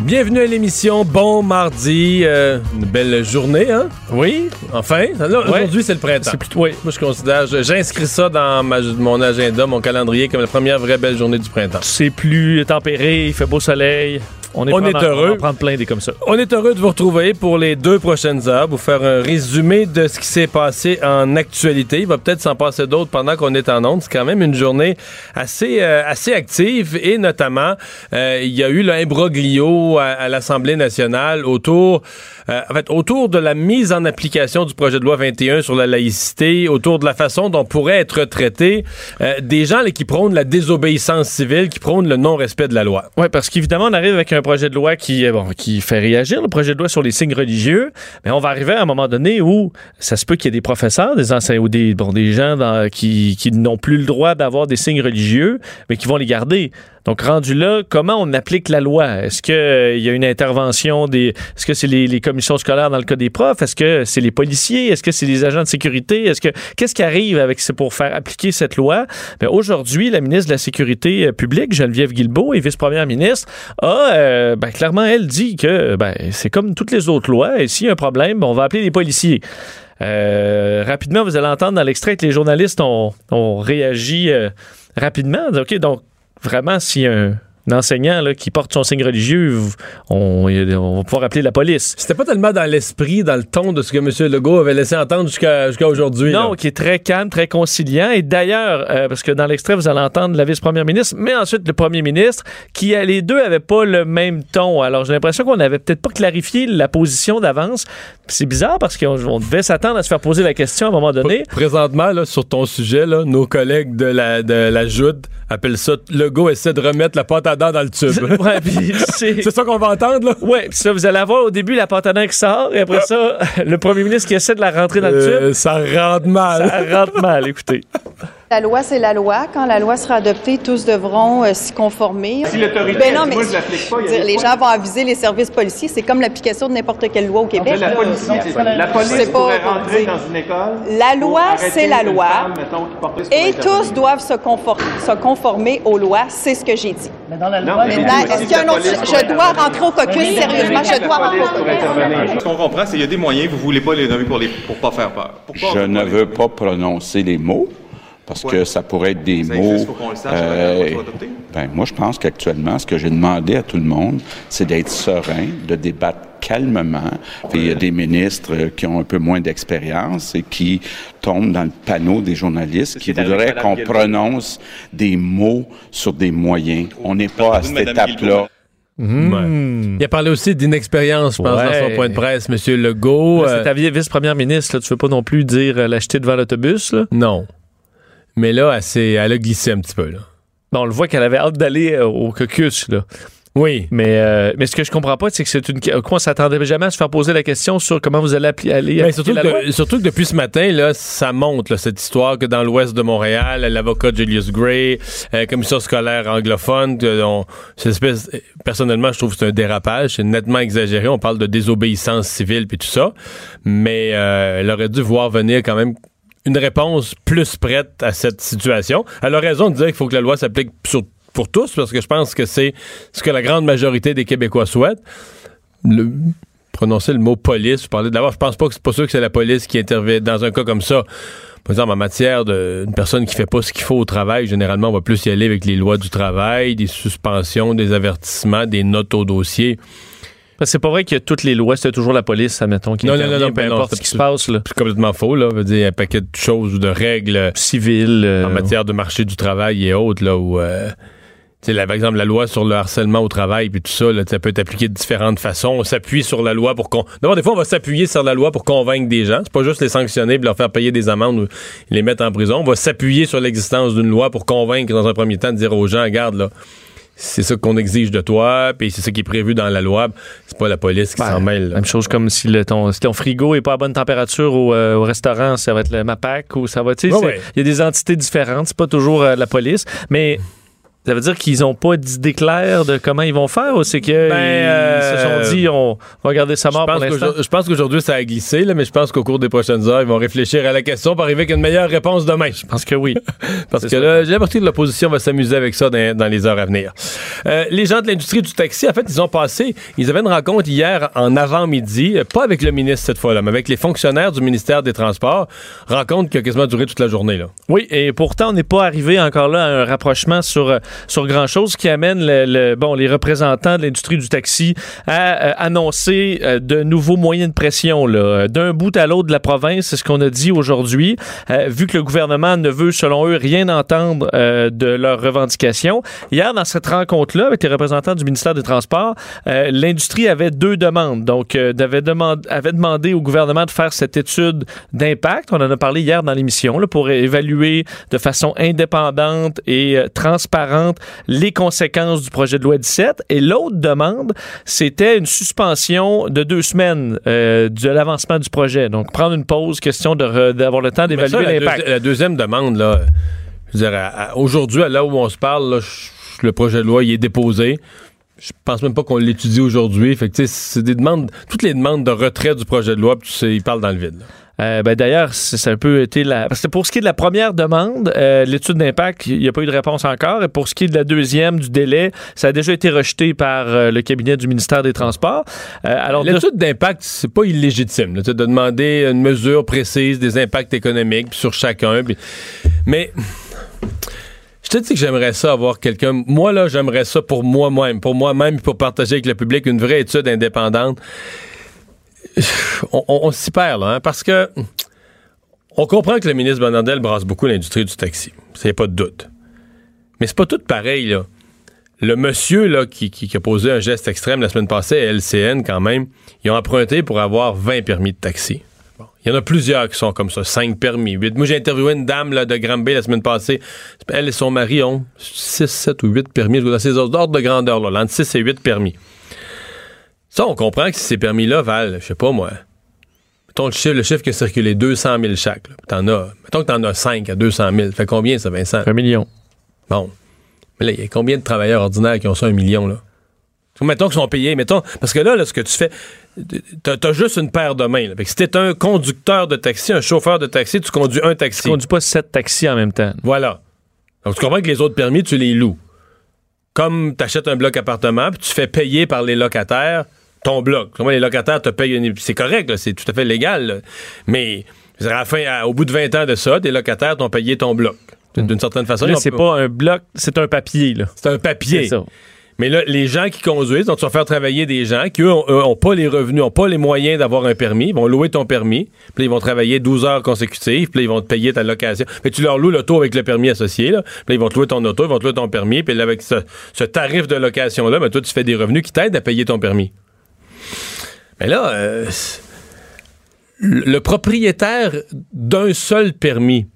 Bienvenue à l'émission. Bon mardi. euh, une belle journée, hein? Oui, enfin. Là, Aujourd'hui, c'est le printemps. C'est plutôt- oui. Moi, je considère, j'inscris ça dans ma- mon agenda, mon calendrier, comme la première vraie belle journée du printemps. C'est plus tempéré, il fait beau soleil. On est, On heureux. On plein des comme ça. On est heureux de vous retrouver pour les deux prochaines heures, vous faire un résumé de ce qui s'est passé en actualité. Il va peut-être s'en passer d'autres pendant qu'on est en onde. C'est quand même une journée assez, euh, assez active et notamment, euh, il y a eu l'imbroglio à, à l'Assemblée nationale autour, euh, en fait, autour de la mise en application du projet de loi 21 sur la laïcité, autour de la façon dont pourraient être traités euh, des gens là, qui prônent la désobéissance civile, qui prônent le non-respect de la loi. Oui, parce qu'évidemment, on arrive avec un projet de loi qui, euh, bon, qui fait réagir, le projet de loi sur les signes religieux, mais on va arriver à un moment donné où ça se peut qu'il y ait des professeurs, des enseignants ou des, bon, des gens dans- qui, qui n'ont plus le droit d'avoir des signes religieux, mais qui vont les garder. Donc, rendu là, comment on applique la loi? Est-ce qu'il y a une intervention des. Est-ce que c'est les, les commissions scolaires dans le cas des profs? Est-ce que c'est les policiers? Est-ce que c'est les agents de sécurité? Est-ce que. Qu'est-ce qui arrive avec pour faire appliquer cette loi? Ben, aujourd'hui, la ministre de la Sécurité euh, publique, Geneviève Guilbeault, et vice-première ministre, a euh, ben, clairement, elle dit que ben, c'est comme toutes les autres lois, et s'il y a un problème, ben, on va appeler les policiers. Euh, rapidement, vous allez entendre dans l'extrait que les journalistes ont, réagi rapidement. OK, donc vraiment, s'il un enseignant là, qui porte son signe religieux, on, on va pouvoir appeler la police. C'était pas tellement dans l'esprit, dans le ton de ce que M. Legault avait laissé entendre jusqu'à jusqu'à aujourd'hui. Non, là. qui est très calme, très conciliant. Et d'ailleurs, euh, parce que dans l'extrait, vous allez entendre la vice-première ministre, mais ensuite le premier ministre, qui euh, les deux avaient pas le même ton. Alors j'ai l'impression qu'on n'avait peut-être pas clarifié la position d'avance. C'est bizarre parce qu'on on devait s'attendre à se faire poser la question à un moment donné. Présentement, là, sur ton sujet, là, nos collègues de la, de la Joute appellent ça Legault essaie de remettre la pâte à dans le tube. Ouais, c'est. Ça qu'on va entendre, là? Puis ça, vous allez avoir au début la dents qui sort, et après ça, le premier ministre qui essaie de la rentrer dans le tube. Euh, ça rentre mal. Ça rentre mal, écoutez. La loi, c'est la loi. Quand la loi sera adoptée, tous devront euh, s'y conformer. Si l'autorité Ben non, mais moi, je l'applique pas, dire, les gens vont aviser les services policiers. C'est comme l'application de n'importe quelle loi au Québec. La police, la police C'est pas pourrait pour rentrer dire. dans une école. La loi, c'est la loi. femme, mettons, Et tous doivent se, confor- se conformer aux lois. C'est ce que j'ai dit. Mais Maintenant, j'ai dit est-ce qu'il y a un que la autre... Je dois rentrer au caucus, sérieusement, je dois La rentrer au. Ce qu'on comprend, c'est qu'il y a des moyens, vous voulez pas les nommer pour, pour pas faire peur. Pourquoi Je ne veux pas prononcer les mots parce que ça pourrait être des Ça mots. existe, faut qu'on le sache adoptée. ben, moi, je pense qu'actuellement, ce que j'ai demandé à tout le monde, c'est d'être serein, de débattre calmement. Puis il y a des ministres euh, qui ont un peu moins d'expérience et qui tombent dans le panneau des journalistes qui voudraient qu'on prononce des mots sur des moyens. On n'est pas à cette étape-là. Ouais. Il a parlé aussi d'inexpérience, je pense, Ouais. dans son point de presse, M. Legault. Euh, C'est ta vice-première ministre, là, tu veux pas non plus dire euh, l'acheter devant l'autobus, là? non. Mais là, elle, elle a glissé un petit peu. Là. On le voit qu'elle avait hâte d'aller euh, au caucus, là. Oui. Mais, euh, mais ce que je comprends pas, c'est que c'est une. Quoi, on s'attendait jamais à se faire poser la question sur comment vous allez aller Mais surtout, la loi? que, surtout que depuis ce matin, là, ça monte, là, cette histoire que dans l'ouest de Montréal, l'avocat Julius Gray, euh, commission scolaire anglophone, que on- cette espèce, personnellement, je trouve que c'est un dérapage, c'est nettement exagéré. On parle de désobéissance civile puis tout ça. Mais euh, elle aurait dû voir venir quand même une réponse plus prête à cette situation. Elle a raison de dire qu'il faut que la loi s'applique pour tous, parce que je pense que c'est ce que la grande majorité des Québécois souhaitent. Le- prononcer le mot police, vous parlez d'abord, je pense pas que c'est pas sûr que c'est la police qui intervient dans un cas comme ça. par exemple, en matière d'une personne qui fait pas ce qu'il faut au travail, généralement, on va plus y aller avec les lois du travail, des suspensions, des avertissements, des notes au dossier. Parce que c'est pas vrai que toutes les lois, c'est toujours la police, admettons, qui Non, non, non, non, peu ben importe ce qui se passe. C'est complètement faux, là. Veut dire, un paquet de choses ou de règles Civil. euh, en matière de marché du travail et autres, là, où, euh, tu sais, là, par exemple, la loi sur le harcèlement au travail, puis tout ça, là, ça peut être appliqué de différentes façons. On s'appuie sur la loi pour qu'on. D'abord, des fois, on va s'appuyer sur la loi pour convaincre des gens. C'est pas juste les sanctionner puis leur faire payer des amendes ou les mettre en prison. On va s'appuyer sur l'existence d'une loi pour convaincre, dans un premier temps, de dire aux gens, regarde, là. C'est ça qu'on exige de toi, puis c'est ça qui est prévu dans la loi. C'est pas la police qui Ben, s'en mêle. là. Même chose comme si, le- ton, si ton frigo est pas à bonne température au, euh, au restaurant, ça va être le MAPAC ou ça va. Tu sais, Ouais, c'est- ouais. il y a des entités différentes, c'est pas toujours euh, la police. Mais ça veut dire qu'ils ont pas d'idée claire de comment ils vont faire ou c'est qu'ils euh, se sont dit on va garder sa mort pour l'instant? je pense qu'aujourd'hui, ça a glissé, là, mais je pense qu'au cours des prochaines heures, ils vont réfléchir à la question pour arriver avec une meilleure réponse demain. Je pense que oui. Parce que là, j'ai l'impression que l'opposition va s'amuser avec ça dans, dans les heures à venir. Euh, les gens de l'industrie du taxi, en fait, ils ont passé, ils avaient une rencontre hier en avant-midi, euh, pas avec le ministre cette fois-là, mais avec les fonctionnaires du ministère des Transports. Rencontre qui a quasiment duré toute la journée. Là. Oui, et pourtant, on n'est pas arrivé encore là à un rapprochement sur, euh, sur grand-chose qui amène le, le- bon, les représentants de l'industrie du taxi à euh, annoncer euh, de nouveaux moyens de pression. Euh, D'un bout à l'autre de la province, c'est ce qu'on a dit aujourd'hui, vu que le gouvernement ne veut, selon eux, rien entendre de leurs revendications. Hier, dans cette rencontre-là, avec les représentants du ministère des Transports, l'industrie avait deux demandes. Donc, avait, demandé, avait demandé au gouvernement de faire cette étude d'impact. On en a parlé hier dans l'émission, pour évaluer de façon indépendante et euh, les conséquences du projet de loi 17. Et l'autre demande, c'était une suspension de deux semaines euh, de l'avancement du projet. Donc, prendre une pause, question d'avoir le temps d'évaluer l'impact. deuxi- la deuxième demande, là, je veux dire, aujourd'hui, à là où on se parle, là, le projet de loi il est déposé. Je pense même pas qu'on l'étudie aujourd'hui. Fait que, tu sais, c'est des demandes, toutes les demandes de retrait du projet de loi, puis tu sais, ils parlent dans le vide. là. Euh, ben, D'ailleurs, c'est un peu été la. Parce que pour ce qui est de la première demande, euh, l'étude d'impact, il n'y a pas eu de réponse encore. Et pour ce qui est de la deuxième, du délai, ça a déjà été rejeté par euh, le cabinet du ministère des Transports. Euh, alors, de- L'étude d'impact, c'est pas illégitime là, de demander une mesure précise des impacts économiques sur chacun. Mais je te dis que j'aimerais ça avoir quelqu'un. Moi, là, j'aimerais ça pour moi-même, pour moi-même, pour partager avec le public une vraie étude indépendante. On, s'y perd, là, hein, parce que on comprend que le ministre Bonardel brasse beaucoup l'industrie du taxi. C'est pas de doute. Mais c'est pas tout pareil, là. Le monsieur là, qui, a posé un geste extrême la semaine passée à LCN, quand même, ils ont emprunté pour avoir 20 permis de taxi. Il y en a plusieurs qui sont comme ça, 5 permis, 8. Moi, j'ai interviewé une dame là, de Granby la semaine passée. Elle et son mari ont 6, 7 ou 8 permis, dans ces ordres de grandeur, là, entre 6 et 8 permis. Ça, on comprend que si ces permis-là valent, je sais pas moi, mettons le chiffre, le chiffre qui a circulé, 200 000 chaque. T'en as, mettons que t'en as 5 à 200 000. Fait combien ça, Vincent? un million. Bon. Mais là, il y a combien de travailleurs ordinaires qui ont ça un million, là? Mettons qu'ils sont payés, mettons. Parce que là, là ce que tu fais, t'as as juste une paire de mains. là. Fait que si t'es un conducteur de taxi, un chauffeur de taxi, tu conduis un taxi. Tu conduis pas sept taxis en même temps. Voilà. Donc, tu comprends que les autres permis, tu les loues. Comme tu achètes un bloc appartement, puis tu fais payer par les locataires ton bloc. Comment les locataires te payent une... C'est correct, c'est tout à fait légal. là. Mais à la fin, à- au bout de 20 ans de ça, tes locataires t'ont payé ton bloc. D'une certaine façon. Là, c'est pas un bloc, c'est un papier. Là. C'est un papier. C'est ça. Mais là, les gens qui conduisent, donc tu vas faire travailler des gens qui, eux, ont, eux, ont pas les revenus, ont pas les moyens d'avoir un permis, ils vont louer ton permis, puis là, ils vont travailler 12 heures consécutives, puis ils vont te payer ta location. Mais tu leur loues l'auto avec le permis associé, là. Puis là, ils vont te louer ton auto, ils vont te louer ton permis, puis avec ce, ce tarif de location-là, ben, toi, tu fais des revenus qui t'aident à payer ton permis. Mais là, euh, le propriétaire d'un seul permis,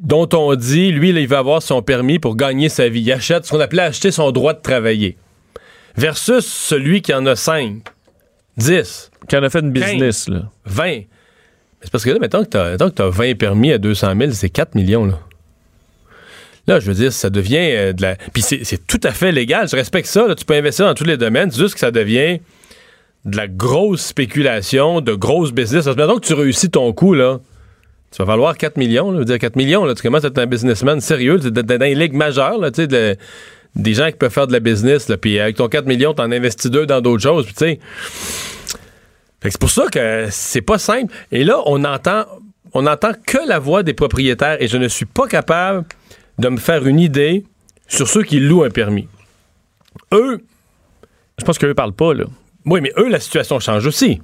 dont on dit, lui, là, il va avoir son permis pour gagner sa vie. Il achète ce qu'on appelait acheter son droit de travailler. Versus celui qui en a 5, 10, Qui en a fait une business. Là. 20. Mais C'est parce que là, mettons que tu as, 20 permis à 200 000, c'est 4 millions, là. Là, je veux dire, ça devient euh, de la. Puis c'est c'est tout à fait légal. Je respecte ça. là. Tu peux investir dans tous les domaines. C'est juste que ça devient de la grosse spéculation, de grosses business. Parce que mettons que tu réussis ton coup, là. Tu vas valoir 4 millions. Là. Je veux dire, 4 millions, tu commences à être un businessman sérieux. Tu dans ligues majeures, là, tu sais, de- des gens qui peuvent faire de la business. Puis avec ton 4 millions, tu en investis deux dans d'autres choses. Puis tu sais. C'est pour ça que c'est pas simple. Et là, on entend on n'entend que la voix des propriétaires et je ne suis pas capable de me faire une idée sur ceux qui louent un permis. Eux, Je pense qu'eux parlent pas, là. Oui, mais eux, la situation change aussi.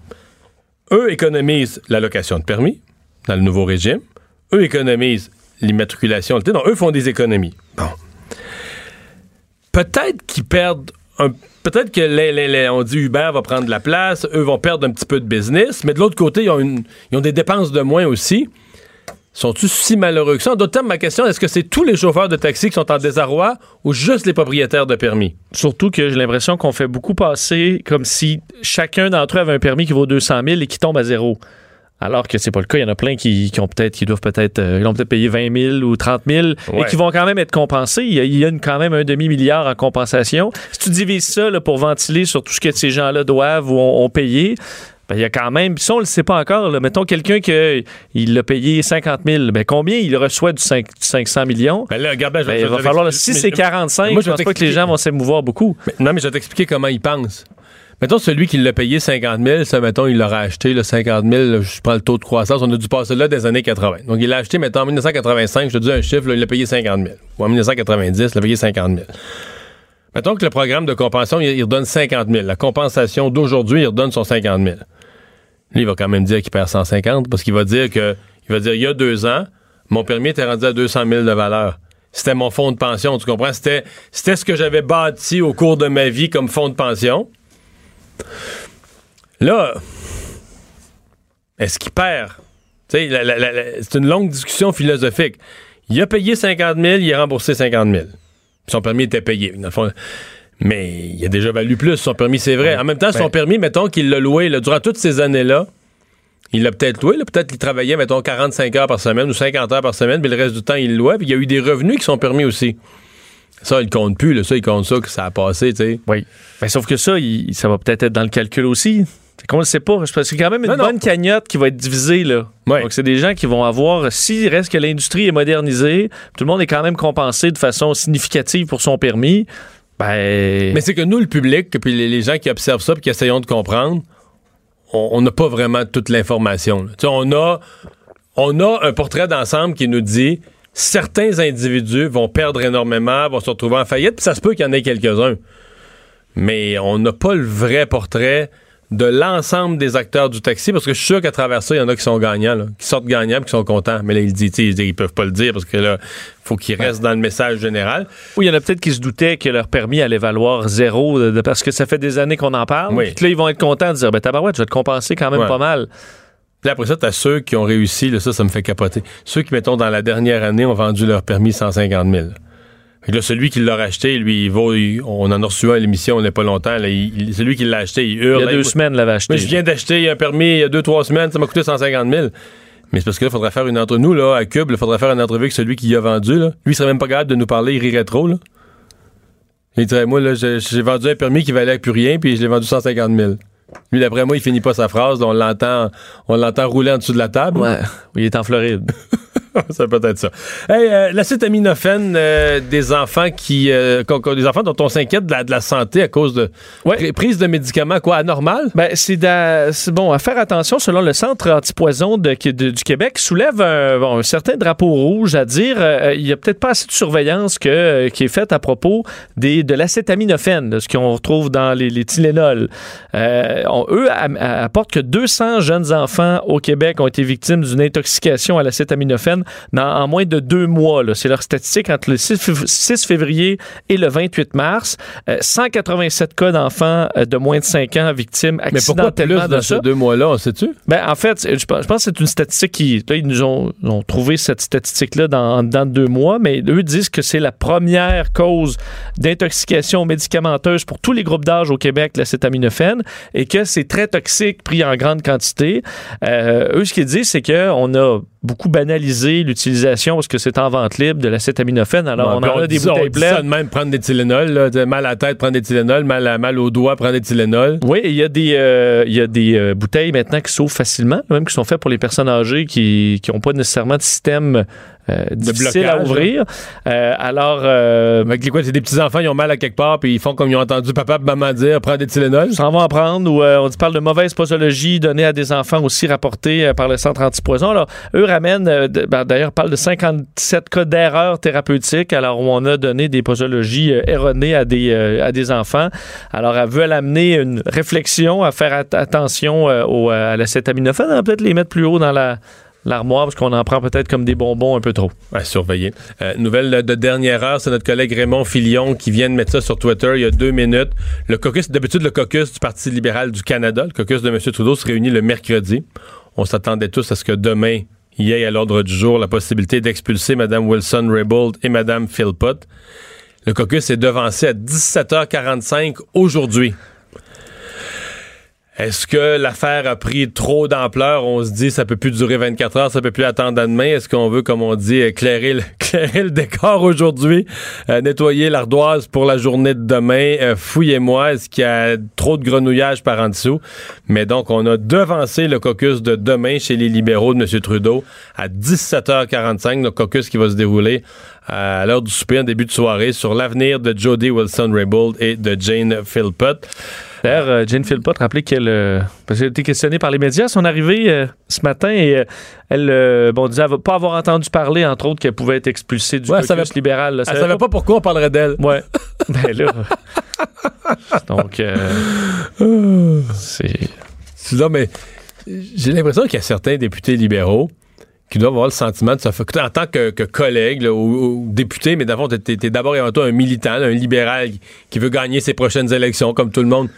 Eux économisent la location de permis dans le nouveau régime. Eux économisent l'immatriculation. Non, eux font des économies. Bon. Peut-être qu'ils perdent un. Peut-être que les- les- on dit Uber va prendre de la place, eux vont perdre un petit peu de business, mais de l'autre côté, ils ont, une- ils ont des dépenses de moins aussi. Sont-ils si malheureux que ça? En d'autres termes, ma question, est-ce que c'est tous les chauffeurs de taxi qui sont en désarroi ou juste les propriétaires de permis? Surtout que j'ai l'impression qu'on fait beaucoup passer comme si chacun d'entre eux avait un permis qui vaut 200 000 et qui tombe à zéro. Alors que c'est pas le cas. Il y en a plein qui, qui ont peut-être, qui doivent peut-être, euh, ils ont peut-être payé 20 000 ou 30 000 et qui vont quand même être compensés. Il y a, il y a une- quand même un demi-milliard en compensation. Si tu divises ça là, pour ventiler sur tout ce que ces gens-là doivent ou ont, ont payé, ben, il y a quand même, ça, on le sait pas encore. là. Mettons quelqu'un qui il l'a payé 50 000. Ben, combien il reçoit du, cinq- du 500 millions? Ben là, regarde, ben, je- Ben, je- il va je- falloir, mais- si c'est 45, moi, je je pense pas que les gens vont s'émouvoir beaucoup. Mais- non, mais je vais t'expliquer comment ils pensent. Mettons, celui qui l'a payé 50 000, ça, mettons, il l'aura acheté, le 50 000, là, je prends le taux de croissance, on a dû passer là des années 80. Donc, il l'a acheté, mettons, en 1985, je te dis un chiffre, là, il l'a payé 50 000. Ou en 1990, il l'a payé 50 000. Mettons que le programme de compensation, il, il redonne 50 000. La compensation d'aujourd'hui, il redonne son 50 000. Lui, il va quand même dire qu'il perd 150 parce qu'il va dire que, il va dire, il y a deux ans, mon permis était rendu à 200 000 de valeur. C'était mon fonds de pension, tu comprends? C'était, ce que j'avais bâti au cours de ma vie comme fonds de pension. Là, est-ce qu'il perd? C'est une longue discussion philosophique. Il a payé 50 000, il a remboursé 50 000. Son permis était payé. Mais il a déjà valu plus, son permis, c'est vrai. En même temps, son Ouais. permis, mettons qu'il l'a loué là, durant toutes ces années-là. Il l'a peut-être loué, peut-être qu'il travaillait, mettons, 45 heures par semaine ou 50 heures par semaine, puis le reste du temps, il le louait, puis il y a eu des revenus qui sont permis aussi. Ça, il compte plus, là. ça, il compte ça, que ça a passé, tu sais. Oui. Mais sauf que ça, il- ça va peut-être être dans le calcul aussi. C'est qu'on le sait pas. Parce quand même une Non, non. bonne cagnotte qui va être divisée, là. Donc, c'est des gens qui vont avoir, s'il reste que l'industrie est modernisée, tout le monde est quand même compensé de façon significative pour son permis, ben. Mais c'est que nous, le public, puis les, gens qui observent ça, puis qui essayons de comprendre, on n'a pas vraiment toute l'information. On a, on a un portrait d'ensemble qui nous dit certains individus vont perdre énormément, vont se retrouver en faillite, puis ça se peut qu'il y en ait quelques-uns. Mais on n'a pas le vrai portrait de l'ensemble des acteurs du taxi, parce que je suis sûr qu'à travers ça, il y en a qui sont gagnants, là, qui sortent gagnants, qui sont contents. Mais là, il dit, sais, ils peuvent pas le dire, parce que là, faut qu'ils restent dans le message général. Oui, il y en a peut-être qui se doutaient que leur permis allait valoir zéro de- de- parce que ça fait des années qu'on en parle. Oui. Puis là, ils vont être contents de dire, ben tabarouette, je vais te compenser quand même Ouais. pas mal. Puis après ça, t'as ceux qui ont réussi, là, ça, ça me fait capoter. Ceux qui, mettons, dans la dernière année, ont vendu leur permis 150 000. Là, celui qui l'a racheté, lui, il vaut, il- on en a reçu un à l'émission il n'y a pas longtemps. Là, il- il- celui qui l'a acheté, il hurle. Il y a deux il- semaines, l'avait acheté. Mais je viens d'acheter un permis il y a deux, trois semaines, ça m'a coûté 150 000. Mais c'est parce que là, il faudrait faire une entrevue. Nous, là, à Cube, il faudrait faire une entrevue avec celui qui y a vendu. Là. Lui, il serait même pas capable de nous parler, il rirait trop. Là. Il dirait, moi, là, j'ai vendu un permis qui valait plus rien, puis je l'ai vendu 150 000. Lui, d'après moi, il finit pas sa phrase. On l'entend, on l'entend rouler en dessous de la table. Ouais. Il est en Floride. ça peut être ça. Hey, euh, l'acétaminophène euh, des enfants qui, euh, des enfants dont on s'inquiète de la, de la santé à cause de Ouais. pri- prise de médicaments quoi anormal? Ben, c'est c'est bon à faire attention. Selon le Centre antipoison de- de- du Québec, soulève un, bon, un certain drapeau rouge à dire il y a peut-être pas assez de surveillance que, qui est faite à propos des, de l'acétaminophène, ce qu'on retrouve dans les, les Tylenol. On- eux apportent que 200 jeunes enfants au Québec ont été victimes d'une intoxication à l'acétaminophène dans, en moins de deux mois. là. C'est leur statistique entre le 6, fév- 6 février et le 28 mars. Euh, 187 cas d'enfants euh, de moins de 5 ans victimes Mais pourquoi plus accidentellement de dans ces deux mois-là, on sait-tu? Ben, en fait, je pense, je pense que c'est une statistique qui. Là, ils nous ont, ont trouvé cette statistique-là dans, dans deux mois, mais eux disent que c'est la première cause d'intoxication médicamenteuse pour tous les groupes d'âge au Québec, l'acétaminophène, et que c'est très toxique pris en grande quantité. Euh, eux, ce qu'ils disent, c'est qu'on a beaucoup banalisé l'utilisation parce que c'est en vente libre de l'acétaminophène. Alors, Ouais, on en a des dit- on bouteilles dit ça pleines. de même, prendre des Tylenol, là, mal à la tête, prendre des Tylenol, mal, à, mal au doigt, prendre des Tylenol. Oui, il y a des, euh, il y a des euh, bouteilles maintenant qui s'ouvrent facilement, même qui sont faites pour les personnes âgées qui n'ont pas nécessairement de système euh, difficile à ouvrir. Euh, alors, euh, Avec les quoi, c'est des petits-enfants, ils ont mal à quelque part, puis ils font comme ils ont entendu papa et maman dire, prends des Tylenol. s'en vont en prendre ou euh, on dit- parle de mauvaise posologie donnée à des enfants aussi rapportés euh, par le centre antipoison. Alors, eux ramènent, euh, ben, d'ailleurs, parlent de 57 cas d'erreurs thérapeutiques, alors où on a donné des posologies euh, erronées à des, euh, à des enfants. Alors, elles veulent amener une réflexion à faire at- attention euh, au, à l'acétaminophène, hein, peut-être les mettre plus haut dans la l'armoire parce qu'on en prend peut-être comme des bonbons un peu trop. Ouais, surveiller. Euh, nouvelle de dernière heure, c'est notre collègue Raymond Filion qui vient de mettre ça sur Twitter il y a deux minutes. Le caucus, d'habitude, le caucus du Parti libéral du Canada, le caucus de M. Trudeau, se réunit le mercredi. On s'attendait tous à ce que demain, il y ait à l'ordre du jour la possibilité d'expulser Mme Wilson-Raybould et Mme Philpott. Le caucus est devancé à 17h45 aujourd'hui. Est-ce que l'affaire a pris trop d'ampleur? On se dit ça peut plus durer 24 heures, ça peut plus attendre demain. Est-ce qu'on veut, comme on dit, éclairer le, éclairer le décor aujourd'hui, euh, nettoyer l'ardoise pour la journée de demain? Euh, Fouillez-moi, est-ce qu'il y a trop de grenouillage par en dessous? Mais donc, on a devancé le caucus de demain chez les libéraux de M. Trudeau à 17h45, le caucus qui va se dérouler à l'heure du souper en début de soirée sur l'avenir de Jody Wilson-Raybould et de Jane Philpott. D'ailleurs, euh, Jane Philpott, rappelez qu'elle euh, parce qu'elle a été questionnée par les médias à son arrivée euh, ce matin et euh, elle bon, disait avoir- pas avoir entendu parler, entre autres, qu'elle pouvait être expulsée du Ouais, elle caucus savait- libéral. là. Elle savait pas pourquoi on parlerait d'elle. Ouais. ben là. Donc, euh, c'est. Non, mais j'ai l'impression qu'il y a certains députés libéraux qui doivent avoir le sentiment de se faire. En tant que, collègue là, ou, député, mais d'abord, t'es d'abord avant tout un militant, un libéral qui veut gagner ses prochaines élections, comme tout le monde.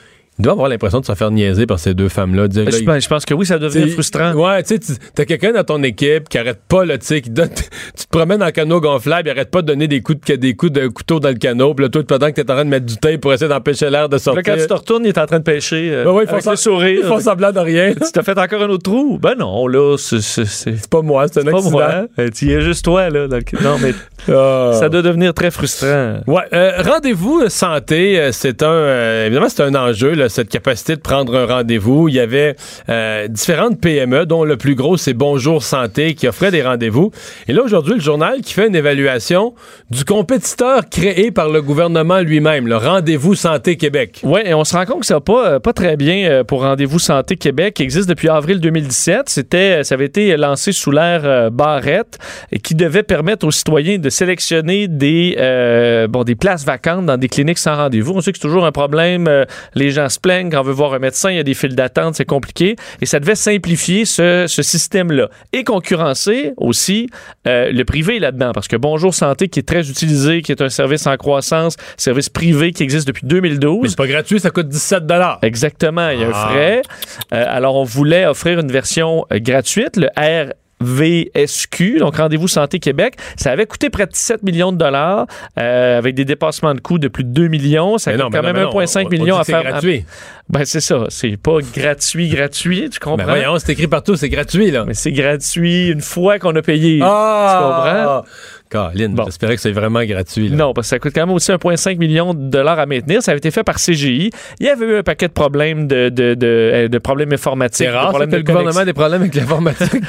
Il doit avoir l'impression de se faire niaiser par ces deux femmes-là. Dire, là, je, il- ben, je pense que oui, ça devient frustrant. Ouais, tu sais, tu- t'as quelqu'un dans ton équipe qui arrête pas, là, tu sais, qui donne. Tu te promènes en canot gonflable, il arrête pas de donner des coups de, des coups de couteau dans le canot, puis là, toi, pendant que t'es en train de mettre du tape pour essayer d'empêcher l'air de Là, sortir. quand tu te retournes, il est en train de pêcher. euh, Ben ouais, ils font sourire. Ils font semblant de rien. Tu t'as fait encore un autre trou? Ben non, là, c'est pas moi, c'est un pas accident. moi. Euh, Tu y es juste toi, là. dans le- Non, mais Ah. ça doit devenir très frustrant. Ouais, euh, rendez-vous euh, santé, euh, c'est un euh, évidemment c'est un enjeu là, cette capacité de prendre un rendez-vous. Il y avait euh, différentes PME dont le plus gros c'est Bonjour Santé qui offrait des rendez-vous. Et là aujourd'hui le journal qui fait une évaluation du compétiteur créé par le gouvernement lui-même, le Rendez-vous Santé Québec. Oui, et on se rend compte que ça va pas, euh, pas très bien euh, pour Rendez-vous Santé Québec, qui existe depuis avril 2017. C'était, ça avait été lancé sous l'ère Barrette et qui devait permettre aux citoyens de sélectionner des, bon, des places vacantes dans des cliniques sans rendez-vous. On sait que c'est toujours un problème. les gens se plaignent quand on veut voir un médecin, il y a des files d'attente, c'est compliqué. Et ça devait simplifier ce, ce système-là. Et concurrencer aussi euh, le privé là-dedans. Parce que Bonjour Santé, qui est très utilisé, qui est un service en croissance, service privé qui existe depuis 2012. Mais c'est pas gratuit, ça coûte 17 dollars. Exactement, il y a un Ah. frais. Euh, alors, on voulait offrir une version euh, gratuite, le RVSQ, donc Rendez-vous Santé Québec. Ça avait coûté près de 17 millions de dollars, euh, avec des dépassements de coûts de plus de 2 millions. Ça Mais coûte non, quand non, même mais non, 1,5 on- on millions dit à que c'est faire. gratuit. Ben, c'est ça. C'est pas gratuit, gratuit, tu comprends? Ben voyons, c'est écrit partout, c'est gratuit là. Mais c'est gratuit une fois qu'on a payé. Ah! Caroline, Bon. j'espérais que c'est vraiment gratuit. là. Non, parce que ça coûte quand même aussi 1,5 million de dollars à maintenir. Ça avait été fait par CGI. Il y avait eu un paquet de problèmes de, de, de, euh, de problèmes informatiques. C'est rare problèmes que le gouvernement a des problèmes avec l'informatique.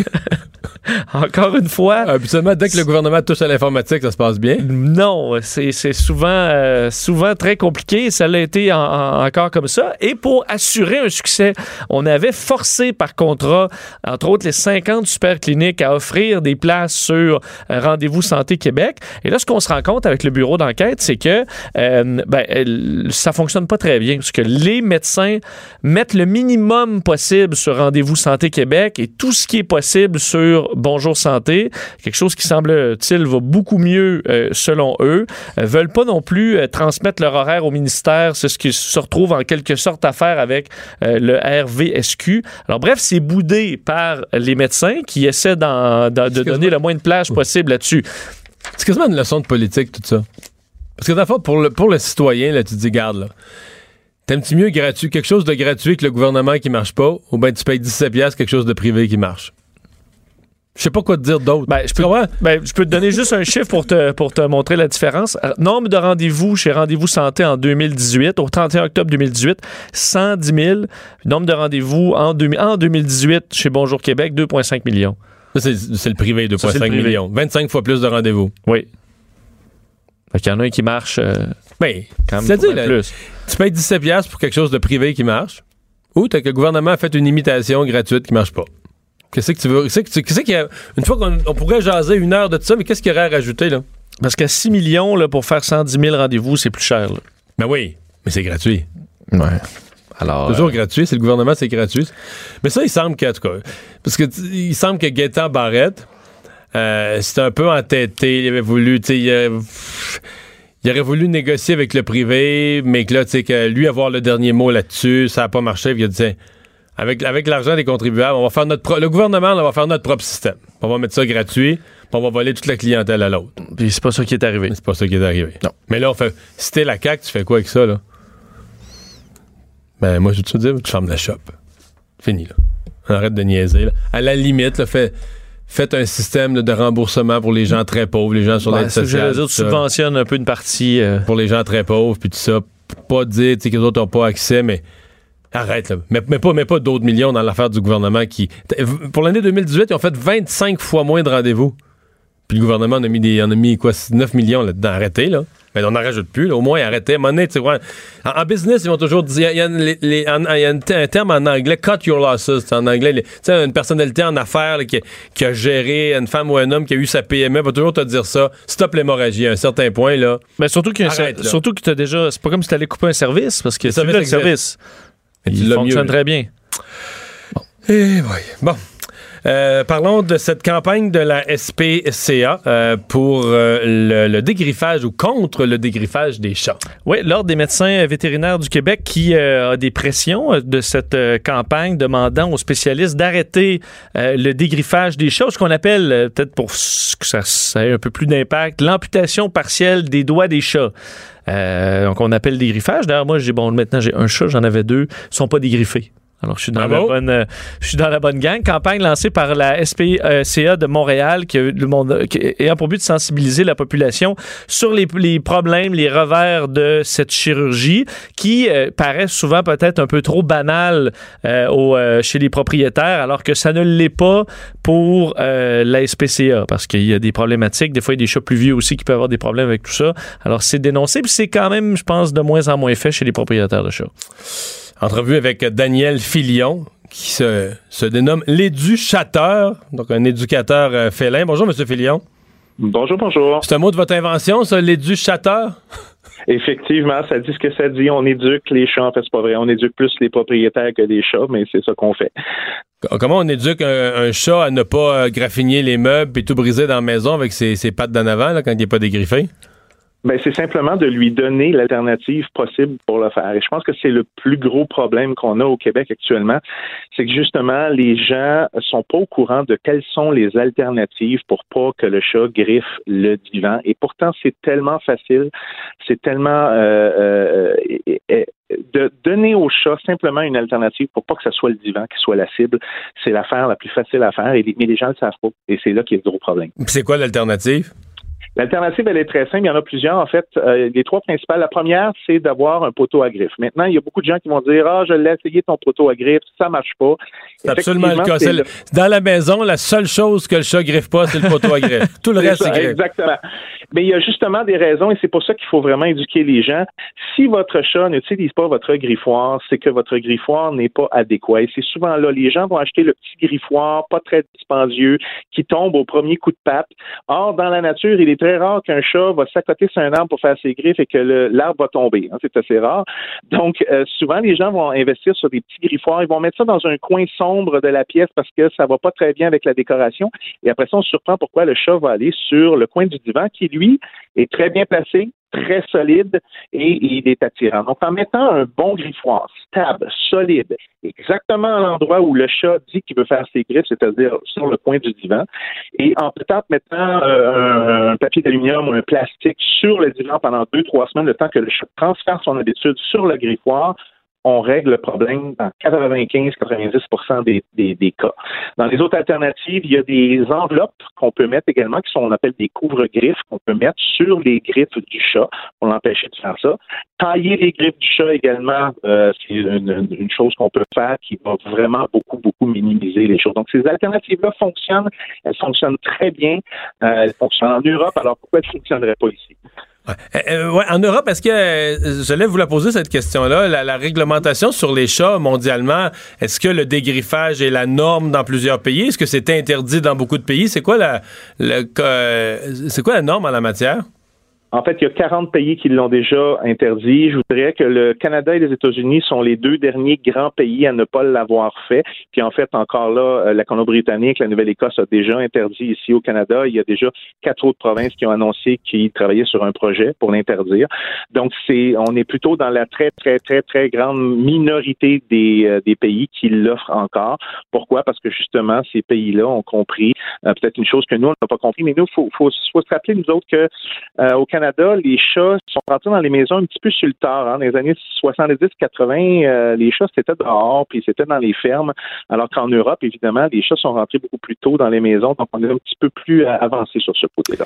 Encore une fois, Habituellement, dès que le gouvernement touche à l'informatique, ça se passe bien. Non, c'est c'est souvent, euh, souvent très compliqué. Ça l'a été en- en- encore comme ça. Et pour assurer un succès, on avait forcé par contrat, entre autres, les 50 super cliniques à offrir des places sur euh, Rendez-vous Santé Québec. Et là, ce qu'on se rend compte avec le bureau d'enquête, c'est que euh, ben, ça fonctionne pas très bien parce que les médecins mettent le minimum possible sur Rendez-vous Santé Québec et tout ce qui est possible sur Bonjour Santé, quelque chose qui semble-t-il va beaucoup mieux euh, selon eux, euh, veulent pas non plus euh, transmettre leur horaire au ministère, c'est ce qui se retrouve en quelque sorte à faire avec euh, le RVSQ. Alors bref, c'est boudé par les médecins qui essaient d'en- de donner le moins de plage possible là-dessus. C'est quasiment une leçon de politique, tout ça. Parce que, fond, pour le, pour le citoyen, là, tu te dis, garde, là. T'aimes-tu mieux gratuit, quelque chose de gratuit que le gouvernement qui marche pas, ou bien tu payes 17 piastres, quelque chose de privé qui marche? Je sais pas quoi te dire d'autre. Ben, je peux, ben, je peux te donner juste un chiffre pour te, pour te montrer la différence. Euh, Nombre de rendez-vous chez Rendez-vous Santé en 2018, au 31 octobre 2018, 110 000. Nombre de rendez-vous en, 2000 en 2018 chez Bonjour Québec, 2,5 millions. C'est le privé, Ça, c'est le 2,5 privé. millions. 25 fois plus de rendez-vous. Oui. Fait qu'il y en a un qui marche euh, Ben, quand même mal là, plus. tu payes 17 piastres pour quelque chose de privé qui marche, ou t'as que le gouvernement a fait une imitation gratuite qui marche pas. Qu'est-ce que tu veux? Qu'est-ce que qu'il y a- Une fois qu'on on pourrait jaser une heure de tout ça, mais qu'est-ce qu'il y aurait à rajouter, là? Parce qu'à 6 millions, là, pour faire 110 000 rendez-vous, c'est plus cher. là. Ben oui, mais c'est gratuit. Ouais. Alors, Toujours euh, gratuit. C'est le gouvernement, c'est gratuit. Mais ça, il semble qu'en tout cas, parce que il semble que Gaétan Barrette, euh, c'était un peu entêté. Il avait voulu, tu sais, il, il aurait voulu négocier avec le privé, mais que là, tu sais, que lui avoir le dernier mot là-dessus, ça n'a pas marché. Puis il a dit, avec, avec l'argent des contribuables, on va faire notre pro- le gouvernement, on va faire notre propre système. On va mettre ça gratuit, puis on va voler toute la clientèle à l'autre. puis c'est pas ça qui est arrivé. C'est pas ça qui est arrivé. Non. Mais là, on fait, si t'es la CAQ, tu fais quoi avec ça, là? Ben, moi, je vais te dire, tu fermes la shop. Fini, là. Arrête de niaiser, là. À la limite, là, fais- faites un système là, de remboursement pour les gens très pauvres, les gens sur Ouais, l'aide sociale. dire, tu subventionnes un peu une partie. euh, pour les gens très pauvres, puis tout ça. Pas dire que les autres n'ont pas accès, mais arrête, là. Mets, mets pas, pas d'autres millions dans l'affaire du gouvernement qui. Pour l'année 2018, ils ont fait 25 fois moins de rendez-vous. Puis le gouvernement en a mis, des, en a mis quoi, 9 millions là-dedans. Arrêtez, là. Mais on n'en rajoute plus, là. Au moins, arrêtez. Monnaie, tu ouais. en, en business, ils vont toujours dire. Il y a, les- les- en- il y a un, un terme en anglais, cut your losses. En anglais, tu sais, une personnalité en affaires là, qui, qui a géré, une femme ou un homme qui a eu sa PME, va toujours te dire ça. Stop l'hémorragie. À un certain point, là. Mais surtout là. surtout que tu as déjà. C'est pas comme si tu allais couper un service, parce que Le service le service. Il fonctionne mieux, très bien. Eh boy. Bon. Euh, parlons de cette campagne de la SPCA euh, pour euh, le, dégriffage ou contre le dégriffage des chats. Oui, l'Ordre des médecins vétérinaires du Québec qui a des pressions de cette campagne demandant aux spécialistes d'arrêter le dégriffage des chats, ce qu'on appelle, peut-être pour que ça, ait un peu plus d'impact, l'amputation partielle des doigts des chats. Donc, on appelle dégriffage. D'ailleurs, moi, j'ai bon, maintenant, j'ai un chat, j'en avais deux, ils sont pas dégriffés. Alors, je suis dans, la Bravo. bonne, euh, je suis dans la bonne gang. Campagne lancée par la SPCA de Montréal qui, le monde, qui ayant pour but de sensibiliser la population sur les, les problèmes, les revers de cette chirurgie qui euh, paraît souvent peut-être un peu trop banale euh, au, euh, chez les propriétaires, alors que ça ne l'est pas pour euh, la SPCA parce qu'il y a des problématiques. Des fois, il y a des chats plus vieux aussi qui peuvent avoir des problèmes avec tout ça. Alors, c'est dénoncé, puis c'est quand même, je pense, de moins en moins fait chez les propriétaires de chats. Entrevue avec Daniel Filion, qui se, se dénomme l'éducateur, donc un éducateur euh, félin. Bonjour, Monsieur Filion. Bonjour, bonjour. C'est un mot de votre invention, ça, l'éducateur? Effectivement, ça dit ce que ça dit. On éduque les chats. En fait, c'est pas vrai. On éduque plus les propriétaires que les chats, mais c'est ça qu'on fait. Comment on éduque un, un chat à ne pas euh, graffiner les meubles et tout briser dans la maison avec ses, ses pattes d'en avant là, quand il n'est pas dégriffé? Ben, c'est simplement de lui donner l'alternative possible pour le faire. Et je pense que c'est le plus gros problème qu'on a au Québec actuellement, c'est que justement les gens sont pas au courant de quelles sont les alternatives pour pas que le chat griffe le divan. Et pourtant, c'est tellement facile, c'est tellement euh, euh, de donner au chat simplement une alternative pour pas que ce soit le divan qui soit la cible. C'est l'affaire la plus facile à faire, et mais les gens le savent pas. Et c'est là qu'il y a le gros problème. C'est quoi l'alternative? L'alternative, elle est très simple. Il y en a plusieurs, en fait. Euh, les trois principales. La première, c'est d'avoir un poteau à griffe. Maintenant, il y a beaucoup de gens qui vont dire Ah, je l'ai essayé ton poteau à griffe, ça marche pas. C'est absolument le cas. le- Dans la maison, la seule chose que le chat griffe pas, c'est le poteau à griffe. Tout le reste, c'est griffe. Exactement. Mais il y a justement des raisons et c'est pour ça qu'il faut vraiment éduquer les gens. Si votre chat n'utilise pas votre griffoir, c'est que votre griffoir n'est pas adéquat. Et c'est souvent là, les gens vont acheter le petit griffoir, pas très dispendieux, qui tombe au premier coup de patte. Or, dans la nature, il est très rare qu'un chat va s'accoter sur un arbre pour faire ses griffes et que l'arbre va tomber. hein. c'est assez rare. Donc, euh, souvent, les gens vont investir sur des petits griffoirs. Ils vont mettre ça dans un coin sombre de la pièce parce que ça va pas très bien avec la décoration. Et après ça, on se surprend pourquoi le chat va aller sur le coin du divan qui, lui, est très bien placé, très solide et il est attirant. Donc, en mettant un bon griffoir stable, solide, exactement à l'endroit où le chat dit qu'il veut faire ses griffes, c'est-à-dire sur le coin du divan, et en peut-être mettant euh, un, papier d'aluminium ou un plastique sur le divan pendant deux, trois semaines, le temps que le chat transfère son habitude sur le griffoir, on règle le problème dans 95-90 des, des, cas. Dans les autres alternatives, il y a des enveloppes qu'on peut mettre également, qui sont, on appelle des couvre-griffes, qu'on peut mettre sur les griffes du chat pour l'empêcher de faire ça. Tailler les griffes du chat également, euh, c'est une, une, chose qu'on peut faire qui va vraiment beaucoup, beaucoup minimiser les choses. Donc, ces alternatives-là fonctionnent. Elles fonctionnent très bien. Euh, elles fonctionnent en Europe. Alors, pourquoi elles ne fonctionneraient pas ici? Euh, ouais, en Europe, est-ce que euh, j'allais vous la poser cette question-là, la, la, réglementation sur les chats mondialement, est-ce que le dégriffage est la norme dans plusieurs pays? Est-ce que c'est interdit dans beaucoup de pays? C'est quoi la, la c'est quoi la norme en la matière? En fait, il y a 40 pays qui l'ont déjà interdit. Je voudrais que le Canada et les États-Unis sont les deux derniers grands pays à ne pas l'avoir fait. Puis en fait, encore là, euh, la Colombie-Britannique, la Nouvelle-Écosse a déjà interdit ici au Canada. Il y a déjà quatre autres provinces qui ont annoncé qu'ils travaillaient sur un projet pour l'interdire. Donc, c'est, on est plutôt dans la très, très, très, très grande minorité des, euh, des pays qui l'offrent encore. Pourquoi? Parce que justement, ces pays-là ont compris euh, peut-être une chose que nous, on n'a pas compris, mais nous, il faut, faut, faut, se rappeler, nous autres, que au Canada, Canada, les chats sont rentrés dans les maisons un petit peu sur le tard. Hein. Dans les années 70-80, euh, les chats, c'était dehors, puis c'était dans les fermes. Alors qu'en Europe, évidemment, les chats sont rentrés beaucoup plus tôt dans les maisons. Donc, on est un petit peu plus euh, avancé sur ce côté-là.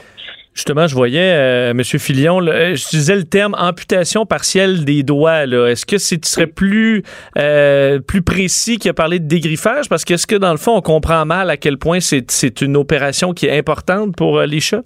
Justement, je voyais, euh, M. Filion, j'utilisais le terme amputation partielle des doigts. Est-ce que tu serais plus, plus précis a parlé de dégriffage? Parce qu'est-ce que, dans le fond, on comprend mal à quel point c'est une opération qui est importante pour les chats?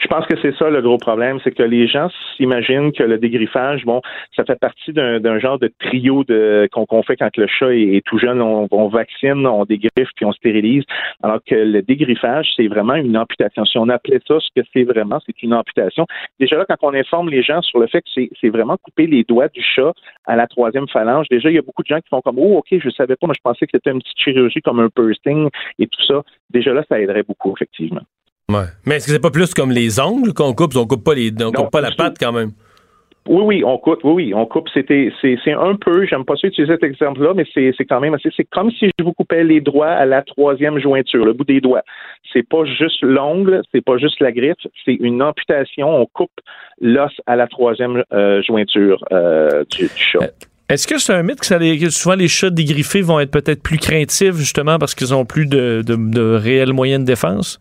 Je pense que c'est ça le gros problème, c'est que les gens s'imaginent que le dégriffage, bon, ça fait partie d'un genre de trio de qu'on fait quand le chat est, tout jeune. On, vaccine, on dégriffe puis on stérilise. Alors que le dégriffage, c'est vraiment une amputation. Si on appelait ça ce que c'est vraiment, c'est une amputation. Déjà là, quand on informe les gens sur le fait que c'est vraiment couper les doigts du chat à la troisième phalange, déjà il y a beaucoup de gens qui font comme oh ok, je savais pas, moi je pensais que c'était une petite chirurgie comme un bursting et tout ça. Déjà là, ça aiderait beaucoup effectivement. Mais est-ce que c'est pas plus comme les ongles qu'on coupe? On coupe pas les, on coupe pas la patte quand même. Oui, oui, on coupe, oui, oui, on coupe. C'était, c'est, un peu, j'aime pas ça utiliser cet exemple-là, mais c'est, quand même assez. C'est comme si je vous coupais les doigts à la troisième jointure, le bout des doigts. C'est pas juste l'ongle, c'est pas juste la griffe, c'est une amputation. On coupe l'os à la troisième euh, jointure euh, du, chat. Euh, est-ce que c'est un mythe que, ça souvent les chats dégriffés vont être peut-être plus craintifs justement parce qu'ils ont plus de, de, de réels moyens de défense?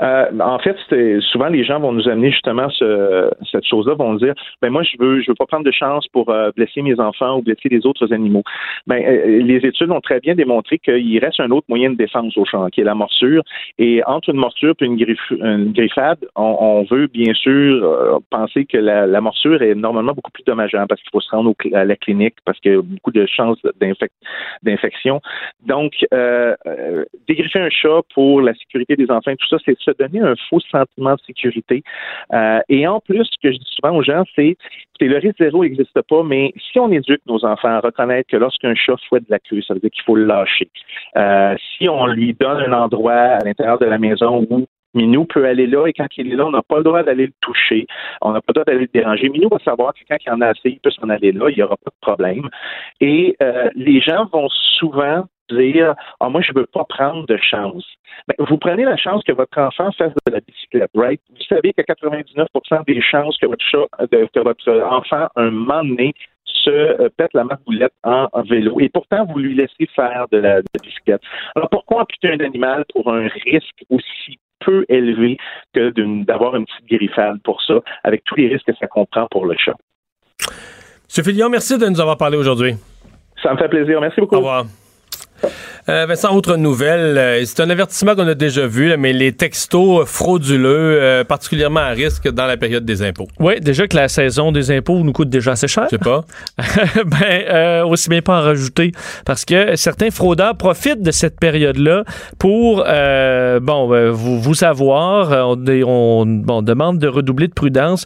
Euh, en fait, souvent les gens vont nous amener justement ce, cette chose-là, vont nous dire, ben moi je veux, je veux pas prendre de chance pour euh, blesser mes enfants ou blesser les autres animaux. Ben euh, les études ont très bien démontré qu'il reste un autre moyen de défense au champ, qui est la morsure. Et entre une morsure et une, griffade, on, veut bien sûr penser que la, la, morsure est normalement beaucoup plus dommageable parce qu'il faut se rendre à la clinique parce qu'il y a beaucoup de chances d'infection. Donc, dégriffer un chat pour la sécurité des enfants, tout ça, c'est se donner un faux sentiment de sécurité. Euh, et en plus, ce que je dis souvent aux gens, c'est le risque zéro n'existe pas, mais si on éduque nos enfants à reconnaître que lorsqu'un chat fouette de la queue, ça veut dire qu'il faut le lâcher. Euh, si on lui donne un endroit à l'intérieur de la maison où Minou peut aller là et quand il est là, on n'a pas le droit d'aller le toucher. On n'a pas le droit d'aller le déranger. Minou va savoir que quand il en a assez, il peut s'en aller là, il n'y aura pas de problème. Et euh, les gens vont souvent dire ah, moi, je ne veux pas prendre de chance. Ben, vous prenez la chance que votre enfant fasse de la bicyclette, right? Vous savez que 99% des chances que votre, chat, que votre enfant, un moment donné, se euh, pète la marboulette en, en, vélo. Et pourtant, vous lui laissez faire de la, bicyclette. Alors, pourquoi amputer un animal pour un risque aussi peu élevé que d'avoir une petite griffade pour ça, avec tous les risques que ça comprend pour le chat? M. Filion, merci de nous avoir parlé aujourd'hui. Ça me fait plaisir. Merci beaucoup. Au revoir. Euh, Vincent, autre nouvelle, euh, c'est un avertissement qu'on a déjà vu, mais les textos frauduleux, euh, particulièrement à risque dans la période des impôts. Oui, déjà que la saison des impôts nous coûte déjà assez cher. Je sais pas. ben, aussi bien pas en rajouter, parce que certains fraudeurs profitent de cette période-là pour, bon, vous, vous avoir. On, on, demande de redoubler de prudence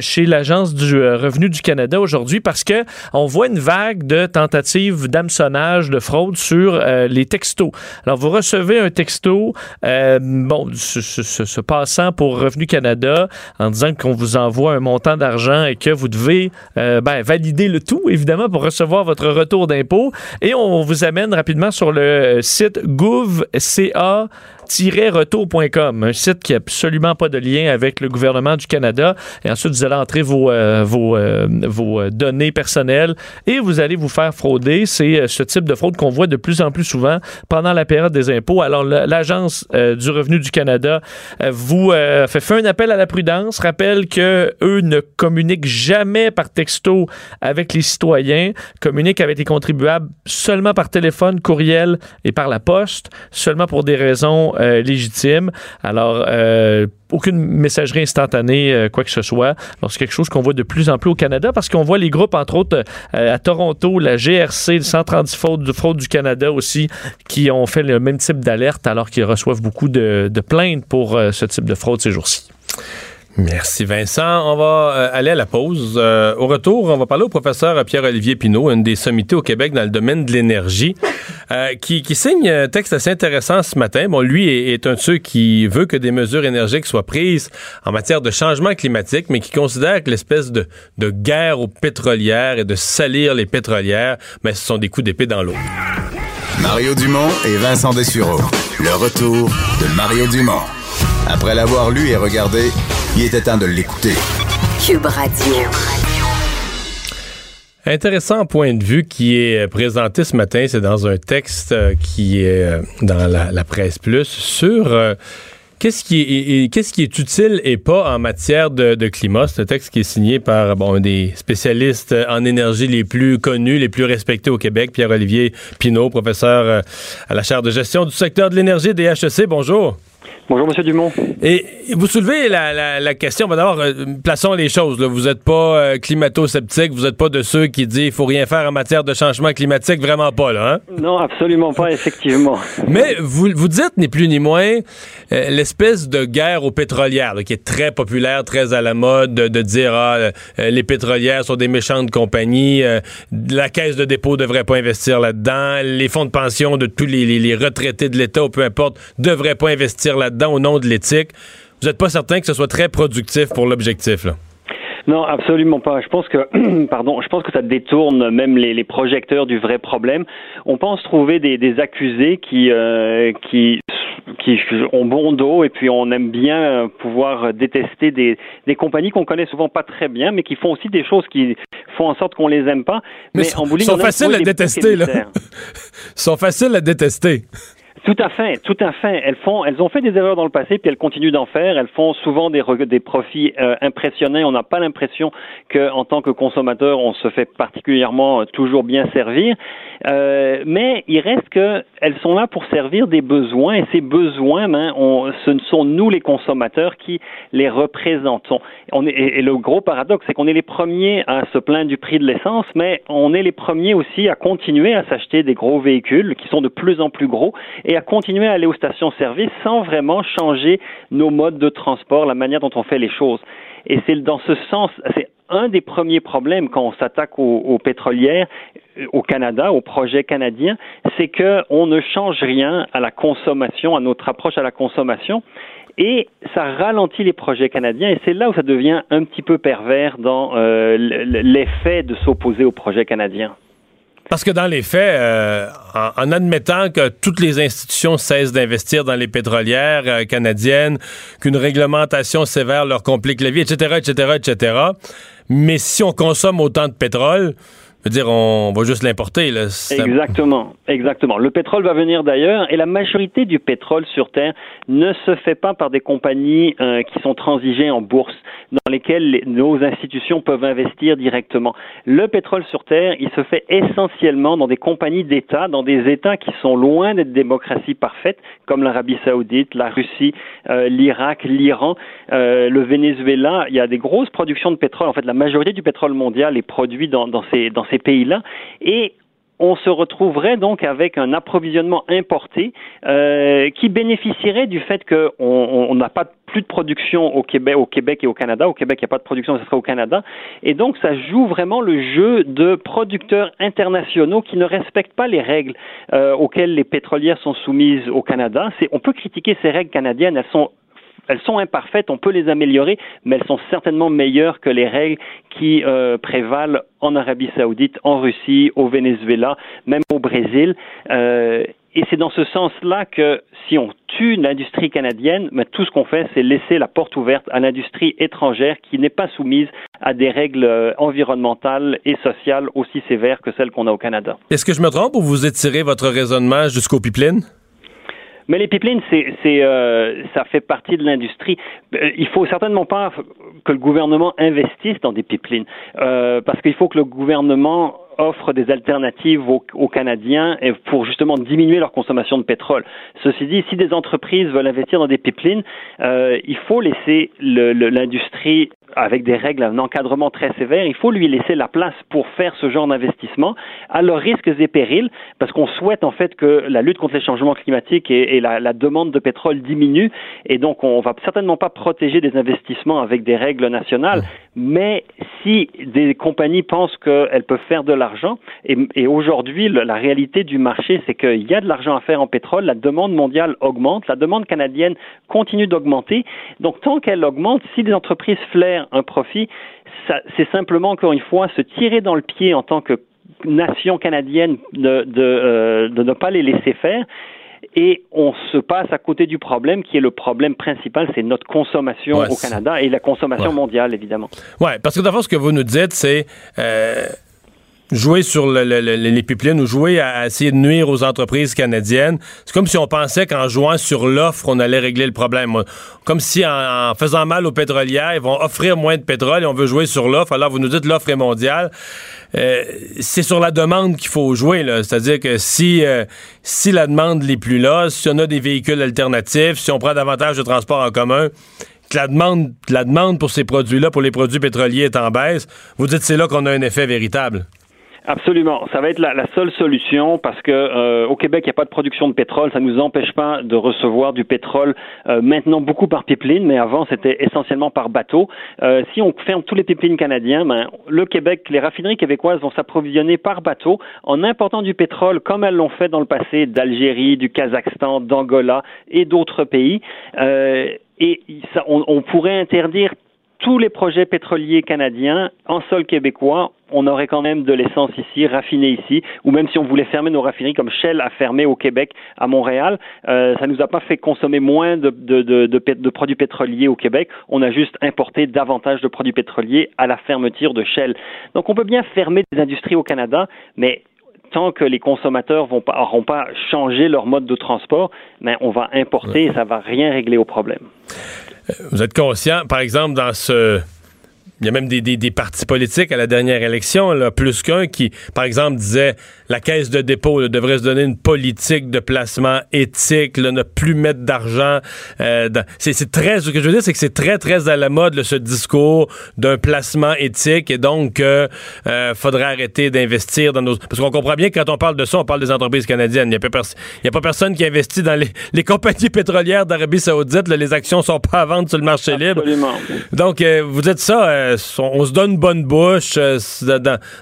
chez l'Agence du revenu du Canada aujourd'hui, parce que on voit une vague de tentatives d'hameçonnage, de fraude sur les les textos. Alors, vous recevez un texto, euh, bon, se, passant pour Revenu Canada en disant qu'on vous envoie un montant d'argent et que vous devez euh, ben, valider le tout, évidemment, pour recevoir votre retour d'impôt. Et on vous amène rapidement sur le site gouv.ca retour.com, un site qui n'a absolument pas de lien avec le gouvernement du Canada. Et ensuite, vous allez entrer vos, euh, vos, euh, vos euh, données personnelles et vous allez vous faire frauder. C'est ce type de fraude qu'on voit de plus en plus souvent pendant la période des impôts. Alors, l'Agence du revenu du Canada vous fait, fait un appel à la prudence, rappelle que eux ne communiquent jamais par texto avec les citoyens, communiquent avec les contribuables seulement par téléphone, courriel et par la poste, seulement pour des raisons légitimes. Alors, aucune messagerie instantanée, euh, quoi que ce soit. c'est quelque chose qu'on voit de plus en plus au Canada parce qu'on voit les groupes, entre autres, euh, à Toronto, la GRC, le Centre antifraude du fraude du Canada aussi, qui ont fait le même type d'alerte alors qu'ils reçoivent beaucoup de, plaintes pour euh, ce type de fraude ces jours-ci. Merci Vincent. On va euh, aller à la pause. Euh, au retour, on va parler au professeur Pierre-Olivier Pinault, une des sommités au Québec dans le domaine de l'énergie, euh, qui, signe un texte assez intéressant ce matin. Bon, lui est, un de ceux qui veut que des mesures énergiques soient prises en matière de changement climatique, mais qui considère que l'espèce de, de guerre aux pétrolières et de salir les pétrolières, mais ce sont des coups d'épée dans l'eau. Mario Dumont et Vincent Dessureau. Le retour de Mario Dumont. Après l'avoir lu et regardé, il était temps de l'écouter. Cube Radio. Intéressant point de vue qui est présenté ce matin, c'est dans un texte euh, qui est euh, dans la, presse plus sur euh, qu'est-ce qui est qu'est-ce qui est utile et pas en matière de, climat. C'est un texte qui est signé par bon un des spécialistes en énergie les plus connus, les plus respectés au Québec, Pierre-Olivier Pinault, professeur à la chaire de gestion du secteur de l'énergie des HEC. Bonjour. Bonjour, Monsieur Dumont. Et vous soulevez la, la, question. D'abord, euh, plaçons les choses. Vous n'êtes pas euh, climato-sceptique. Vous n'êtes pas de ceux qui disent qu'il faut rien faire en matière de changement climatique. Vraiment pas, là. Hein? Non, absolument pas, effectivement. Mais vous, vous dites, ni plus ni moins, euh, l'espèce de guerre aux pétrolières, qui est très populaire, très à la mode, de, dire ah, les pétrolières sont des méchantes compagnies, la caisse de dépôt devrait pas investir là-dedans, les fonds de pension de tous les, les retraités de l'État ou peu importe devraient pas investir là-dedans au nom de l'éthique, vous n'êtes pas certain que ce soit très productif pour l'objectif, là? Non, absolument pas. Je pense que, pardon, je pense que ça détourne même les, projecteurs du vrai problème. On pense trouver des, accusés qui, euh, qui, qui ont bon dos et puis on aime bien pouvoir détester des, des compagnies qu'on connaît souvent pas très bien, mais qui font aussi des choses qui font en sorte qu'on les aime pas. Mais, en bowling, sont faciles à détester, là. sont faciles à détester. Tout à fait, tout à fait. Elles font, elles ont fait des erreurs dans le passé, puis elles continuent d'en faire. Elles font souvent des, profits euh, impressionnants. On n'a pas l'impression qu'en tant que consommateur, on se fait particulièrement euh, toujours bien servir. Euh, mais il reste qu'elles sont là pour servir des besoins, et ces besoins, ben, on, ce sont nous les consommateurs qui les représentons. On est, et, le gros paradoxe, c'est qu'on est les premiers à se plaindre du prix de l'essence, mais on est les premiers aussi à continuer à s'acheter des gros véhicules qui sont de plus en plus gros et à continuer à aller aux stations-service sans vraiment changer nos modes de transport, la manière dont on fait les choses. Et c'est dans ce sens, c'est un des premiers problèmes quand on s'attaque aux, pétrolières euh, au Canada, aux projets canadiens, c'est qu'on ne change rien à la consommation, à notre approche à la consommation. Et ça ralentit les projets canadiens et c'est là où ça devient un petit peu pervers dans euh, l'effet de s'opposer aux projets canadiens. Parce que dans les faits, euh, en, admettant que toutes les institutions cessent d'investir dans les pétrolières euh, canadiennes, qu'une réglementation sévère leur complique la vie, etc., etc., etc., mais si on consomme autant de pétrole, veux dire, on va juste l'importer. Exactement, exactement. Le pétrole va venir d'ailleurs, et la majorité du pétrole sur Terre ne se fait pas par des compagnies euh, qui sont transigées en bourse, dans lesquelles nos institutions peuvent investir directement. Le pétrole sur Terre, il se fait essentiellement dans des compagnies d'État, dans des États qui sont loin d'être démocraties parfaites, comme l'Arabie saoudite, la Russie, euh, l'Irak, l'Iran, euh, le Venezuela. Il y a des grosses productions de pétrole. En fait, la majorité du pétrole mondial est produit dans, dans ces, dans ces pays-là. Et on se retrouverait donc avec un approvisionnement importé euh, qui bénéficierait du fait qu'on n'a pas plus de production au Québec, et au Canada. Au Québec, il n'y a pas de production, ce serait au Canada. Et donc, ça joue vraiment le jeu de producteurs internationaux qui ne respectent pas les règles euh, auxquelles les pétrolières sont soumises au Canada. on peut critiquer ces règles canadiennes, elles sont elles sont imparfaites, on peut les améliorer, mais elles sont certainement meilleures que les règles qui euh, prévalent en Arabie saoudite, en Russie, au Venezuela, même au Brésil. Euh, et c'est dans ce sens-là que si on tue l'industrie canadienne, mais tout ce qu'on fait, c'est laisser la porte ouverte à l'industrie étrangère qui n'est pas soumise à des règles euh, environnementales et sociales aussi sévères que celles qu'on a au Canada. Est-ce que je me trompe ou vous étirez votre raisonnement jusqu'au pipeline? Mais les pipelines, c'est, c'est, euh, ça fait partie de l'industrie. Euh, il faut certainement pas que le gouvernement investisse dans des pipelines, euh, parce qu'il faut que le gouvernement offre des alternatives aux, aux, Canadiens pour justement diminuer leur consommation de pétrole. Ceci dit, si des entreprises veulent investir dans des pipelines, euh, il faut laisser le, l'industrie avec des règles, un encadrement très sévère, il faut lui laisser la place pour faire ce genre d'investissement à leurs risques et périls, parce qu'on souhaite en fait que la lutte contre les changements climatiques et, la, demande de pétrole diminue, et donc on va certainement pas protéger des investissements avec des règles nationales, mais si des compagnies pensent qu'elles peuvent faire de l'argent, et, et aujourd'hui la réalité du marché, c'est qu'il y a de l'argent à faire en pétrole, la demande mondiale augmente, la demande canadienne continue d'augmenter, donc tant qu'elle augmente, si des entreprises flairent un profit, c'est simplement, encore une fois, se tirer dans le pied en tant que nation canadienne de, de, euh, de ne pas les laisser faire et on se passe à côté du problème qui est le problème principal, c'est notre consommation Ouais, au Canada et la consommation Ouais. mondiale, évidemment. Oui, parce que d'abord, ce que vous nous dites, c'est euh, jouer sur le- le- le- les pipelines ou jouer à, à essayer de nuire aux entreprises canadiennes. C'est comme si on pensait qu'en jouant sur l'offre, on allait régler le problème. Comme si en, en faisant mal aux pétrolières, ils vont offrir moins de pétrole et on veut jouer sur l'offre. Alors, vous nous dites l'offre est mondiale. Euh, c'est sur la demande qu'il faut jouer. C'est-à-dire que si, euh, si la demande n'est plus là, si on a des véhicules alternatifs, si on prend davantage de transports en commun, que la demande, la demande pour ces produits-là, pour les produits pétroliers est en baisse, vous dites c'est là qu'on a un effet véritable. Absolument, ça va être la, la seule solution parce que euh, au Québec il n'y a pas de production de pétrole, ça nous empêche pas de recevoir du pétrole euh, maintenant beaucoup par pipeline, mais avant c'était essentiellement par bateau. Euh, si on ferme tous les pipelines canadiens, ben, le Québec, les raffineries québécoises vont s'approvisionner par bateau en important du pétrole comme elles l'ont fait dans le passé d'Algérie, du Kazakhstan, d'Angola et d'autres pays. Euh, et ça, on, on pourrait interdire tous les projets pétroliers canadiens en sol québécois, on aurait quand même de l'essence ici, raffinée ici, ou même si on voulait fermer nos raffineries comme Shell a fermé au Québec, à Montréal, euh, ça nous a pas fait consommer moins de, de, de, de, pét- de produits pétroliers au Québec, on a juste importé davantage de produits pétroliers à la fermeture de Shell. Donc on peut bien fermer des industries au Canada, mais tant que les consommateurs vont pas, auront pas changé leur mode de transport, on va importer et ça va rien régler au problème. Vous êtes conscient, par exemple, dans ce. Il y a même des, des, des partis politiques à la dernière élection, là, plus qu'un, qui, par exemple, disait la caisse de dépôt là, devrait se donner une politique de placement éthique, là, ne plus mettre d'argent. Euh, dans- c'est, très, ce que je veux dire, c'est que c'est très, très à la mode, là, ce discours d'un placement éthique, et donc, euh, euh, faudrait arrêter d'investir dans nos. Parce qu'on comprend bien que quand on parle de ça, on parle des entreprises canadiennes. Il n'y a, pers- a pas personne qui investit dans les, les compagnies pétrolières d'Arabie Saoudite. les actions sont pas à vendre sur le marché libre. Absolument. Donc, euh, vous dites ça, on, se donne bonne bouche euh,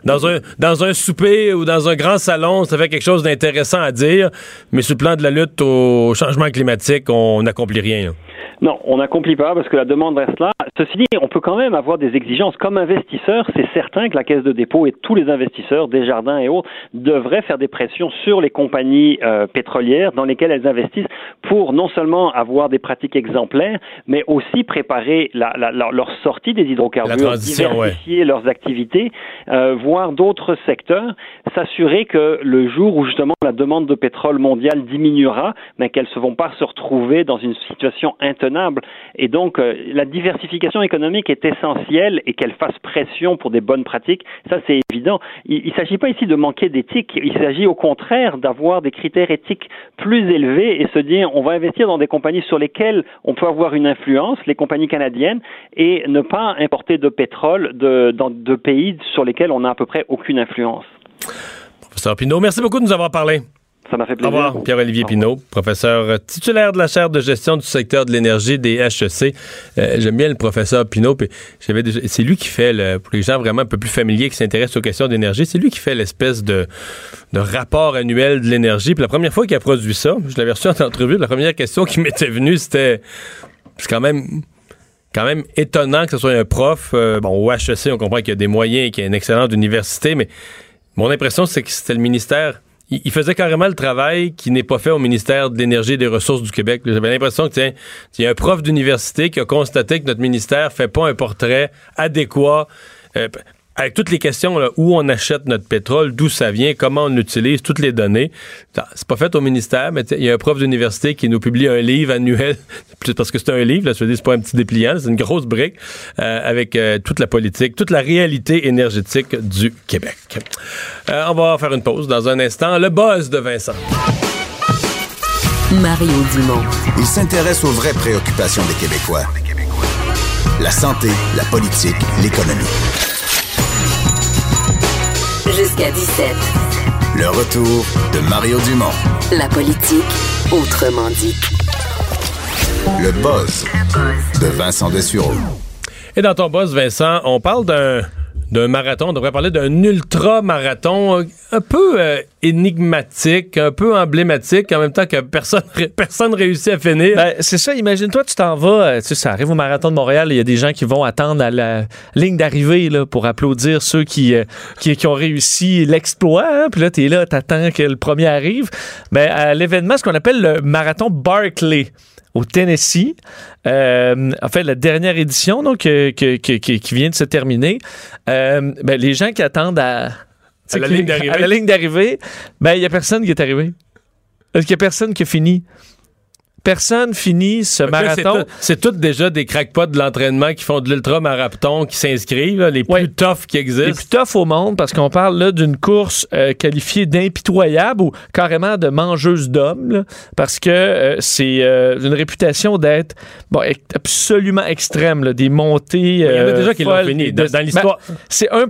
dans, un, souper ou dans un grand salon, ça fait quelque chose d'intéressant à dire, mais sur le plan de la lutte au changement climatique, on n'accomplit rien. Non, on n'accomplit pas parce que la demande reste là. Ceci dit, on peut quand même avoir des exigences. Comme investisseur, c'est certain que la Caisse de dépôt et tous les investisseurs, Desjardins et autres, devraient faire des pressions sur les compagnies euh, pétrolières dans lesquelles elles investissent pour non seulement avoir des pratiques exemplaires, mais aussi préparer la, la- la- leur sortie des hydrocarbures, ouais. diversifier leurs activités, euh, voir d'autres secteurs, s'assurer que le jour où justement la demande de pétrole mondiale diminuera, mais qu'elles ne vont pas se retrouver dans une situation Et donc, euh, la diversification économique est essentielle et qu'elle fasse pression pour des bonnes pratiques, ça c'est évident. Il ne s'agit pas ici de manquer d'éthique, il s'agit au contraire d'avoir des critères éthiques plus élevés et se dire on va investir dans des compagnies sur lesquelles on peut avoir une influence, les compagnies canadiennes, et ne pas importer de pétrole dans de pays sur lesquels on n'a à peu près aucune influence. Professeur Pinault, merci beaucoup de nous avoir parlé. Ça m'a fait Au plaisir. revoir. Pierre-Olivier. Pinault, professeur titulaire de la chaire de gestion du secteur de l'énergie des HEC. Euh, J'aime bien le professeur Pinault. C'est lui qui fait, le- pour les gens vraiment un peu plus familiers qui s'intéressent aux questions d'énergie, c'est lui qui fait l'espèce de, de rapport annuel de l'énergie. Puis la première fois qu'il a produit ça, je l'avais reçu en entrevue, la première question qui m'était venue, c'était... C'est quand même quand même étonnant que ce soit un prof. euh, bon, au HEC, on comprend qu'il y a des moyens et qu'il y a une excellente université, mais mon impression, c'est que c'était le ministère il faisait carrément le travail qui n'est pas fait au ministère de l'Énergie et des Ressources du Québec. J'avais l'impression que, tiens, il y a un prof d'université qui a constaté que notre ministère fait pas un portrait adéquat. Euh, avec toutes les questions là, où on achète notre pétrole, d'où ça vient, comment on utilise, toutes les données. C'est pas fait au ministère, mais il y a un prof d'université qui nous publie un livre annuel, parce que c'est un livre, là, c'est pas un petit dépliant, c'est une grosse brique euh, avec euh, toute la politique, toute la réalité énergétique du Québec. Euh, on va faire une pause dans un instant. Le buzz de Vincent. Mario Dumont. Il s'intéresse aux vraies préoccupations des Québécois. La santé, la politique, l'économie. Jusqu'à 17. Le retour de Mario Dumont. La politique, autrement dit. Le buzz de Vincent Dessureau. Et dans ton buzz, Vincent, on parle d'un d'un marathon. On devrait parler d'un ultra-marathon euh, un peu euh, énigmatique, un peu emblématique, en même temps que personne personne réussit à finir. Ben, c'est ça, imagine-toi, tu t'en vas, euh, tu sais, ça arrive au marathon de Montréal, il y a des gens qui vont attendre à la ligne d'arrivée pour applaudir ceux qui, ont réussi l'exploit. Hein. Puis là, tu es là, tu que le premier arrive. Ben, à l'événement, ce qu'on appelle le marathon Barclay au Tennessee. Euh, en fait, la dernière édition donc, qui vient de se terminer. Euh, ben, les gens qui attendent à, la, ligne la ligne d'arrivée, ben, il n'y a personne qui est arrivé. Qu'il n'y a personne qui a fini? Personne finit ce marathon. C'est tout, déjà des crackpots de l'entraînement qui font de l'ultra-marathon, qui s'inscrivent, les plus toughs qui existent. Les plus toughs au monde, parce qu'on parle là d'une course euh, qualifiée d'impitoyable ou carrément de mangeuse d'hommes, parce que euh, c'est euh, une réputation d'être bon, absolument extrême, des montées. Il y en a déjà qui l'ont fini. Dans, l'histoire. Ben, c'est 1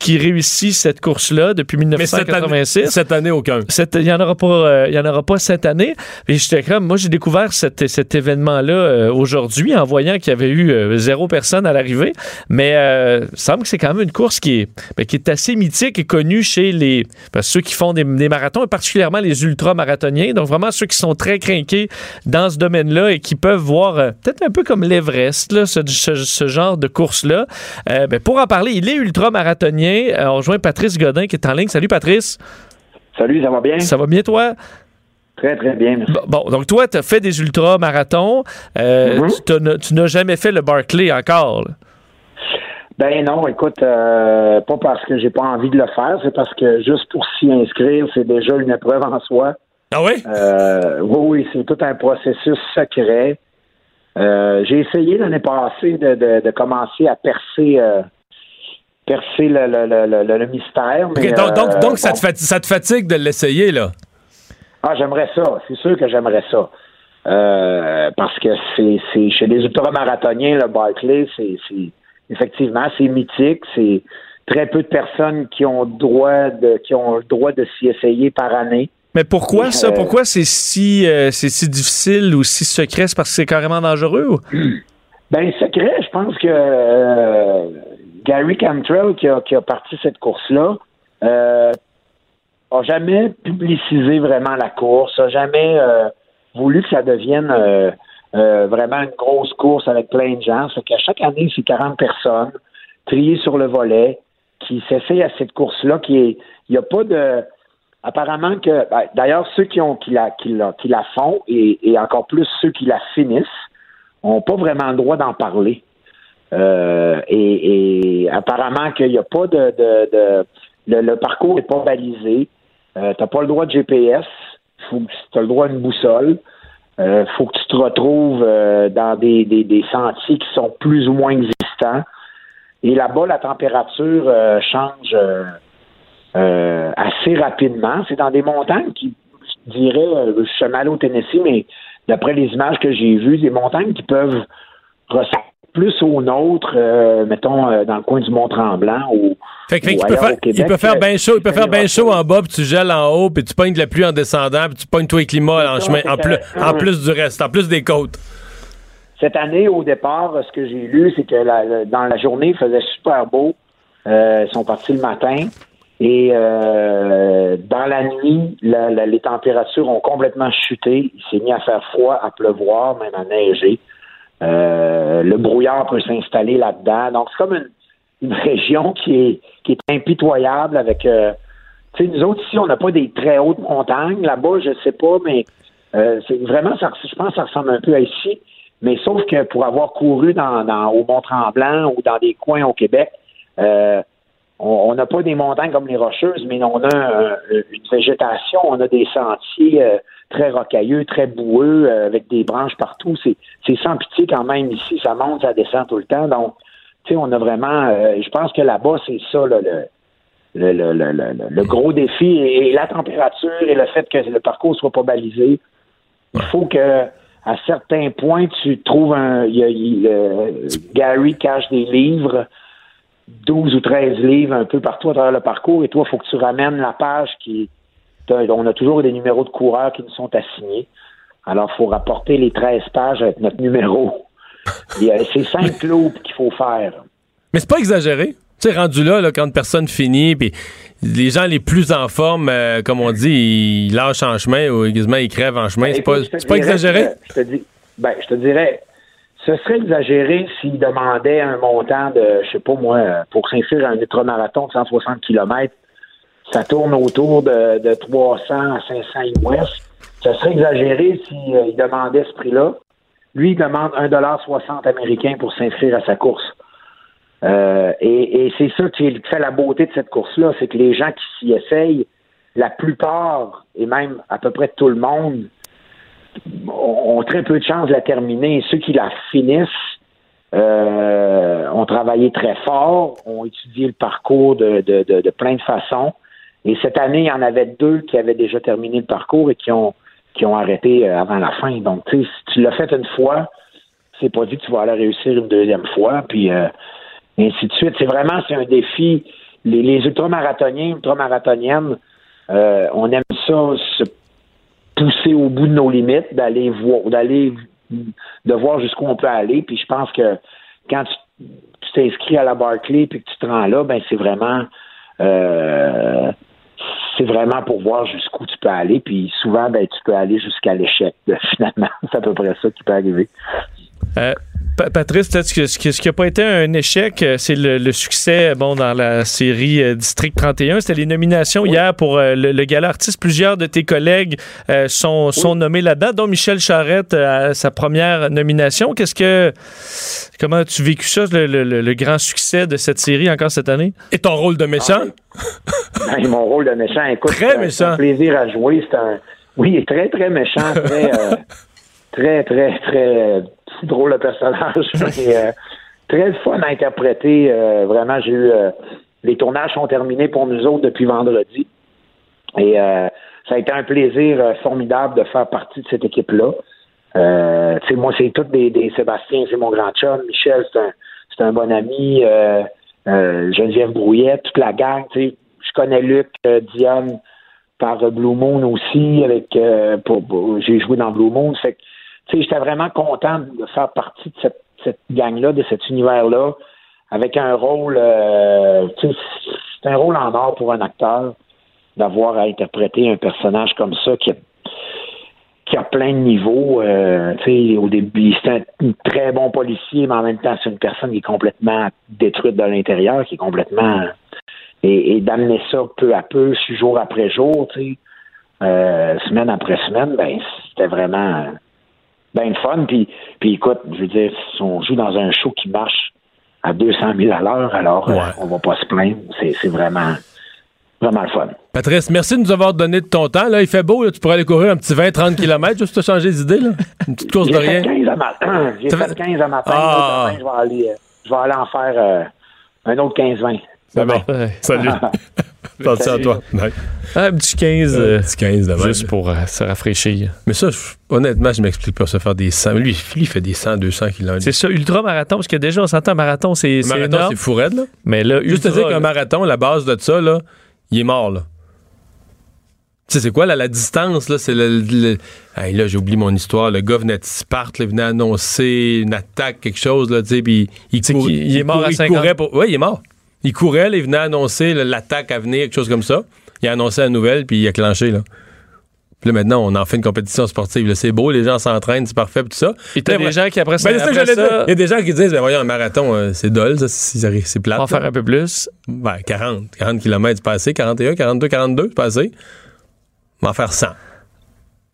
qui réussit cette course-là depuis 1986. Mais cette année, aucun. Il n'y en, aura pas, euh, y en aura pas cette année. Et j'étais comme, moi, j'ai découvert cet, cet événement-là euh, aujourd'hui en voyant qu'il y avait eu euh, zéro personne à l'arrivée. Mais il semble que c'est quand même une course qui est, ben, qui est assez mythique et connue chez les, ben, ceux qui font des, marathons, et particulièrement les ultra-marathoniens. Donc, vraiment ceux qui sont très craqués dans ce domaine-là et qui peuvent voir, peut-être un peu comme l'Everest, ce, ce, genre de course-là. Ben, pour en parler, il est ultra-marathonien euh, on rejoint Patrice Godin qui est en ligne. Salut Patrice. Salut, ça va bien? Ça va bien toi? Très, très bien. Bon, donc toi, tu as fait des ultra-marathons. Euh, mm-hmm. Tu n'as jamais fait le Barclay encore. Ben non, écoute, euh, pas parce que j'ai pas envie de le faire, c'est parce que juste pour s'y inscrire, c'est déjà une épreuve en soi. Ah oui? oui, oui, c'est tout un processus secret. j'ai essayé l'année passée de, commencer à percer percer le, le, le, mystère. donc, donc, euh, ça, te ça, te fatigue de l'essayer, là? Ah, j'aimerais ça. C'est sûr que j'aimerais ça. Euh, parce que c'est chez les ultramarathoniens, le Barclay, c'est effectivement c'est mythique. C'est très peu de personnes qui ont droit de qui ont le droit de s'y essayer par année. Mais pourquoi ça? Euh, pourquoi c'est si c'est si difficile ou si secret? C'est parce que c'est carrément dangereux? Ben secret, je pense que Gary Cantrell, qui a, qui a parti cette course-là, euh, a jamais publicisé vraiment la course, a jamais euh, voulu que ça devienne euh, euh, vraiment une grosse course avec plein de gens. C'est qu'à chaque année, c'est 40 personnes triées sur le volet qui s'essayent à cette course-là, qui est, il n'y a pas de, apparemment que, ben, d'ailleurs, ceux qui ont, qui la, qui la, qui la font et, et encore plus ceux qui la finissent, n'ont pas vraiment le droit d'en parler. Euh, et, apparemment qu'il n'y a pas de, de, le, parcours n'est pas balisé. Euh, tu n'as pas le droit de GPS. Tu as le droit d'une boussole. Il euh, faut que tu te retrouves dans des, des, des, sentiers qui sont plus ou moins existants. Et là-bas, la température change assez rapidement. C'est dans des montagnes qui, je dirais, je suis au Tennessee, mais d'après les images que j'ai vues, des montagnes qui peuvent ressembler plus au nôtre, euh, mettons, euh, dans le coin du Mont-Tremblant ou. Fait, fait il, peut faire, il peut faire bien chaud, il peut faire bien chaud en bas, puis tu gèles en haut, puis tu pognes de la pluie en descendant, puis tu pognes toi et climat en chemin, en plus, en plus du reste, en plus des côtes. Cette année, au départ, ce que j'ai lu, c'est que dans la journée, il faisait super beau. Euh, ils sont partis le matin. Et dans la nuit, les températures ont complètement chuté. Il s'est mis à faire froid, à pleuvoir, même à neiger. Euh, le brouillard peut s'installer là-dedans. Donc, c'est comme une, région qui est, qui est impitoyable avec euh, Tu sais, nous autres, ici, on n'a pas des très hautes montagnes. Là-bas, je sais pas, mais euh, c'est vraiment, ça, je pense que ça ressemble un peu à ici. Mais sauf que pour avoir couru dans, dans au Mont-Tremblant ou dans des coins au Québec, euh, on n'a pas des montagnes comme les Rocheuses, mais on a euh, une végétation, on a des sentiers euh, très rocailleux, très boueux, euh, avec des branches partout. C'est, sans pitié quand même ici, ça monte, ça descend tout le temps. Donc, tu sais, on a vraiment, je pense que là-bas, c'est ça le, le, le, le, le, gros défi et, la température et le fait que le parcours soit pas balisé. Il faut que à certains points, tu trouves un. Y a, Gary cache des livres 12 ou 13 livres un peu partout à travers le parcours et toi, il faut que tu ramènes la page qui. On a toujours des numéros de coureurs qui nous sont assignés. Alors, il faut rapporter les 13 pages avec notre numéro. C'est cinq loops qu'il faut faire. Mais c'est pas exagéré. Tu sais, rendu là, là, quand personne finit, puis les gens les plus en forme, euh, comme on dit, ils lâchent en chemin ou ils crèvent en chemin. Ben, c'est pas, exagéré? je, te dis, ben, je te dirais, ce serait exagéré s'il demandait un montant de, je sais pas moi, pour s'inscrire à un ultramarathon de 160 km, ça tourne autour de, 300 à 500 US. Ce serait exagéré s'il euh, demandait ce prix-là. Lui, il demande 1,60 américain pour s'inscrire à sa course. Euh, et, c'est ça qui fait la beauté de cette course-là, c'est que les gens qui s'y essayent, la plupart, et même à peu près tout le monde, ont très peu de chances de la terminer. ceux qui la finissent euh, ont travaillé très fort, ont étudié le parcours de, de, plein de façons. Et cette année, il y en avait deux qui avaient déjà terminé le parcours et qui ont qui ont arrêté euh, avant la fin. Donc, tu sais, si tu l'as fait une fois, c'est pas dit que tu vas aller réussir une deuxième fois, puis euh, ainsi de suite. C'est vraiment c'est un défi. Les, ultramarathoniens, ultramarathoniennes, on aime ça, pousser au bout de nos limites, d'aller voir, d'aller de voir jusqu'où on peut aller. Puis je pense que quand tu t'inscris à la Barclay puis que tu te rends là, ben c'est vraiment euh, c'est vraiment pour voir jusqu'où tu peux aller. Puis souvent, ben tu peux aller jusqu'à l'échec. Finalement, c'est à peu près ça qui peut arriver. Euh, Patrice, peut-être ce, ce qui n'a pas été un échec, euh, c'est le, succès bon, dans la série euh, District 31. C'était les nominations hier pour le, le, gala artiste. Plusieurs de tes collègues sont, sont nommés là-dedans, dont Michel Charette à sa première nomination. Qu'est-ce que comment as-tu vécu ça, le, grand succès de cette série encore cette année? Et ton rôle de méchant? Ah, ben, mon rôle de méchant, écoute, très méchant. C'est un plaisir à jouer. C'est un oui, très, très méchant, très, très, très, très drôle de personnage. mais, euh, très fun à interpréter. Euh, vraiment, j'ai eu. Euh, les tournages sont terminés pour nous autres depuis vendredi. Et ça a été un plaisir formidable de faire partie de cette équipe-là. Euh, moi, c'est tous des, Sébastien, c'est mon grand chum. Michel, c'est un, c'est un bon ami. Geneviève Brouillet, toute la gang. Je connais Luc, Diane par Blue Moon aussi. Avec, pour, j'ai joué dans Blue Moon. Fait j'étais vraiment content de faire partie de cette, gang-là, de cet univers-là, avec un rôle, euh, c'est un rôle en or pour un acteur d'avoir à interpréter un personnage comme ça qui a, plein de niveaux. Euh, au début, c'est un, très bon policier, mais en même temps, c'est une personne qui est complètement détruite de l'intérieur, qui est complètement et, et d'amener ça peu à peu, jour après jour, euh, semaine après semaine, ben c'était vraiment ben fun. Puis, puis écoute, je veux dire, si on joue dans un show qui marche à 200 000 à l'heure, alors euh, on va pas se plaindre. C'est vraiment, vraiment le fun. Patrice, merci de nous avoir donné de ton temps. Là, il fait beau, tu pourrais aller courir un petit 20-30 km juste te changer d'idée. Là. Une petite course de rien. 15 à matin. J'ai fait 15 à matin. Ah. je, vais aller, euh, je vais aller en faire euh, un autre 15-20. C'est bon. Salut. Pense à toi. Un petit 15. Un petit 15 Juste pour euh, se rafraîchir. Mais ça, honnêtement, je m'explique pas se faire des 100. Lui, il fait des 100, 200 km. C'est ça, ultra-marathon, parce que déjà, on s'entend marathon, c'est. Marathon, c'est fou raide, là. Mais là, Juste à dire qu'un marathon, la base de ça, là, il est mort, là. Tu sais, c'est quoi, là, la distance, là? C'est le. là, j'ai oublié mon histoire. Le gars venait de Sparte, il venait annoncer une attaque, quelque chose, là, tu sais, puis il, il, est mort à 50. courait pour. Oui, il est mort. Il courait, il venait annoncer l'attaque à venir, quelque chose comme ça. Il a annoncé la nouvelle, puis il a clenché, là. Puis là, maintenant, on en fait une compétition sportive. Là, C'est beau, les gens s'entraînent, c'est parfait, puis tout ça. Et t'as des gens qui après ça. Ben, ça. Il y a des gens qui disent, ben voyons, un marathon, euh, c'est dole, ça, c'est c'est plate. on va faire là. un peu plus. Ben, 40. 40 km, c'est pas assez. 41, 42, 42, c'est pas assez. On va en faire 100.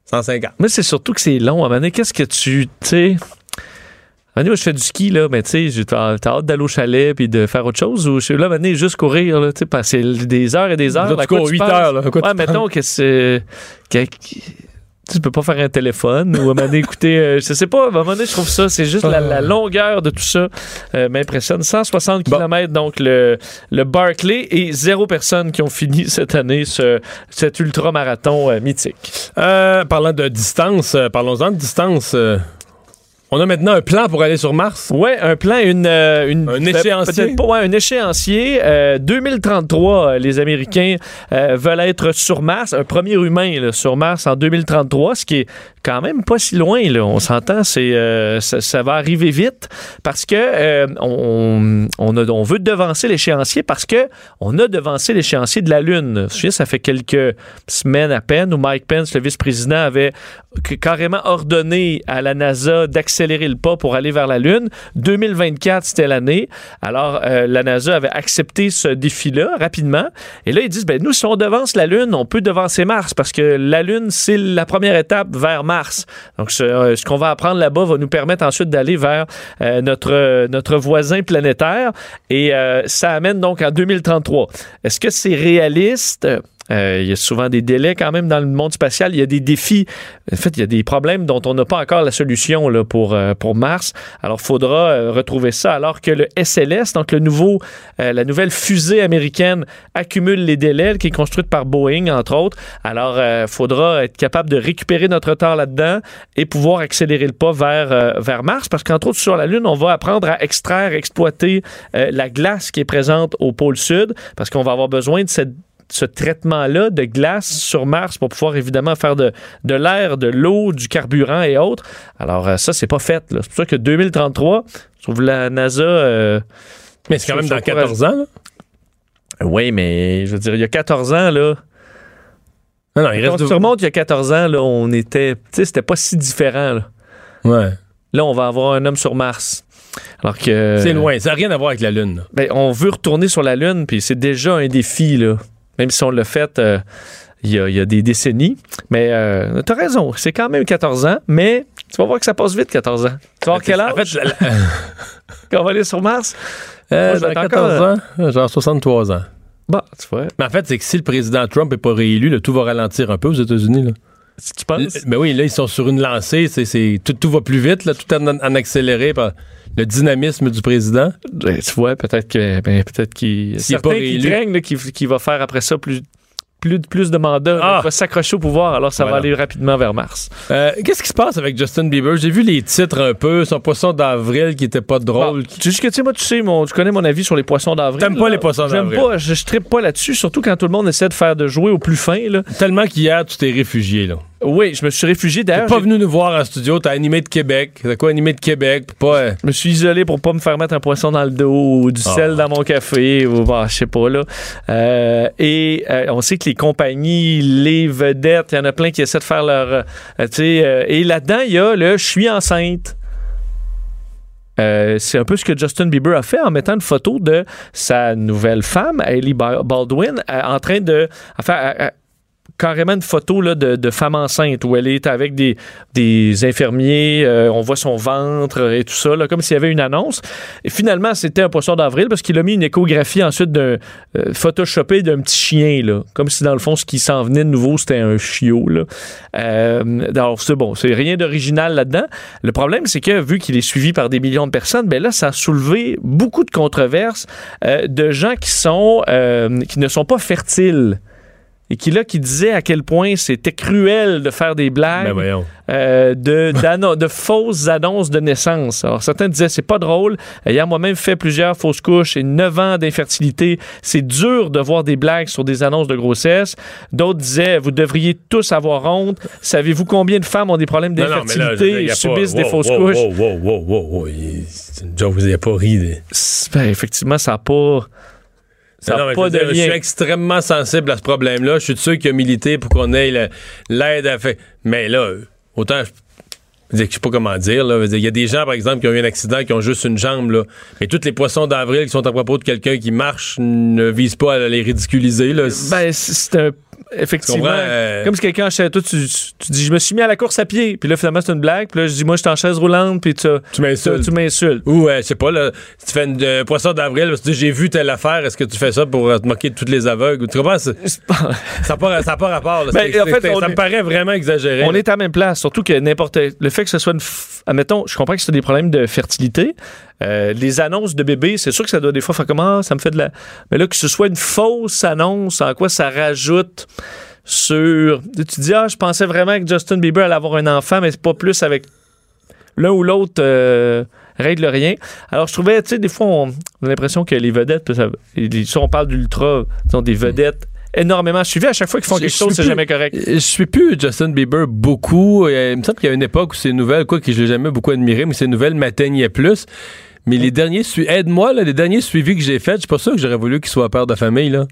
150. Mais c'est surtout que c'est long. À un moment qu'est-ce que tu. Tu sais. À un moment donné, moi, je fais du ski, là, mais tu sais, t'as hâte d'aller au chalet puis de faire autre chose ou je suis là, donné, juste courir, là, tu sais, passer des heures et des heures. Là, tu cours huit penses? heures, là. Ouais, mettons que c'est. que- tu peux pas faire un téléphone ou à un moment donné écouter, euh, je sais pas, à un moment donné, je trouve ça, c'est juste la, la longueur de tout ça euh, m'impressionne. 160 km, donc le, le Barclay et zéro personne qui ont fini cette année ce, cet ultra-marathon euh, mythique. Euh, parlant de distance, parlons-en de distance. Euh, on a maintenant un plan pour aller sur Mars. Ouais, un plan, une, euh, une Un peut- échéancier. pas, ouais, un échéancier. Euh, 2033, euh, les Américains euh, veulent être sur Mars, un premier humain là, sur Mars en 2033, ce qui est quand même pas si loin. Là. On s'entend, c'est euh, ça, ça va arriver vite parce que euh, on, on, a- on veut devancer l'échéancier parce que on a devancé l'échéancier de la Lune. Ça fait quelques semaines à peine où Mike Pence, le vice-président, avait carrément ordonné à la NASA d'accélérer le pas pour aller vers la Lune. 2024, c'était l'année. Alors, euh, la NASA avait accepté ce défi-là rapidement. Et là, ils disent, ben, nous, si on devance la Lune, on peut devancer Mars parce que la Lune, c'est la première étape vers Mars. Donc, ce, euh, qu'on va apprendre là-bas va nous permettre ensuite d'aller vers euh, notre, notre voisin planétaire. Et ça amène donc en 2033. Est-ce que c'est réaliste? Euh, il y a souvent des délais quand même dans le monde spatial. Il y a des défis. En fait, il y a des problèmes dont on n'a pas encore la solution là, pour, euh, pour Mars. Alors, il faudra euh, retrouver ça alors que le SLS, donc le nouveau, euh, la nouvelle fusée américaine, accumule les délais, qui est construite par Boeing, entre autres. Alors, il faudra être capable de récupérer notre retard là-dedans et pouvoir accélérer le pas vers, euh, vers Mars parce qu'entre autres, sur la Lune, on va apprendre à extraire, exploiter euh, la glace qui est présente au pôle sud parce qu'on va avoir besoin de cette ce traitement-là de glace sur Mars pour pouvoir évidemment faire de, de l'air, de l'eau, du carburant et autres. Alors euh, ça, c'est pas fait. C'est pour ça que 2033, je trouve la NASA... euh, Mais c'est quand même dans sur- 14 ans. là. Oui, mais je veux dire, il y a 14 ans, là... Non, non, il Quand reste. tu remontes il y a 14 ans, là, on était... Tu sais, c'était pas si différent, là. Ouais. Là, on va avoir un homme sur Mars. Alors que... C'est loin. Ça n'a rien à voir avec la Lune. Ben, on veut retourner sur la Lune, puis c'est déjà un défi, là. Même si on l'a fait euh, il y, a, il y a des décennies. Mais euh, t'as raison, c'est quand même 14 ans, mais tu vas voir que ça passe vite, 14 ans. Tu vas avoir quel âge En fait, quand on va aller sur Mars? euh, Moi, dans j'attends 14 encore, ans, euh, genre 63 ans. Bah, tu vois. Mais en fait, c'est que si le président Trump n'est pas réélu, là, tout va ralentir un peu aux États-Unis. Tu penses? Ben oui, là, ils sont sur une lancée. C'est, c'est- tout, tout va plus vite, là, tout en, en accéléré par le dynamisme du président? Ben, tu vois, peut-être que ben, peut-être qu'il S'il pas qui réélu. craignent qu'il va faire après ça plus plus, plus de mandats, Ah! il va s'accrocher au pouvoir, alors ça Voilà. va aller rapidement vers Mars. Euh, qu'est-ce qui se passe avec Justin Bieber? J'ai vu les titres un peu, son poisson d'avril qui était pas drôle. Bon, tu sais que tu sais, moi, tu sais, mon, tu connais mon avis sur les poissons d'avril. T'aimes pas les poissons J'aime d'avril? pas, je, je trippe pas là-dessus, surtout quand tout le monde essaie de faire de jouer au plus fin. Là. Tellement qu'hier, tu t'es réfugié. Là. Oui, je me suis réfugié T'es d'ailleurs. pas j'ai- venu nous voir en studio, t'as animé de Québec. T'as quoi animé de Québec? Pas, euh, Je me suis isolé pour pas me faire mettre un poisson dans le dos ou du Ah. sel dans mon café ou bah, je sais pas là. Euh, et euh, on sait que les compagnies, les vedettes, il y en a plein qui essaient de faire leur, et là-dedans il y a le je suis enceinte. Euh, c'est un peu ce que Justin Bieber a fait en mettant une photo de sa nouvelle femme, Hailey Ba- Baldwin, en train de carrément une photo là, de, de femme enceinte où elle est avec des, des infirmiers, euh, on voit son ventre et tout ça, là, comme s'il y avait une annonce. Et finalement, c'était un poisson d'avril parce qu'il a mis une échographie ensuite d'un euh, photoshopé d'un petit chien, là, comme si dans le fond, ce qui s'en venait de nouveau, c'était un chiot. Là. Euh, alors, c'est bon, c'est rien d'original là-dedans. Le problème, c'est que vu qu'il est suivi par des millions de personnes, ben là, ça a soulevé beaucoup de controverses euh, de gens qui sont qui ne sont pas fertiles et qui là qui disait à quel point c'était cruel de faire des blagues ben euh, de, fausses annonces de naissance. Alors certains disaient c'est pas drôle. Ayant moi-même fait plusieurs fausses couches et 9 ans d'infertilité, c'est dur de voir des blagues sur des annonces de grossesse. D'autres disaient vous devriez tous avoir honte. Savez-vous combien de femmes ont des problèmes d'infertilité et subissent pas- des fausses wow, couches? wow, wow, wow, wow, wow, il- vous n'avez pas ri. ben, effectivement, ça n'a pas. Ça non, pas de Je suis extrêmement sensible à ce problème-là. Je suis sûr qu'il a milité pour qu'on ait l'aide à faire. Mais là, autant je sais pas comment dire. Il y a des gens, par exemple, qui ont eu un accident, qui ont juste une jambe. Là. Mais tous les poissons d'avril qui sont à propos de quelqu'un qui marche ne visent pas à les ridiculiser. Là. Ben, c'est un effectivement. Euh, comme si quelqu'un chez toi, tu, tu, dis, je me suis mis à la course à pied. Puis là, finalement, c'est une blague. Puis là, je dis, moi, je suis en chaise roulante. Puis tu, tu m'insultes. Ou, euh, je sais pas, là, tu fais une euh, poisson d'avril, tu dis, j'ai vu telle affaire. Est-ce que tu fais ça pour te moquer de toutes les aveugles? Tu comprends? ça n'a pas, ça pas rapport. Ben, en fait, ça me paraît vraiment exagéré. On est à la même place. Surtout que n'importe. Le fait que ce soit une. Admettons, je comprends que c'est des problèmes de fertilité. Les annonces de bébés, c'est sûr que ça doit des fois faire comment ça me fait de la. Mais là, que ce soit une fausse annonce, en quoi ça rajoute sur. Tu dis, ah, je pensais vraiment que Justin Bieber allait avoir un enfant, mais c'est pas plus avec l'un ou l'autre. Euh, règle rien. Alors, je trouvais, tu sais, des fois, on, a l'impression que les vedettes, ça, on parle d'ultra, disons, des vedettes énormément suivies. À chaque fois qu'ils font quelque chose, c'est jamais correct. Je suis plus Justin Bieber beaucoup. Il me semble qu'il y a une époque où ces nouvelles, quoi que je l'ai jamais beaucoup admiré, mais ces nouvelles m'atteignaient plus. Mais les derniers, aide-moi, les derniers suivis que j'ai faits, je suis pas sûr que j'aurais voulu qu'il soit père de famille, là.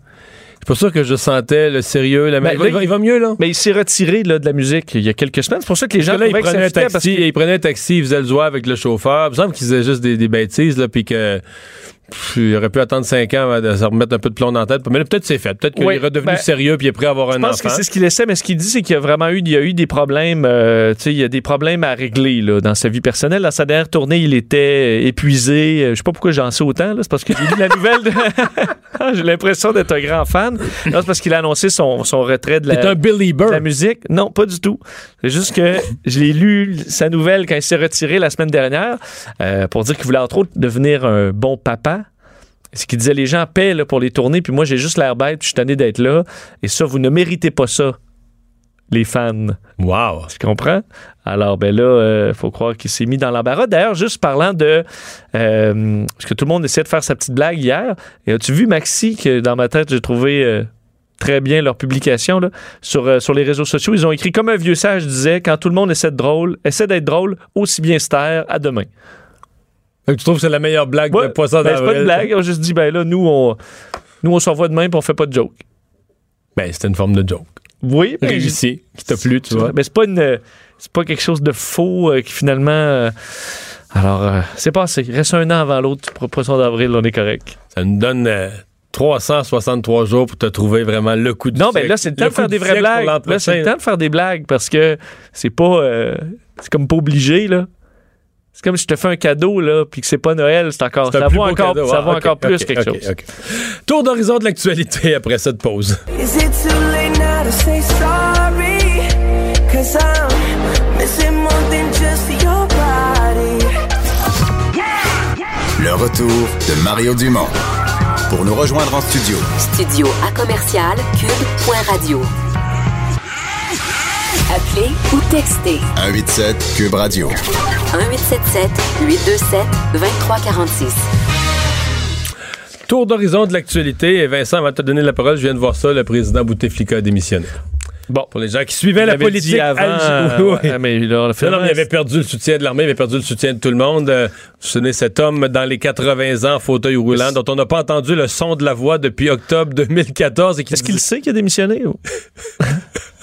C'est pour ça que je sentais le sérieux. La... Ben, il, va, mieux, là. Mais il s'est retiré là, de la musique il y a quelques semaines. C'est pour ça que les gens. là, il prenait, un taxi, il prenait un taxi, il faisait le joie avec le chauffeur. Il me semble qu'il faisait juste des, des bêtises, là, puis que il aurait pu attendre 5 ans avant de se remettre un peu de plomb dans la tête. Mais là, peut-être c'est fait. Peut-être qu'il est redevenu ben, sérieux puis il est prêt à avoir un enfant. Je pense que c'est ce qu'il essaie, mais ce qu'il dit, c'est qu'il y a vraiment eu, il y a eu des problèmes, euh, il y a des problèmes à régler là, dans sa vie personnelle. Dans sa dernière tournée, il était épuisé. Je sais pas pourquoi j'en sais autant. C'est parce que j'ai lu la nouvelle. j'ai l'impression d'être un grand fan. c'est parce qu'il a annoncé son, son retrait de la, un de la musique. Non, pas du tout. C'est juste que je l'ai lu, sa nouvelle, quand il s'est retiré la semaine dernière, euh, pour dire qu'il voulait entre autres devenir un bon papa. Ce qu'il disait, les gens paient pour les tourner, puis moi j'ai juste l'air bête, puis je suis tanné d'être là. Et ça, vous ne méritez pas ça, les fans. Wow! Tu comprends? Alors, ben là, il euh, faut croire qu'il s'est mis dans l'embarras. D'ailleurs, juste parlant de. Euh, parce que tout le monde essayait de faire sa petite blague hier. Et as-tu vu, Maxi, que dans ma tête, j'ai trouvé. Euh, très bien leur publication là, sur, sur les réseaux sociaux. Ils ont écrit comme un vieux sage disait quand tout le monde essaie d'être drôle, essaie d'être drôle, aussi bien se taire, à demain tu trouves que c'est la meilleure blague de poisson ben, C'est pas une blague. On juste dit, ben là, nous, on, nous, on s'envoie de même et on fait pas de joke. Ben, c'était une forme de joke. Oui. Réussi, qui t'a plu, tu vois. Ben, c'est pas une. C'est pas quelque chose de faux euh, qui finalement. Euh, alors, euh, c'est passé. Reste un an avant l'autre. Poisson d'avril, on est correct. Ça nous donne. 363 jours pour te trouver vraiment le coup de Non, ben là, c'est le temps de faire des vraies blagues. Là, c'est le temps de faire des blagues parce que c'est pas. c'est comme pas obligé, là. C'est comme si je te fais un cadeau, là, puis que c'est pas Noël, c'est encore, ça vaut encore, ça vaut ah, encore plus quelque chose. Tour d'horizon de l'actualité après cette pause. Le retour de Mario Dumont. Pour nous rejoindre en studio. Studio à commercial cube.radio. Appelez ou textez. 187 Cube Radio. 1877 827 2346. Tour d'horizon de l'actualité. Vincent, avant de te donner la parole, je viens de voir ça, le président Bouteflika a démissionné. Bon, pour les gens qui suivaient la politique avant, mais il, non, il avait perdu le soutien de l'armée, il avait perdu le soutien de tout le monde. Euh, vous cet homme dans les 80 ans, fauteuil roulant, dont on n'a pas entendu le son de la voix depuis octobre 2014. Est-ce qu'il sait qu'il a démissionné?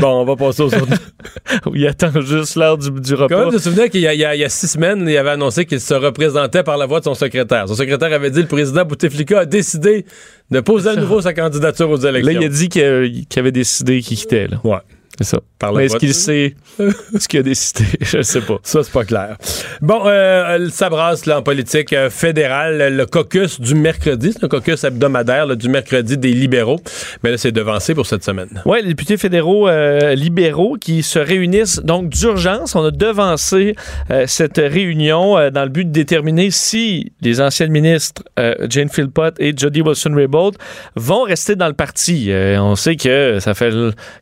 Bon, on va passer aux autres. il attend juste l'heure du, du repas. Quand même, te souviens qu'il y, a six semaines, il avait annoncé qu'il se représentait par la voix de son secrétaire. Son secrétaire avait dit le président Bouteflika a décidé de poser à nouveau sa candidature aux élections. Là, il a dit qu'il avait décidé qu'il quittait. Là. Ouais. C'est ça. Mais est-ce qu'il sait ce qu'il a décidé? Je ne sais pas. Ça, c'est pas clair. Bon, euh, ça brasse là, en politique euh, fédérale. Le caucus du mercredi, c'est un caucus hebdomadaire du mercredi des libéraux. Mais là, c'est devancé pour cette semaine. Oui, les députés fédéraux euh, libéraux qui se réunissent donc d'urgence. On a devancé euh, cette réunion dans le but de déterminer si les anciennes ministres Jane Philpott et Jody Wilson-Raybould vont rester dans le parti. on sait que ça fait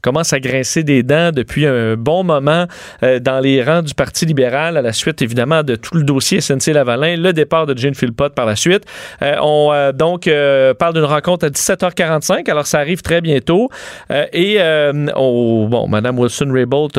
commence à grincer des dents depuis un bon moment euh, dans les rangs du Parti libéral, à la suite évidemment de tout le dossier SNC-Lavalin, le départ de Jane Philpott par la suite. Euh, on euh, donc parle d'une rencontre à 17h45, alors ça arrive très bientôt. et bon, Madame Wilson-Raybould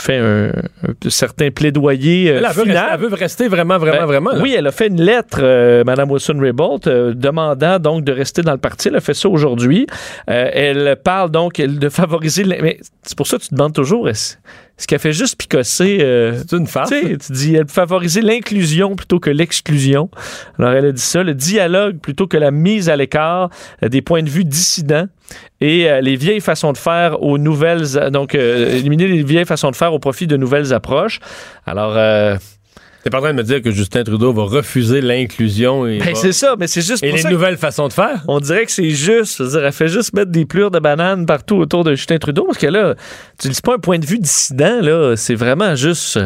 fait un, un certain plaidoyer elle, veut final. Rester, elle veut rester vraiment, vraiment, vraiment. Oui, elle a fait une lettre, euh, Mme Wilson-Raybould, euh, demandant donc de rester dans le parti. Elle a fait ça aujourd'hui. Euh, elle parle donc de favoriser... Mais c'est pour ça que tu te demandes toujours, est-ce qu'elle fait juste picosser... c'est une farce. Tu dis, elle favoriser l'inclusion plutôt que l'exclusion. Alors, elle a dit ça, le dialogue plutôt que la mise à l'écart des points de vue dissidents et les vieilles façons de faire aux nouvelles... Donc, éliminer les vieilles façons de faire au profit de nouvelles approches. Alors... T'es pas en train de me dire que Justin Trudeau va refuser l'inclusion et. Ben, c'est ça, mais c'est juste et pour les ça nouvelles façons de faire. On dirait que c'est juste. C'est-à-dire, elle fait juste mettre des plures de bananes partout autour de Justin Trudeau parce que là, tu dis pas un point de vue dissident, là. C'est vraiment juste.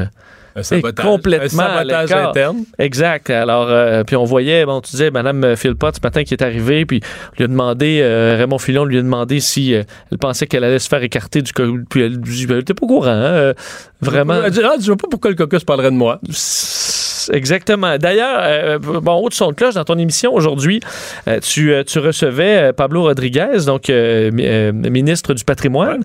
Un sabotage, complètement un sabotage interne. Exact. Alors, euh, puis on voyait, bon, tu disais, Mme Philpott ce matin qui est arrivée, puis on lui a demandé, euh, Raymond Filon lui a demandé si euh, elle pensait qu'elle allait se faire écarter du caucus. Puis elle n'était pas au courant, hein, vraiment. Elle dit, ah, je vois pas pourquoi le caucus parlerait de moi. Exactement. D'ailleurs, euh, bon, haut de son de cloche, dans ton émission aujourd'hui, euh, tu, euh, tu, recevais Pablo Rodriguez, donc ministre du patrimoine,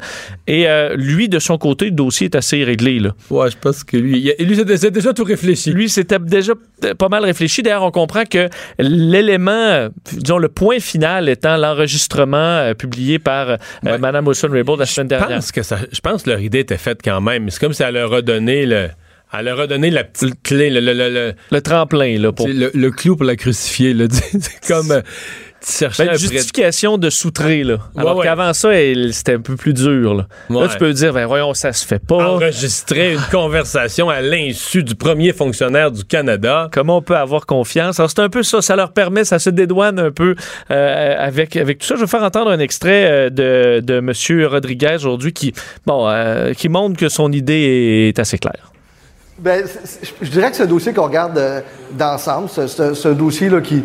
et lui, de son côté, le dossier est assez réglé. Là. Ouais, je pense que lui, il, lui, c'est déjà tout réfléchi. Lui, c'était déjà pas mal réfléchi. D'ailleurs, on comprend que l'élément, disons, le point final étant l'enregistrement publié par. Mme Wilson-Raybould la semaine dernière. Pense que ça, je pense que leur idée était faite quand même. C'est comme si elle leur a donné le... Elle leur a donné la petite clé, le, le, le, le tremplin, là, pour... le, clou pour la crucifier. C'est comme euh, chercher ben, justification de soutrer. Là. Alors ouais, qu'avant ça, c'était un peu plus dur. Là, ouais. là tu peux dire, ben voyons, ça se fait pas. Enregistrer une conversation à l'insu du premier fonctionnaire du Canada. Comment on peut avoir confiance? Alors c'est un peu ça, ça leur permet, ça se dédouane un peu euh, avec, avec tout ça. Je vais faire entendre un extrait de, de M. Rodriguez aujourd'hui qui, bon, euh, qui montre que son idée est assez claire. Ben, je dirais que c'est un dossier qu'on regarde euh, d'ensemble. C'est un dossier là, qui,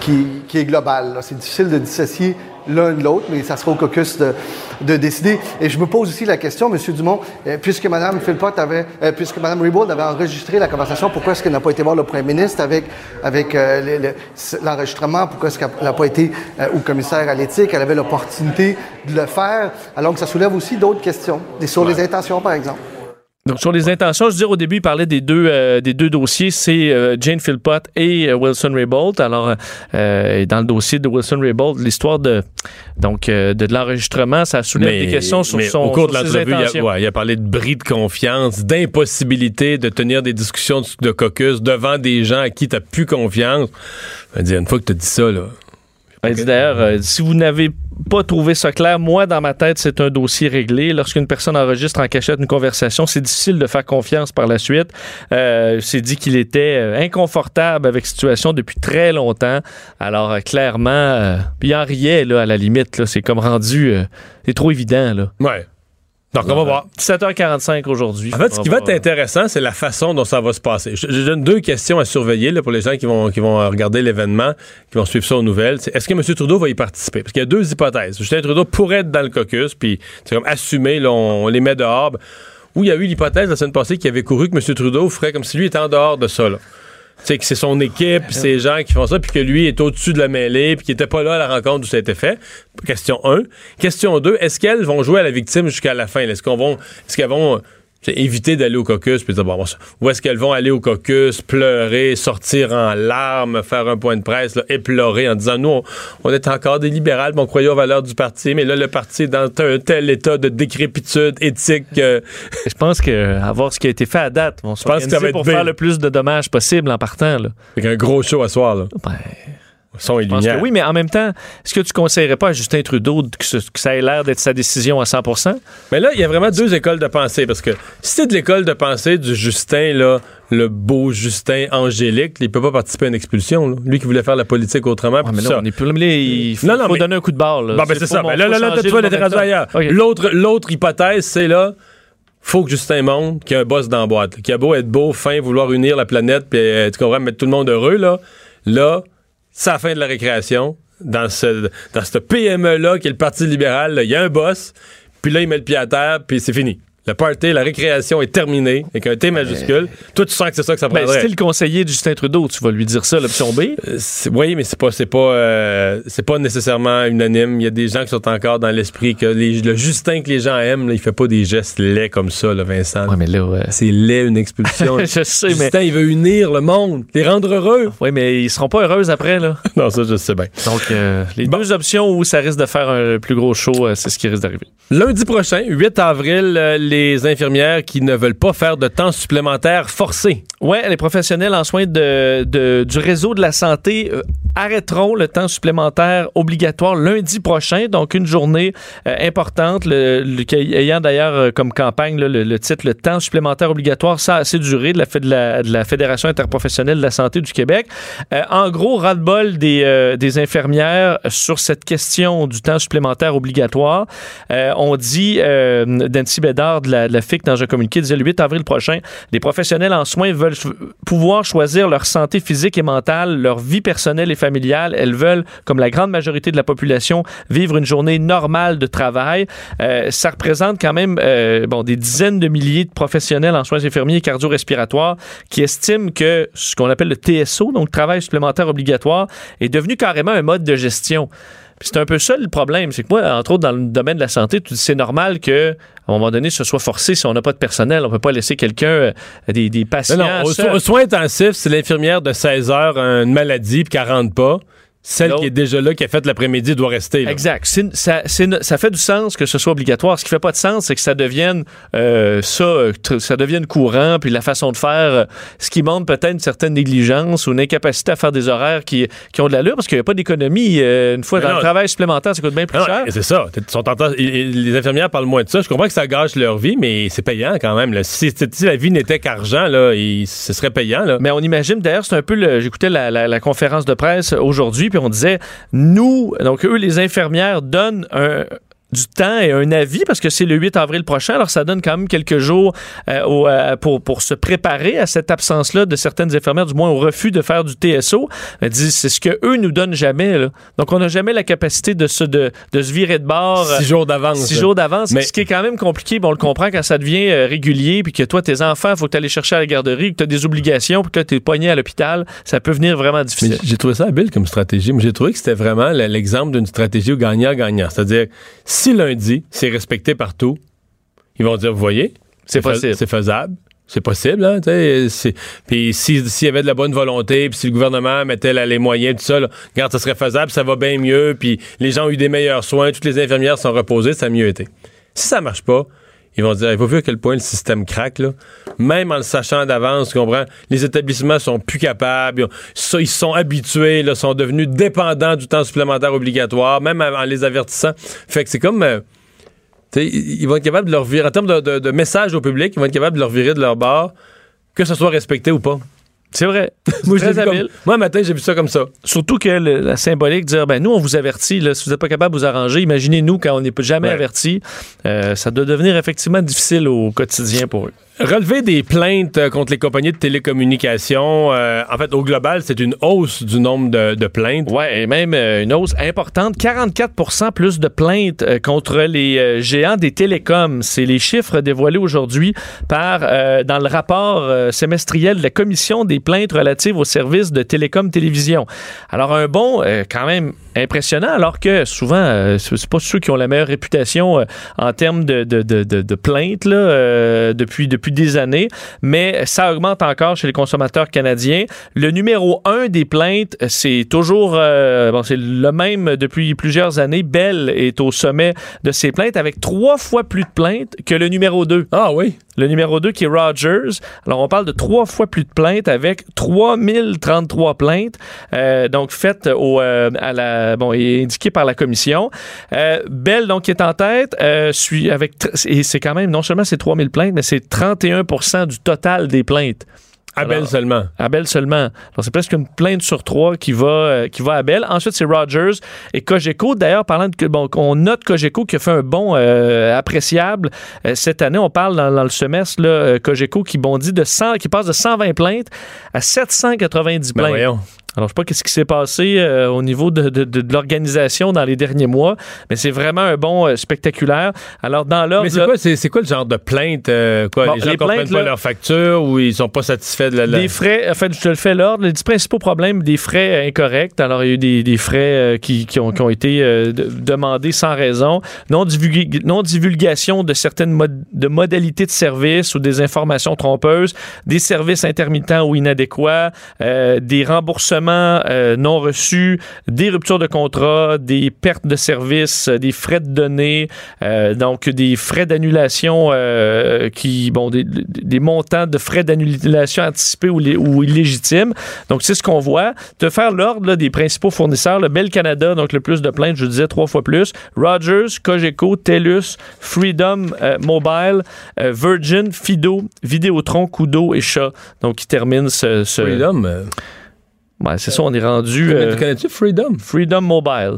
qui, qui, est global. C'est difficile de dissocier l'un de l'autre, mais ça sera au caucus de, de, décider. Et je me pose aussi la question, M. Dumont, euh, puisque Mme Philpott avait, euh, puisque Mme Raybould avait enregistré la conversation, pourquoi est-ce qu'elle n'a pas été voir le Premier ministre avec, avec euh, l'enregistrement? Pourquoi est-ce qu'elle n'a pas été au commissaire à l'éthique? Elle avait l'opportunité de le faire, alors que ça soulève aussi d'autres questions, sur ouais. les intentions, par exemple. Donc, sur les intentions, je veux dire, au début, il parlait des deux, euh, des deux dossiers. C'est euh, Jane Philpott et euh, Wilson Raybould. Alors, dans le dossier de Wilson Raybould, l'histoire de, donc, de, de l'enregistrement, ça soulève mais, des questions sur mais son Au cours de l'entrevue, il, ouais, il a parlé de bris de confiance, d'impossibilité de tenir des discussions de, de caucus devant des gens à qui tu plus confiance. Il dit, une fois que tu dit ça, là. Dit d'ailleurs, euh, si vous n'avez pas trouvé ça clair, moi, dans ma tête, c'est un dossier réglé. Lorsqu'une personne enregistre en cachette une conversation, c'est difficile de faire confiance par la suite. Euh, c'est dit qu'il était euh, inconfortable avec la situation depuis très longtemps. Alors, euh, clairement, il en riait, là, à la limite. C'est comme rendu... c'est trop évident, là. Ouais. Donc, on va voir. 17h45 aujourd'hui. En fait, ce qui va être intéressant, c'est la façon dont ça va se passer. Je, je donne deux questions à surveiller là, pour les gens qui vont, qui vont regarder l'événement, qui vont suivre ça aux nouvelles. C'est, Est-ce que M. Trudeau va y participer? Parce qu'il y a deux hypothèses. Justin Trudeau pourrait être dans le caucus, puis c'est comme assumé, là, on, on les met dehors. Ou il y a eu l'hypothèse la semaine passée qui avait couru que M. Trudeau ferait comme si lui était en dehors de ça. Là. Tu sais, que c'est son équipe, c'est les gens qui font ça, puis que lui est au-dessus de la mêlée, puis qu'il était pas là à la rencontre où ça a été fait. Question 1. Question 2, est-ce qu'elles vont jouer à la victime jusqu'à la fin? Est-ce qu'on vont, est-ce qu'elles vont c'est éviter d'aller au caucus, puis dire, bon, où est-ce qu'elles vont aller au caucus, pleurer, sortir en larmes, faire un point de presse, là, éplorer en disant, nous, on, on est encore des libérales, mais on croyait aux valeurs du parti, mais là, le parti est dans un tel état de décrépitude éthique. euh, Je pense que à voir ce qui a été fait à date, on se pense que ça va être pour faire le plus de dommages possible en partant. Là. avec un gros show à soir, là. Ben, Son et je pense lumière. que oui, mais en même temps, est-ce que tu conseillerais pas à Justin Trudeau que, ce- que ça ait l'air d'être sa décision à 100% Mais là, il y a vraiment deux écoles de pensée, parce que si c'est de l'école de pensée du Justin, là, le beau Justin angélique, il peut pas participer à une expulsion. là. Lui qui voulait faire la politique autrement. puis mais là, ça. on est plus là, il faut, Non, non, faut mais- donner un coup de barre. Là. Bon, ben, c'est ça. mon- Ben, là, là, tu ailleurs. L'autre, l'autre hypothèse, c'est là, faut que Justin montre qu'il y a un boss dans la boîte. Qu'il a beau être beau, fin, vouloir unir la planète, puis euh, tu comprends, mettre tout le monde heureux, là. Là, c'est la fin de la récréation. Dans ce, dans ce PME-là, qui est le Parti libéral, il y a un boss, puis là, il met le pied à terre, puis c'est fini. Le party, la récréation est terminée, avec un T majuscule. Toi, tu sens que c'est ça que ça Ben, prendrait. si t'es le conseiller de Justin Trudeau, tu vas lui dire ça, l'option B. Euh, oui, mais c'est pas, c'est pas, euh, c'est pas nécessairement unanime. Il y a des gens qui sont encore dans l'esprit que les- le Justin que les gens aiment, là, il fait pas des gestes laids comme ça, là, Vincent. Ouais, mais là, ouais. C'est laid une expulsion. je sais, mais. Justin, il veut unir le monde, les rendre heureux. Oui, mais ils seront pas heureux après, là. non, ça, je sais bien. Donc, euh, les deux options où ça risque de faire un plus gros show, euh, c'est ce qui risque d'arriver. Lundi prochain, 8 avril, euh, les infirmières qui ne veulent pas faire de temps supplémentaire forcé. Ouais, les professionnels en soins de, du réseau de la santé euh, arrêteront le temps supplémentaire obligatoire lundi prochain, donc une journée euh, importante, ayant d'ailleurs euh, comme campagne le, titre le temps supplémentaire obligatoire, ça a assez duré de la, de de la Fédération interprofessionnelle de la santé du Québec. En gros, ras-le-bol des, des infirmières sur cette question du temps supplémentaire obligatoire. On dit, Nancy Bédard de la, FIC dans un communiqué, disait le 8 avril prochain, les professionnels en soins veulent pouvoir choisir leur santé physique et mentale, leur vie personnelle et familiale. Elles veulent, comme la grande majorité de la population, vivre une journée normale de travail. Euh, ça représente quand même euh, bon, des dizaines de milliers de professionnels en soins infirmiers et cardio-respiratoires qui estiment que ce qu'on appelle le TSO, donc travail supplémentaire obligatoire, est devenu carrément un mode de gestion. C'est un peu ça le problème. C'est que moi, entre autres, dans le domaine de la santé, tu dis, c'est normal que à un moment donné, ce soit forcé si on n'a pas de personnel. On peut pas laisser quelqu'un, euh, des, des patients. Non, non, so- soin intensif, c'est l'infirmière de 16 heures, une maladie, puis qu'elle rentre pas. Celle qui est déjà là, qui a fait l'après-midi, doit rester. là. Exact. Ça, ça fait du sens que ce soit obligatoire. Ce qui fait pas de sens, c'est que ça devienne euh, ça, euh, ça devienne courant, puis la façon de faire, euh, ce qui montre peut-être une certaine négligence ou une incapacité à faire des horaires qui, qui ont de l'allure, parce qu'il n'y a pas d'économie. une fois Mais dans non. le travail supplémentaire, ça coûte bien plus Non, cher. c'est ça. Sont les infirmières parlent moins de ça. Je comprends que ça gâche leur vie, mais c'est payant quand même. là. Si, la vie n'était qu'argent, là, il- ce serait payant. Là. Mais on imagine, d'ailleurs, c'est un peu, j'écoutais la, la- la conférence de presse aujourd'hui, on disait, nous, donc eux, les infirmières donnent un du temps et un avis parce que c'est le 8 avril prochain. Alors, ça donne quand même quelques jours euh, au- euh, pour, pour se préparer à cette absence-là de certaines infirmières, du moins au refus de faire du TSO. C'est ce que eux nous donnent jamais. là. Donc, on n'a jamais la capacité de se, de, de se virer de bord. Six jours d'avance. Six jours d'avance, Mais- ce qui est quand même compliqué. Bon, on le comprend quand ça devient euh, régulier, puis que toi, tes enfants, il faut que tu chercher à la garderie, que tu as des obligations, puis que tu es poigné à l'hôpital. Ça peut venir vraiment difficile. j'ai trouvé ça habile comme stratégie. Mais j'ai trouvé que c'était vraiment le- l'exemple d'une stratégie gagnant-gagnant. C'est-à-dire, si lundi, c'est respecté partout, ils vont dire, vous voyez, C'est possible. C'est faisable. C'est possible, hein, Puis si- s'il y avait de la bonne volonté, puis si le gouvernement mettait là, les moyens, tout ça, là, regarde, ça serait faisable, ça va bien mieux, puis les gens ont eu des meilleurs soins, toutes les infirmières sont reposées, ça a mieux été. Si ça marche pas, ils vont dire, il faut vu à quel point le système craque, là? Même en le sachant d'avance, tu comprends, les établissements sont plus capables, ils, ils sont habitués, là, sont devenus dépendants du temps supplémentaire obligatoire, même en les avertissant. Fait que c'est comme... euh, ils vont être capables de leur virer, en termes de, de- de message au public, ils vont être capables de leur virer de leur bord, que ce soit respecté ou pas. C'est vrai. Moi, Très comme- matin, j'ai vu ça comme ça. Surtout que le- la symbolique, dire, ben nous, on vous avertit, là, si vous n'êtes pas capable de vous arranger, imaginez-nous quand on n'est jamais Ouais. averti. Euh, ça doit devenir effectivement difficile au quotidien pour eux. Relever des plaintes euh, contre les compagnies de télécommunications, euh, en fait, au global, c'est une hausse du nombre de, de plaintes. Ouais, et même euh, une hausse importante, 44% plus de plaintes euh, contre les géants des télécoms. C'est les chiffres dévoilés aujourd'hui par dans le rapport semestriel de la commission des plaintes relatives aux services de télécom télévision. Alors un bon quand même impressionnant, alors que souvent c'est pas ceux qui ont la meilleure réputation en termes de, de, de, de- plaintes là, euh, depuis depuis des années, mais ça augmente encore chez les consommateurs canadiens. Le numéro un des plaintes, c'est toujours euh, bon, c'est le même depuis plusieurs années. Bell est au sommet de ses plaintes avec trois fois plus de plaintes que le numéro 2. Ah oui? Le numéro 2 qui est Rogers. Alors on parle de trois fois plus de plaintes avec 3033 plaintes euh, donc faites euh, à la bon et indiquées par la commission. Euh, Bell donc qui est en tête euh, avec et c'est quand même non seulement c'est 3000 plaintes mais c'est 31% du total des plaintes. À Bell Alors, seulement. à Bell seulement. Alors, c'est presque une plainte sur trois qui va, euh, qui va à Bell. Ensuite, c'est Rogers et Cogeco. D'ailleurs, parlant de. Bon, on note Cogeco qui a fait un bond euh, appréciable euh, cette année. On parle dans, dans le semestre, là, Cogeco qui bondit de 100, qui passe de 120 plaintes à 790 Ben plaintes. voyons. Alors, je sais pas ce qui s'est passé euh, au niveau de, de, de, l'organisation dans les derniers mois, mais c'est vraiment un bon euh, spectaculaire. Alors, dans l'ordre... Mais c'est quoi, c'est, quoi le genre de plainte? Euh, quoi, les gens ne comprennent pas leur facture ou ils sont pas satisfaits de la... Des frais, en fait, je te le fais l'ordre. Les principaux problèmes, des frais incorrects. Alors, il y a eu des, des frais qui, qui, ont, qui, ont, été demandés sans raison. Non-divulgation de certaines de modalités de service ou des informations trompeuses, des services intermittents ou inadéquats, des remboursements euh, non reçus, des ruptures de contrat, des pertes de services, des frais de données, euh, donc des frais d'annulation euh, qui, bon, des, montants de frais d'annulation anticipés ou, illégitimes. Donc, c'est ce qu'on voit. De faire l'ordre des principaux fournisseurs, le Bell Canada, donc le plus de plaintes, je disais trois fois plus, Rogers, Cogeco, TELUS, Freedom Mobile, Virgin, Fido, Vidéotron, Kudo et Chat. Donc, qui termine ce... ce Freedom Ouais, c'est ça, on est rendu. Euh, tu connais-tu Freedom? Freedom Mobile.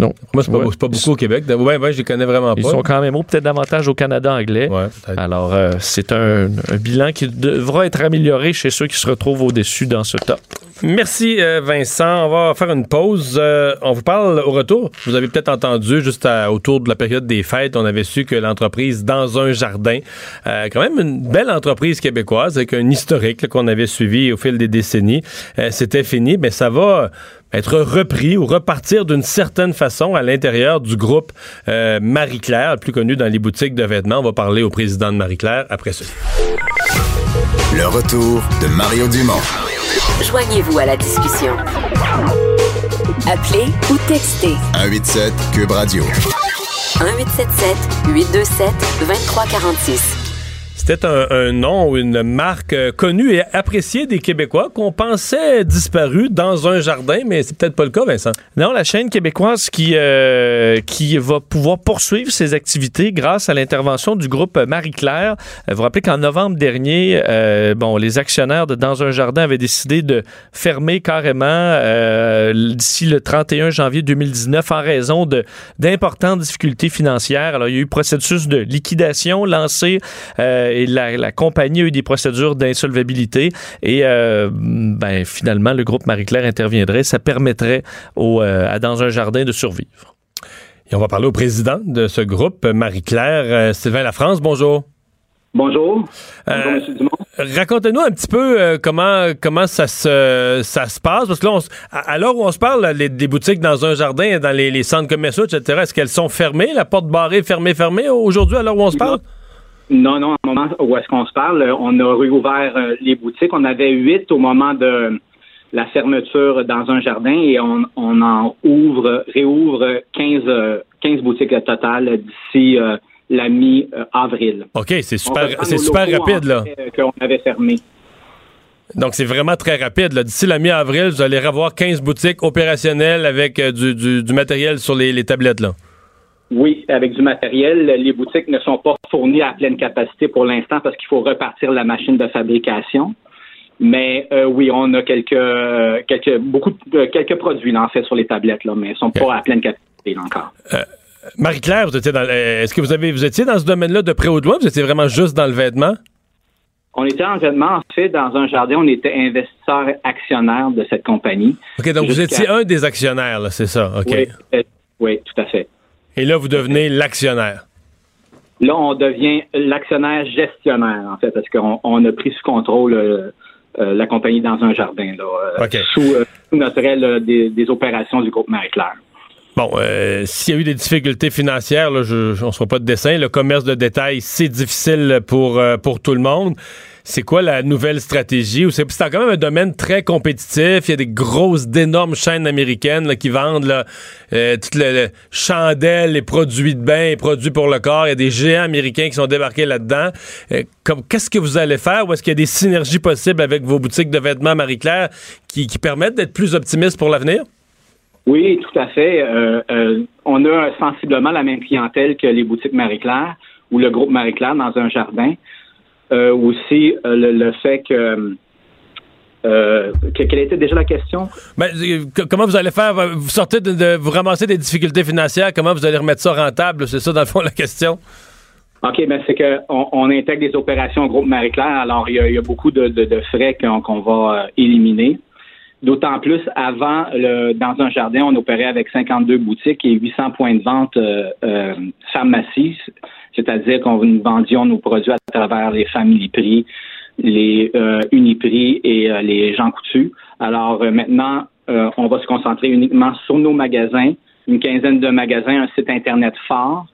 Non. Moi, c'est pas, pas, beaucoup au Québec. Oui, ouais, je les connais vraiment pas. Ils sont quand même peut-être davantage au Canada anglais. Ouais, Alors, euh, c'est un, un, bilan qui devra être amélioré chez ceux qui se retrouvent au-dessus dans ce top. Merci, euh, Vincent. On va faire une pause. Euh, on vous parle au retour. Vous avez peut-être entendu, juste autour de la période des fêtes, on avait su que l'entreprise Dans un jardin, quand même une belle entreprise québécoise avec un historique qu'on avait suivi au fil des décennies, c'était fini. Mais ça va être repris ou repartir d'une certaine façon à l'intérieur du groupe euh, Marie-Claire, plus connu dans les boutiques de vêtements. On va parler au président de Marie-Claire après ceci. Le retour de Mario Dumont. Joignez-vous à la discussion. Appelez ou textez. 187 Cube Radio. 1877 827 2346. C'était un, nom ou une marque euh, connue et appréciée des Québécois qu'on pensait disparu dans un jardin, mais c'est peut-être pas le cas, Vincent. Non, la chaîne québécoise qui, euh, qui va pouvoir poursuivre ses activités grâce à l'intervention du groupe Marie-Claire. Euh, vous, rappelez qu'en novembre dernier, bon, les actionnaires de Dans un jardin avaient décidé de fermer carrément d'ici le 31 janvier 2019 en raison d'importantes difficultés financières. Alors, il y a eu processus de liquidation lancé et la, compagnie a eu des procédures d'insolvabilité et euh, ben, finalement, le groupe Marie-Claire interviendrait. Ça permettrait au, euh, à Dans un jardin de survivre. Et on va parler au président de ce groupe, Marie-Claire. Euh, Sylvain Lafrance, bonjour. Bonjour. Bonjour, M. Dumont. Racontez-nous un petit peu comment comment ça se ça se passe parce que là, à, l'heure où on se parle, les, des boutiques dans un jardin, dans les, centres commerciaux, etc. Est-ce qu'elles sont fermées, la porte barrée, fermée, fermée aujourd'hui à l'heure où on se parle? Non, non, au moment où est-ce qu'on se parle, on a réouvert euh, les boutiques. On avait huit au moment de la fermeture dans un jardin et on, en ouvre, réouvre 15, 15 boutiques au total d'ici euh, la mi-avril. OK, c'est super, c'est super rapide, là. Qu'on avait fermé. Donc, c'est vraiment très rapide. D'ici la mi-avril, vous allez revoir 15 boutiques opérationnelles avec euh, du, matériel sur les, les tablettes, là. Oui, avec du matériel. Les boutiques ne sont pas fournies à pleine capacité pour l'instant parce qu'il faut repartir la machine de fabrication. Mais euh, oui, on a quelques, quelques, beaucoup, quelques produits en fait sur les tablettes là, mais ils sont pas à pleine capacité encore. Euh, Marie-Claire, vous étiez dans, euh, est-ce que vous avez, vous étiez dans ce domaine-là de près ou de loin? Vous étiez vraiment juste dans le vêtement? On était en vêtement, en fait, dans un jardin. On était investisseur actionnaire de cette compagnie. OK, donc vous étiez un des actionnaires, c'est ça. OK. Oui, oui, tout à fait. Et là, vous devenez l'actionnaire. Là, on devient l'actionnaire gestionnaire, en fait, parce qu'on a pris sous contrôle euh, euh, la compagnie dans un jardin, là, euh, sous, notre aile des, opérations du groupe Marie-Claire. Bon, s'il y a eu des difficultés financières, là, je, on ne se pas de dessin. Le commerce de détail, c'est difficile pour, pour tout le monde c'est quoi la nouvelle stratégie? C'est quand même un domaine très compétitif. Il y a des grosses, d'énormes chaînes américaines qui vendent euh, toutes les, chandelles, les produits de bain, les produits pour le corps. Il y a des géants américains qui sont débarqués là-dedans. Euh, qu'est-ce que vous allez faire? Ou est-ce qu'il y a des synergies possibles avec vos boutiques de vêtements Marie-Claire qui, permettent d'être plus optimistes pour l'avenir? Oui, tout à fait. Euh, on a sensiblement la même clientèle que les boutiques Marie-Claire ou le groupe Marie-Claire dans un jardin. Euh, aussi euh, le, fait que euh, quelle était déjà la question? Ben, comment vous allez faire? Vous sortez de, vous ramasser des difficultés financières, comment vous allez remettre ça rentable? C'est ça, dans le fond, la question? OK, ben c'est qu'on on intègre des opérations au groupe Marie-Claire, alors il y, a, beaucoup de, frais qu'on va éliminer. D'autant plus, avant, dans un jardin, on opérait avec 52 boutiques et 800 points de vente euh, euh, c'est-à-dire qu'on vendions nos produits à travers les familles prix, les euh, Uniprix et euh, les Jean Coutu. Alors maintenant, on va se concentrer uniquement sur nos magasins, une quinzaine de magasins, un site Internet fort,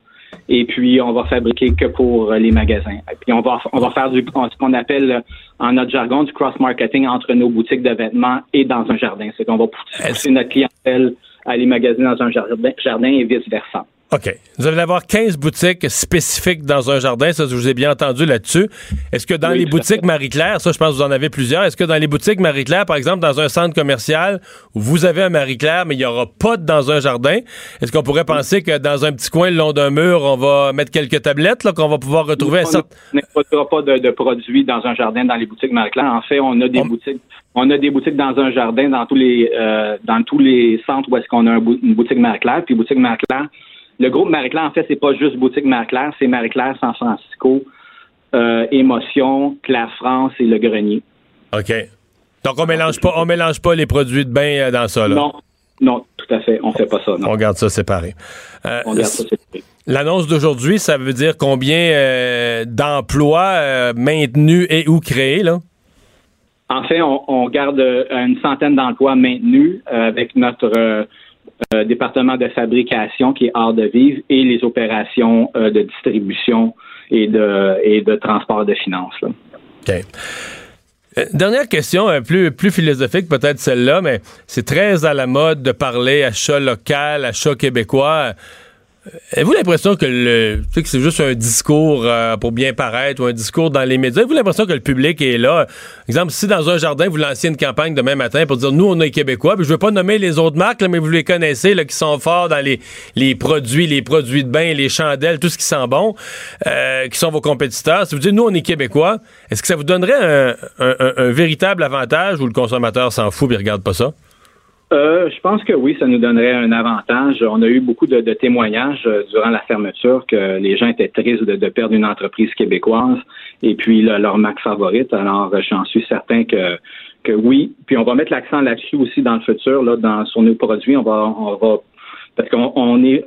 et puis on va fabriquer que pour les magasins. Et puis on va on va faire du ce qu'on appelle en notre jargon du cross marketing entre nos boutiques de vêtements et dans un jardin. C'est qu'on va pousser notre clientèle à aller magasiner dans un jardin, jardin et vice versa. OK. Vous allez avoir 15 boutiques spécifiques dans un jardin. Ça, je vous ai bien entendu là-dessus. Est-ce que dans les boutiques Marie-Claire, ça, je pense que vous en avez plusieurs, est-ce que dans les boutiques Marie-Claire, par exemple, dans un centre commercial où vous avez un Marie-Claire, mais il n'y aura pas de dans un jardin, est-ce qu'on pourrait penser que dans un petit coin le long d'un mur, on va mettre quelques tablettes, là, qu'on va pouvoir retrouver un certain... On n'a pas de, produits dans un jardin dans les boutiques Marie-Claire. En fait, on a des boutiques on a des boutiques dans un jardin dans tous les euh, dans tous les centres où est-ce qu'on a une boutique Marie-Claire. Puis boutique Marie-Claire, le groupe Marie-Claire, en fait, c'est pas juste boutique Marie-Claire, c'est Marie-Claire San Francisco, euh, Émotion, Claire France et Le Grenier. OK. Donc, on mélange pas, on mélange pas les produits de bain euh, dans ça, là? Non. Non, tout à fait. On fait pas ça. Non. On garde ça séparé. Euh, on garde ça séparé. L'annonce d'aujourd'hui, ça veut dire combien d'emplois maintenus et ou créés, là? En fait, on, on garde une centaine d'emplois maintenus avec notre euh, département de fabrication qui est hors de vivre et les opérations euh, de distribution et de, et de transport de finances. OK. Euh, dernière question, plus, plus philosophique peut-être celle-là, mais c'est très à la mode de parler achat local, achat québécois. Avez-vous l'impression que le que c'est juste un discours euh, pour bien paraître ou un discours dans les médias? Avez-vous l'impression que le public est là? Exemple, si dans un jardin, vous lancez une campagne demain matin pour dire nous, on est Québécois, puis je veux pas nommer les autres marques, mais vous les connaissez, là, qui sont forts dans les, les produits, les produits de bain, les chandelles, tout ce qui sent bon, euh, qui sont vos compétiteurs. Si vous dites nous, on est Québécois, est-ce que ça vous donnerait un, un véritable avantage ou le consommateur s'en fout et regarde pas ça? Euh, je pense que oui, ça nous donnerait un avantage. On a eu beaucoup de, témoignages euh, durant la fermeture que les gens étaient tristes de, perdre une entreprise québécoise et puis leur marque favorite. Alors, euh, j'en suis certain que oui. Puis on va mettre l'accent là-dessus aussi dans le futur, là, dans sur nos produits. On va, on va parce qu'on est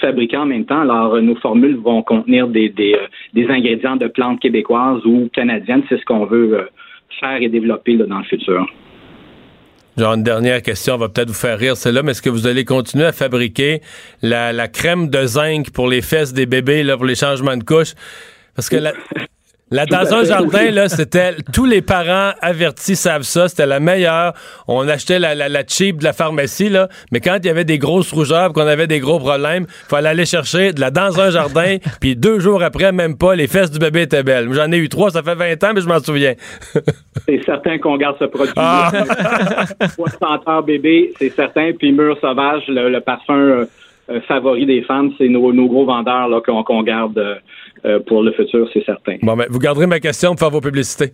fabricant en même temps. Alors, nos formules vont contenir des, des, ingrédients de plantes québécoises ou canadiennes. C'est ce qu'on veut faire et développer dans le futur. Genre, une dernière question, va peut-être vous faire rire, celle-là, mais est-ce que vous allez continuer à fabriquer la, crème de zinc pour les fesses des bébés, là, pour les changements de couche? Parce que la, Là, dans un jardin, là, c'était tous les parents avertis savent ça, c'était la meilleure. On achetait la, la, la, cheap de la pharmacie, là, mais quand il y avait des grosses rougeurs, qu'on avait des gros problèmes, il fallait aller chercher de la dans un jardin, puis deux jours après, même pas, les fesses du bébé étaient belles. J'en ai eu trois, ça fait 20 ans, mais je m'en souviens. c'est certain qu'on garde ce produit. Ah. 60 heures bébé, c'est certain, puis mur sauvage, le, parfum euh, euh, favori des femmes, c'est nos, nos, gros vendeurs là qu'on garde. Euh, euh, pour le futur, c'est certain. Bon, ben, vous garderez ma question pour faire vos publicités.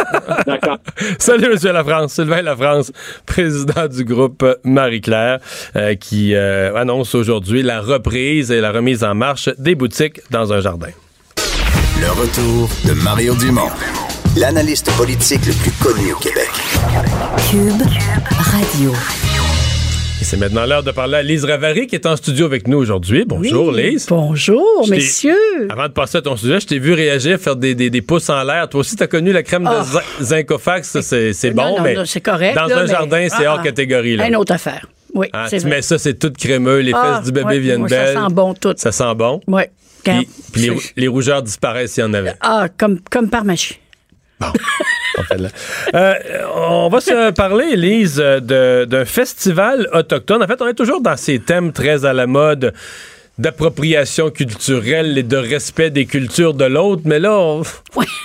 D'accord. Salut, Monsieur Lafrance. Sylvain Lafrance, président du groupe Marie-Claire, euh, qui euh, annonce aujourd'hui la reprise et la remise en marche des boutiques dans un jardin. Le retour de Mario Dumont, l'analyste politique le plus connu au Québec. Cube Radio c'est maintenant l'heure de parler à Lise Ravary qui est en studio avec nous aujourd'hui. Bonjour Lise. Bonjour messieurs. Avant de passer à ton sujet, je t'ai vu réagir, faire des, des, pouces en l'air. Toi aussi, tu as connu la crème de ah. Zincofax, c'est bon, mais c'est correct. Dans un jardin, c'est hors ah, ah. catégorie. Là. Une autre affaire. Oui, tu mets ça, c'est tout crémeux, les fesses du bébé viennent belles. Ça sent bon tout. Ça sent bon. Oui. Puis, les, les, rougeurs disparaissent s'il y en avait. Ah, comme, comme par magie. Bon. Euh, on va se parler, Elise, d'un festival autochtone. En fait, on est toujours dans ces thèmes très à la mode d'appropriation culturelle et de respect des cultures de l'autre, mais là,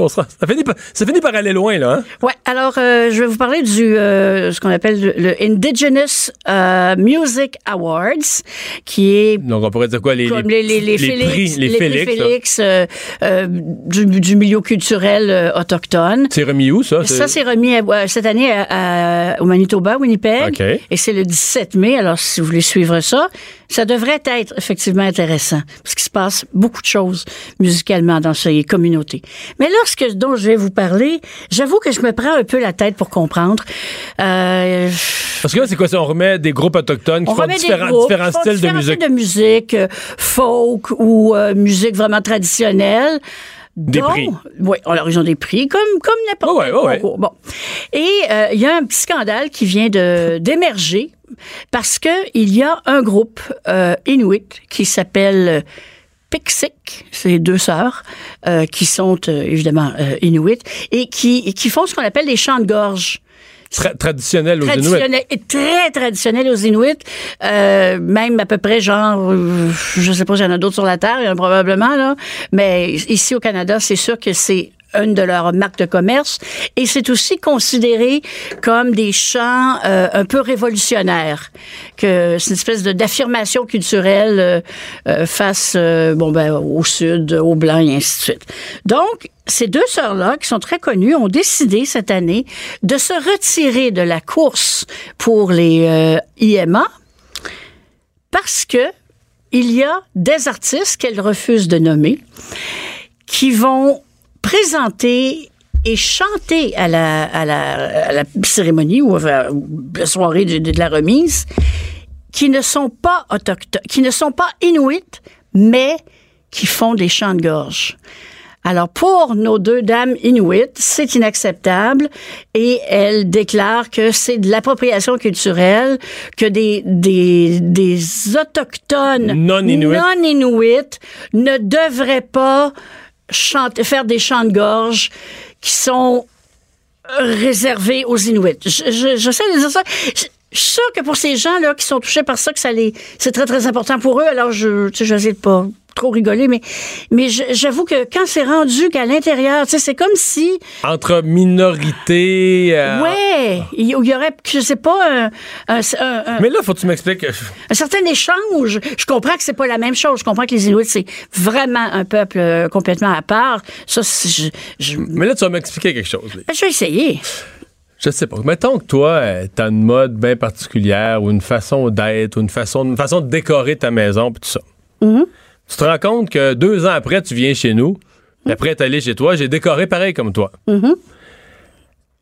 ça, finit par, ça, finit par, aller loin, là. Hein? Oui, alors euh, je vais vous parler du euh, ce qu'on appelle le, Indigenous euh, Music Awards, qui est... Donc, on pourrait dire quoi? Les, les, les, les, Félix, les, Félix, du, du, milieu culturel autochtone. C'est remis où, ça? Ça, c'est remis cette année au Manitoba, Winnipeg. Et c'est le 17 mai, alors si vous voulez suivre ça, Ça devrait être effectivement intéressant, parce qu'il se passe beaucoup de choses musicalement dans ces communautés. Mais lorsque dont je vais vous parler, j'avoue que je me prends un peu la tête pour comprendre. Euh, parce que là, c'est quoi ça? On remet des groupes autochtones qui font différents, groupes, différents styles de musique. de musique, euh, folk ou euh, musique vraiment traditionnelle. Des prix. Oui, alors ils ont des prix comme, comme n'importe ouais, ouais, concours. Bon. Et euh, il y a un petit scandale qui vient de d'émerger parce que il y a un groupe euh, inuit qui s'appelle Pixik, c'est deux sœurs euh, qui sont euh, évidemment euh, inuit et qui, qui font ce qu'on appelle les chants de gorge. Tra traditionnel aux traditionnel, Inuits. Très traditionnel aux Inuits. Euh, même à peu près, genre, euh, je sais pas s'il y en a d'autres sur la Terre, il y en a probablement, là. Mais ici au Canada, c'est sûr que c'est une de leurs marques de commerce. Et c'est aussi considéré comme des chants euh, un peu révolutionnaires que c'est une espèce d'affirmation culturelle euh, euh, face bon ben au sud aux blancs et ainsi de suite. Donc ces deux sœurs-là, qui sont très connues, ont décidé cette année de se retirer de la course pour les IMA parce que il y a des artistes qu'elles refusent de nommer qui vont présenter et chanter à la, à la, à la cérémonie ou à la soirée de, de, la remise qui ne sont pas autochtones, qui ne sont pas inuits, mais qui font des chants de gorge. Alors, pour nos deux dames inuites, c'est inacceptable et elles déclarent que c'est de l'appropriation culturelle, que des, des, des autochtones non-inuits non -inuits ne devraient pas faire des chants de gorge qui sont réservés aux Inuits. Je, je, de dire ça. Sûre que pour ces gens-là qui sont touchés par ça, que ça les, c'est très, très important pour eux. Alors, je, tu sais, de pas trop rigoler, mais, mais j'avoue que quand c'est rendu qu'à l'intérieur, tu sais, c'est comme si... Entre minorités... Euh... Ouais, il y aurait, je sais pas, un... un, un mais là, faut que tu m'expliques... Un certain échange. Je comprends que c'est pas la même chose. Je comprends que les Inuits, c'est vraiment un peuple euh, complètement à part. Ça, je, je... Mais là, tu vas m'expliquer quelque chose. Je vais essayer. Je sais pas. Mettons que toi, t'as une mode bien particulière ou une façon d'être ou une façon, une façon de décorer ta maison puis tout ça. Mm -hmm. Tu te rends compte que deux ans après, tu viens chez nous, après, t'es allé chez toi, j'ai décoré pareil comme toi. Mm -hmm.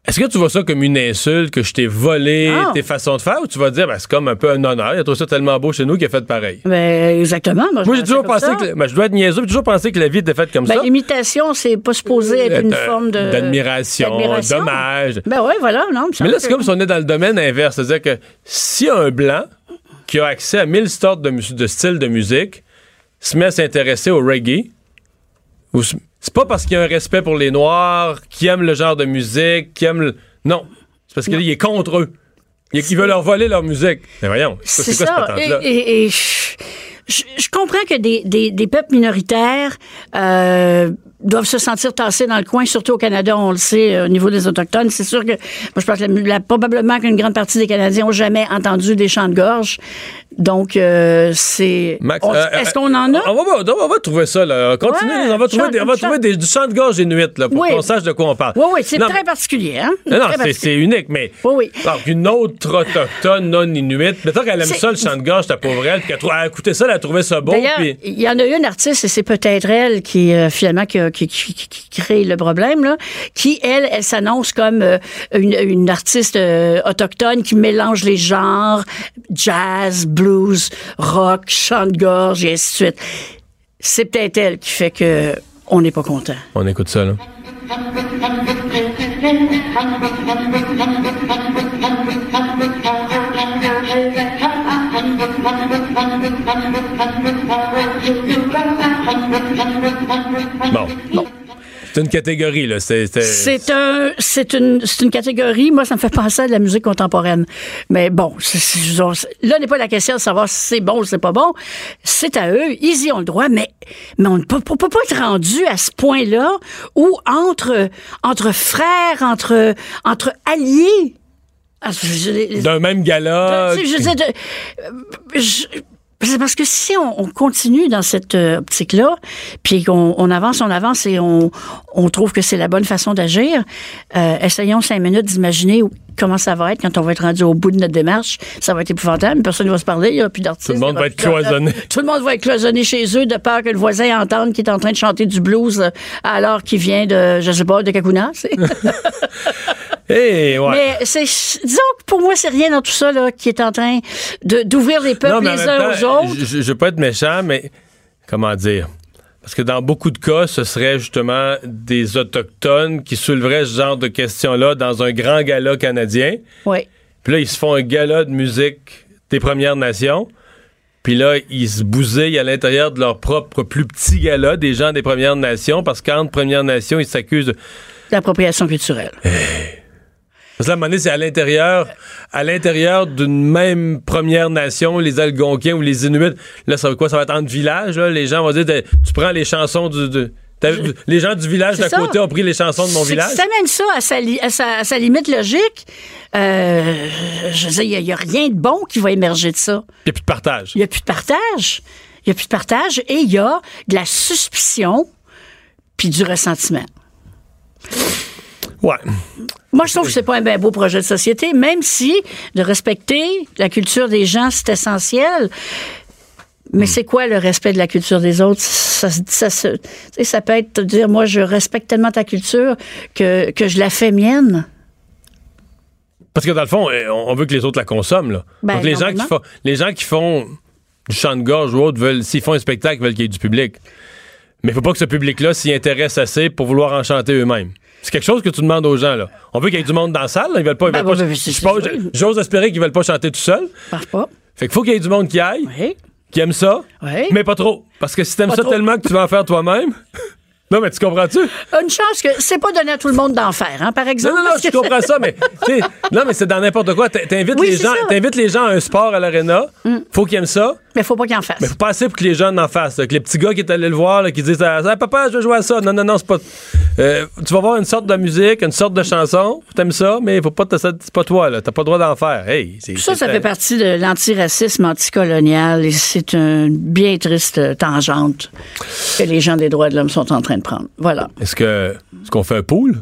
Est-ce que tu vois ça comme une insulte, que je t'ai volé tes façons de faire, ou tu vas dire, ben, c'est comme un peu un honneur, il a trouvé ça tellement beau chez nous qu'il a fait pareil? Ben, exactement. Moi, Moi j'ai toujours pensé que, ben, je dois être niaiseux, j'ai toujours pensé que la vie était faite comme ben, ça. L'imitation, c'est pas supposé être une De- forme de. D'admiration, d'hommage. Ben ouais, voilà, non. Mais là, c'est que- comme si on est dans le domaine inverse. C'est-à-dire que si un blanc qui a accès à 1000 sortes de, styles de musique se met à s'intéresser au reggae, ou c'est pas parce qu'il y a un respect pour les Noirs, qui aiment le genre de musique, qui aiment le... Non. C'est parce qu'il est contre eux. Il, veut leur voler leur musique. Mais voyons, c'est C'est quoi cette ça. Et, et- et je, je- je comprends que des, des- des peuples minoritaires euh, doivent se sentir tassés dans le coin, surtout au Canada, on le sait, euh, au niveau des Autochtones. C'est sûr que, moi, je pense que la- la- probablement qu'une grande partie des Canadiens ont jamais entendu des chants de gorge. Donc, euh, c'est... Euh, Est-ce euh, qu'on en a? On va, on va trouver ça, là. Continue, Ouais, on va trouver, chant- des, on va trouver des, du chant de gorge inuit, là, pour Oui. qu'on sache de quoi on parle. Oui, oui, c'est très particulier, hein? Non, non, c'est- unique, mais. Oui, oui. Donc, une autre autochtone non inuite. Mettons qu'elle aime ça, le chant de gorge, ta pauvre elle, puis qu'elle a écouté ça, elle a trouvé ça beau, puis. il y en a une artiste, et c'est peut-être elle qui, euh, finalement, qui, a- qui, qui- qui- qui crée le problème, là, qui, elle, elle s'annonce comme euh, une, une artiste euh, autochtone qui mélange les genres, jazz, blues, rock, chant de gorge, et ainsi de suite. C'est peut-être elle qui fait que on n'est pas content. On écoute ça, là. Bon. Bon. C'est une catégorie, là. C'est. un, c'est une, une catégorie. Moi, ça me fait penser à de la musique contemporaine. Mais bon, là n'est pas la question de savoir si c'est bon ou c'est pas bon. C'est à eux. Ils y ont le droit, mais, mais on ne peut, peut pas être rendu à ce point-là où entre, entre frères, entre, entre alliés. Ah, D'un même gala. tu sais, je veux dire, de- euh, je- C'est parce que si on, continue dans cette euh, optique-là, puis qu'on on avance, on avance et on, on trouve que c'est la bonne façon d'agir, euh, essayons cinq minutes d'imaginer comment ça va être quand on va être rendu au bout de notre démarche. Ça va être épouvantable. Personne ne va se parler. Il n'y a plus d'artistes. Tout le monde va, être cloisonné. Tout le monde va être cloisonné chez eux de peur que le voisin entende qu'il est en train de chanter du blues alors qu'il vient de, je sais pas, de Kakuna. Hey, ouais. Mais c'est, disons que pour moi, c'est rien dans tout ça là, qui est en train de, d'ouvrir les peuples les uns aux autres. Je ne veux pas être méchant, mais comment dire? Parce que dans beaucoup de cas, ce serait justement des Autochtones qui souleveraient ce genre de questions-là dans un grand gala canadien. Oui. Puis là, ils se font un gala de musique des Premières Nations. Puis là, ils se bousillent à l'intérieur de leur propre plus petit gala des gens des Premières Nations parce qu'entre Premières Nations, ils s'accusent d'appropriation culturelle. Parce que là, à un moment donné, c'est à l'intérieur, à l'intérieur d'une même Première Nation, les Algonquins ou les Inuits. Là, ça va quoi? Ça va être entre villages, là? Les gens vont dire, tu prends les chansons du, les gens du village d'à côté ont pris les chansons de mon village. Ça mène ça à sa, à sa, limite logique. Euh, je veux dire, il n'y a, rien de bon qui va émerger de ça. Il n'y a plus de partage. Il n'y a plus de partage. Il n'y a plus de partage et il y a de la suspicion puis du ressentiment. Ouais. Moi, je trouve que c'est pas un bien beau projet de société, même si de respecter la culture des gens, c'est essentiel. Mais hmm. c'est quoi le respect de la culture des autres? Ça, ça, ça, peut être de dire, moi, je respecte tellement ta culture que, que je la fais mienne. Parce que dans le fond, eh, on veut que les autres la consomment. Là. Ben, Donc les gens, qui font, les gens qui font du chant de gorge ou autre, veulent, s'ils font un spectacle, veulent qu'il y ait du public. Mais il faut pas que ce public-là s'y intéresse assez pour vouloir en chanter eux-mêmes. C'est quelque chose que tu demandes aux gens. là. On veut qu'il y ait du monde dans la salle. Ils veulent pas. Ben, pas J'ose espérer qu'ils veulent pas chanter tout seuls. Marche pas. Fait qu'il faut qu'il y ait du monde qui aille, qui aime ça, mais pas trop. Parce que si t'aimes ça tellement que tu vas en faire toi-même, non, mais tu comprends-tu? Une chance que c'est pas donné à tout le monde d'en faire, hein, par exemple. Non, non, non, je comprends ça, mais non, mais c'est dans n'importe quoi. T'invites les gens, t'invites les gens à un sport à l'aréna. Mm. Faut qu'ils aiment ça. Mais faut pas qu'ils en fassent. Mais faut pas assez pour que les jeunes en fassent. Que les petits gars qui est allés le voir, qui disent ah, Papa, je veux jouer à ça. Non, non, non, c'est pas. Euh, tu vas voir une sorte de musique, une sorte de chanson. T'aimes ça, mais faut pas c'est pas toi, là. T'as pas le droit d'en faire. Hey, ça, ça fait partie de l'antiracisme anticolonial et c'est une bien triste tangente que les gens des droits de l'homme sont en train de prendre. Voilà. Est-ce que est-ce qu'on fait un pool?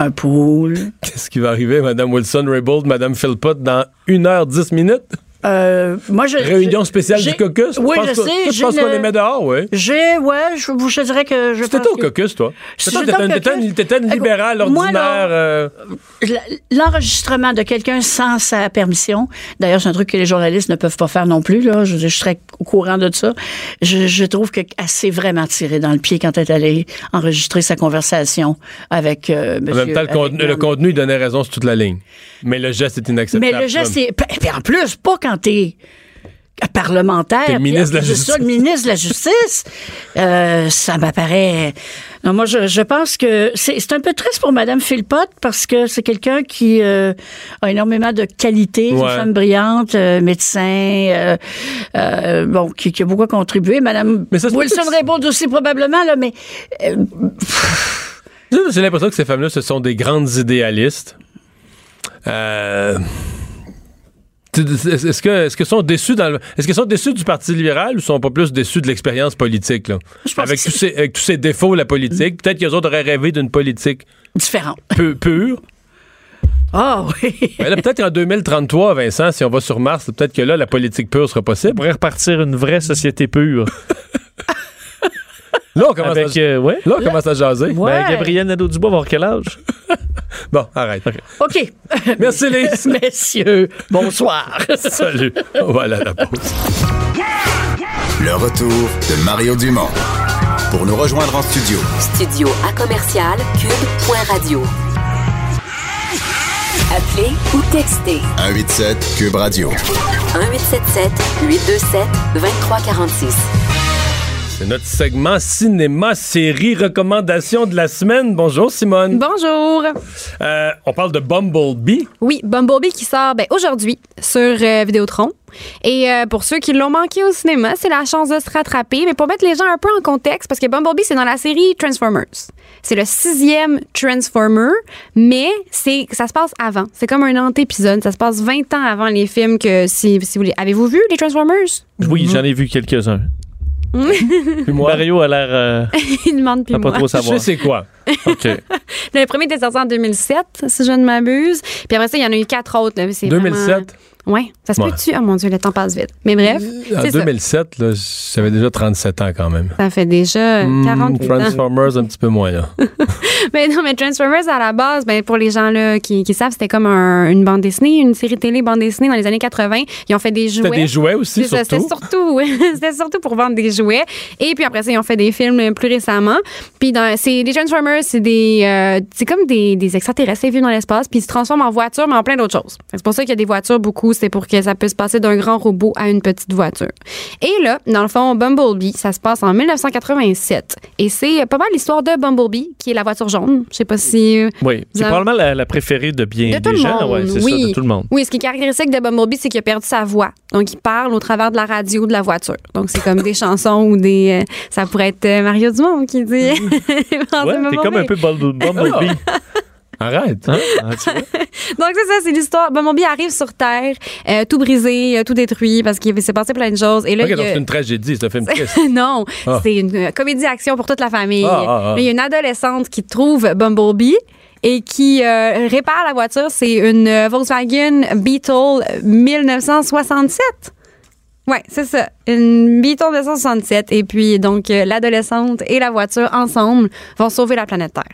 Un pool. Qu'est-ce qui va arriver, Mme Wilson-Raybould, Mme Philpott, dans 1h10 minutes? Euh, moi, je, Réunion spéciale du caucus? Oui, je sais. Je pense qu'on les met dehors, oui. J'ai, ouais, je, je dirais que je C'était au caucus, toi? T'étais une libérale ordinaire. Euh. L'enregistrement de quelqu'un sans sa permission, d'ailleurs, c'est un truc que les journalistes ne peuvent pas faire non plus, là. Je, je serais au courant de ça. Je, trouve qu'elle s'est vraiment tirée dans le pied quand elle est allée enregistrer sa conversation avec euh, monsieur, En même temps, le, contenu, le contenu, donnait raison sur toute la ligne. Mais le geste est inacceptable. Mais le geste, c'est. Puis en plus, pas quand t'es parlementaire. ministre de la Justice. Ça, le ministre de la Justice. Euh, ça m'apparaît. Non, moi, je, je pense que c'est un peu triste pour Mme Philpott parce que c'est quelqu'un qui euh, a énormément de qualités, une femme brillante, euh, médecin, euh, bon, qui, qui, a beaucoup contribué. Mme Wilson Raybould aussi probablement, là, mais. J'ai l'impression que ces femmes-là, ce sont des grandes idéalistes. Euh est-ce que est-ce que sont déçus dans est-ce qu'ils sont déçus du Parti libéral ou sont pas plus déçus de l'expérience politique là? Avec tous ces avec tous ces défauts la politique peut-être qu'ils autres auraient rêvé d'une politique différente peu, pure ah oui. peut-être en 2033, Vincent, si on va sur Mars, peut-être que là, la politique pure sera possible. On pourrait repartir une vraie société pure. Là, on commence, à, euh, ouais. là, on commence à jaser. Ouais. Ben, Gabriel Nadeau-Dubois va avoir quel âge? bon, arrête. OK. Merci, Lise. Messieurs, bonsoir. Salut. On va aller à la pause. Le retour de Mario Dumont. Pour nous rejoindre en studio. Studio à commercial cube.radio. Appelez ou textez. 187 Cube Radio. 1877 827 2346. C'est notre segment cinéma, série, recommandation de la semaine. Bonjour Simone. Bonjour. Euh, on parle de Bumblebee. Oui, Bumblebee qui sort ben, aujourd'hui sur euh, Vidéotron. Et euh, pour ceux qui l'ont manqué au cinéma, c'est la chance de se rattraper. Mais pour mettre les gens un peu en contexte, parce que Bumblebee, c'est dans la série Transformers. C'est le sixième Transformer, mais c'est ça se passe avant. C'est comme un antépisode. Ça se passe 20 ans avant les films que si, si vous voulez. Avez-vous vu les Transformers? Oui, j'en ai vu quelques-uns. Puis moi, Mario a l'air. euh, Il demande plus pas moi. trop je sais savoir. c'est quoi. OK. Le premier était sorti en 2007, si je ne m'abuse. Puis après ça, il y en a eu quatre autres. là. C'est 2007? Vraiment... Ouais, ça se Ouais. peut-tu? Oh mon Dieu, le temps passe vite. Mais bref, En c'est ça. 2007, là, j'avais déjà 37 ans quand même. Ça fait déjà Hmm, 48 ans. Transformers, un petit peu moins, là. Mais non, mais Transformers, à la base, ben, pour les gens là, qui, qui savent, c'était comme un- une bande dessinée, une série télé bande dessinée dans les années 80. Ils ont fait des jouets. C'était des jouets aussi, C'était surtout. surtout, c'était surtout pour vendre des jouets. Et puis après ça, ils ont fait des films plus récemment. Puis dans, c'est les Transformers, c'est des, euh, c'est comme des, des extraterrestres vivent dans l'espace, puis ils se transforment en voiture, mais en plein d'autres choses. C'est pour ça qu'il y a des voitures beaucoup. C'est pour que ça puisse passer d'un grand robot à une petite voiture. Et là, dans le fond, Bumblebee, ça se passe en 1987. Et c'est pas mal l'histoire de Bumblebee, qui est la voiture jaune. Je sais pas si Oui, c'est avez- probablement la, la préférée de bien de des gens. monde. Ouais, c'est oui. ça, de tout le monde. Oui, ce qui est caractéristique de Bumblebee, c'est qu'il a perdu sa voix. Donc, il parle au travers de la radio de la voiture. Donc, c'est comme des chansons ou des. euh, ça pourrait être euh, Mario Dumont qui dit. Ouais, t'es comme un peu Bumble- Bumblebee. Arrête. Hein? Ah, tu vois? Donc, c'est ça, c'est l'histoire. Bumblebee arrive sur Terre, euh, tout brisé, euh, tout détruit parce qu'il s'est passé plein de choses. Et là, il y donc a- c'est une tragédie, c'est un film triste. non, Ah. c'est une euh, comédie-action pour toute la famille. Ah. Là, Il y a une adolescente qui trouve Bumblebee et qui répare la voiture. C'est une Volkswagen Beetle 1967. Ouais, c'est ça. Une Beetle 1967. Et puis, donc, l'adolescente et la voiture ensemble vont sauver la planète Terre.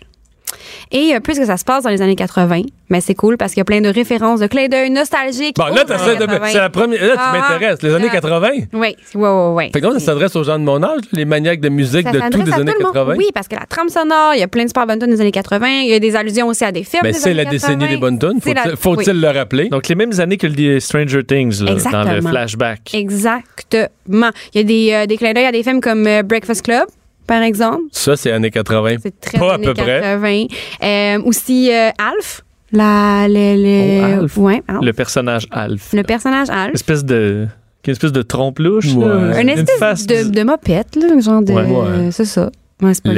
Et euh, puisque ça se passe dans les années 80, mais c'est cool parce qu'il y a plein de références, de clins d'œil nostalgiques. Bon, là, aux t'essaies années de- 80. c'est la première. Là, tu Ah, m'intéresses. Les années ah. 80. Oui, oui, oui, oui. Fait que donc, ça s'adresse aux gens de mon âge, les maniaques de musique Ça de les à années tout le monde. 80. Oui, parce que la trame sonore, il y a plein de super bonnes tunes des années 80. Il y a des allusions aussi à des films. Mais des Ben, c'est la décennie 80. des bonnes tunes. Faut-il la- faut-il oui. le rappeler? Donc, les mêmes années que le Stranger Things là, dans le Exactement. flashback. Exactement. Il y a des, euh, des clins d'œil à des films comme euh, Breakfast Club, par exemple? Ça, c'est années 80. C'est très Pas à années peu près. 80. Euh, aussi euh, Alf? La, le, le- Oh, Alf. Ouais, Alf. Le personnage Alf. Le personnage Alf. Espèce de. Une espèce de trompe-louche. là. Ouais. Une espèce face de, de mopette, là, genre de. Ouais, ouais. C'est ça. Ouais, c'est pas.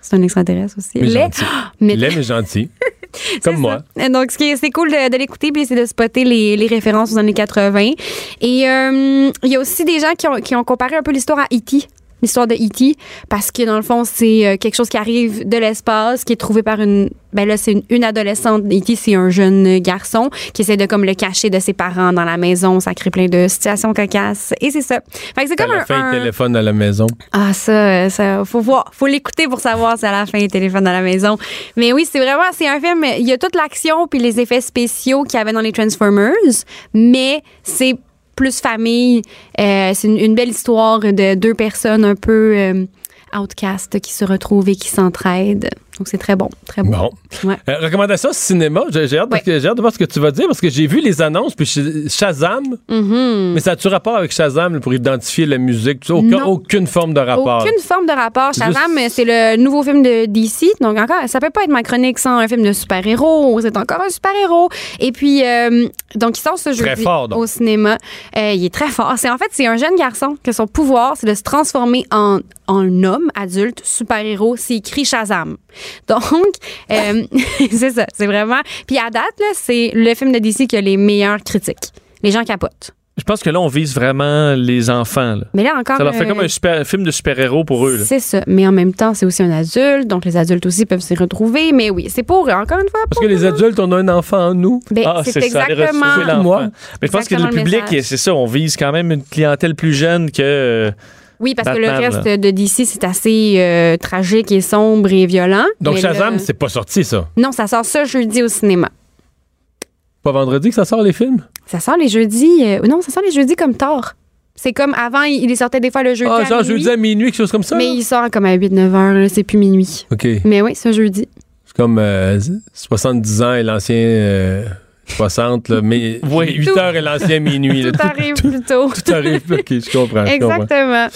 C'est un extraterrestre aussi. Mais Laid. gentil. Mais gentil. Comme moi. ça. Donc, ce qui est, c'est cool de, de l'écouter, puis c'est de spotter les, les références aux années 80. Et euh, il y a aussi des gens qui ont, qui ont comparé un peu l'histoire à E.T., l'histoire de E.T., parce que dans le fond, c'est euh, quelque chose qui arrive de l'espace, qui est trouvé par une... Ben là, c'est une, une adolescente. E.T., c'est un jeune garçon qui essaie de comme le cacher de ses parents dans la maison. Ça crée plein de situations cocasses. Et c'est ça. Fait que c'est À comme la un... fin, un- téléphone à la maison. ah, ça, ça, faut voir, faut l'écouter pour savoir si à la fin il téléphone à la maison. Mais oui, c'est vraiment, c'est un film, il y a toute l'action puis les effets spéciaux qu'il y avait dans les Transformers, mais c'est plus famille. Euh, c'est une, belle histoire de deux personnes un peu euh, outcast qui se retrouvent et qui s'entraident. Donc c'est très bon, très bon. Bon. Ouais. Euh, recommandation cinéma, j'ai j'ai hâte, parce que- j'ai hâte de voir ce que tu vas dire parce que j'ai vu les annonces, puis Sh- Shazam, Mhm. mais ça a-tu rapport avec Shazam pour identifier la musique? Aucun- Non. aucune forme de rapport. Aucune forme de rapport. Shazam, c'est le nouveau film de DC. Donc, encore, ça peut pas être ma chronique sans un film de super-héros. C'est encore un super-héros. Et puis, euh, donc, il sort ce jeudi fort, au cinéma. Euh, il est très fort. C'est En fait, c'est un jeune garçon que son pouvoir, c'est de se transformer en, en homme adulte, super-héros. C'est écrit Shazam. Donc, euh, c'est ça. C'est vraiment... Puis, à date, là, c'est le film de DC qui a les meilleures critiques. Les gens capotent. Je pense que là, on vise vraiment les enfants. là. Mais là, encore... Ça leur fait euh, comme un, super- un film de super-héros pour eux. C'est ça. Mais en même temps, c'est aussi un adulte. Donc, les adultes aussi peuvent s'y retrouver. Mais oui, c'est pour, encore une fois, Parce que les adultes, on a un enfant en nous. Ben, Ah, c'est ça, exactement. l'enfant. Moi. Mais je pense que le public, c'est ça, on vise quand même une clientèle plus jeune que. Oui, parce que le reste là. de DC, c'est assez euh, tragique et sombre et violent. Donc Shazam, c'est pas sorti, ça? Non, ça sort ce jeudi au cinéma. Pas vendredi que ça sort les films? Ça sort les jeudis. euh, non, ça sort les jeudis comme tard. C'est comme avant, il sortait des fois le jeudi. Ah, à genre minuit, jeudi à minuit, quelque chose comme ça? Mais là? il sort comme à 8-9 heures, là, c'est plus minuit. OK. Mais oui, ce jeudi. C'est comme euh, 70 ans et l'ancien euh, 60, là, mais 8 Tout- heures et l'ancien minuit. là. Tout arrive plus tôt. Tout arrive. OK, je comprends. je comprends. Exactement.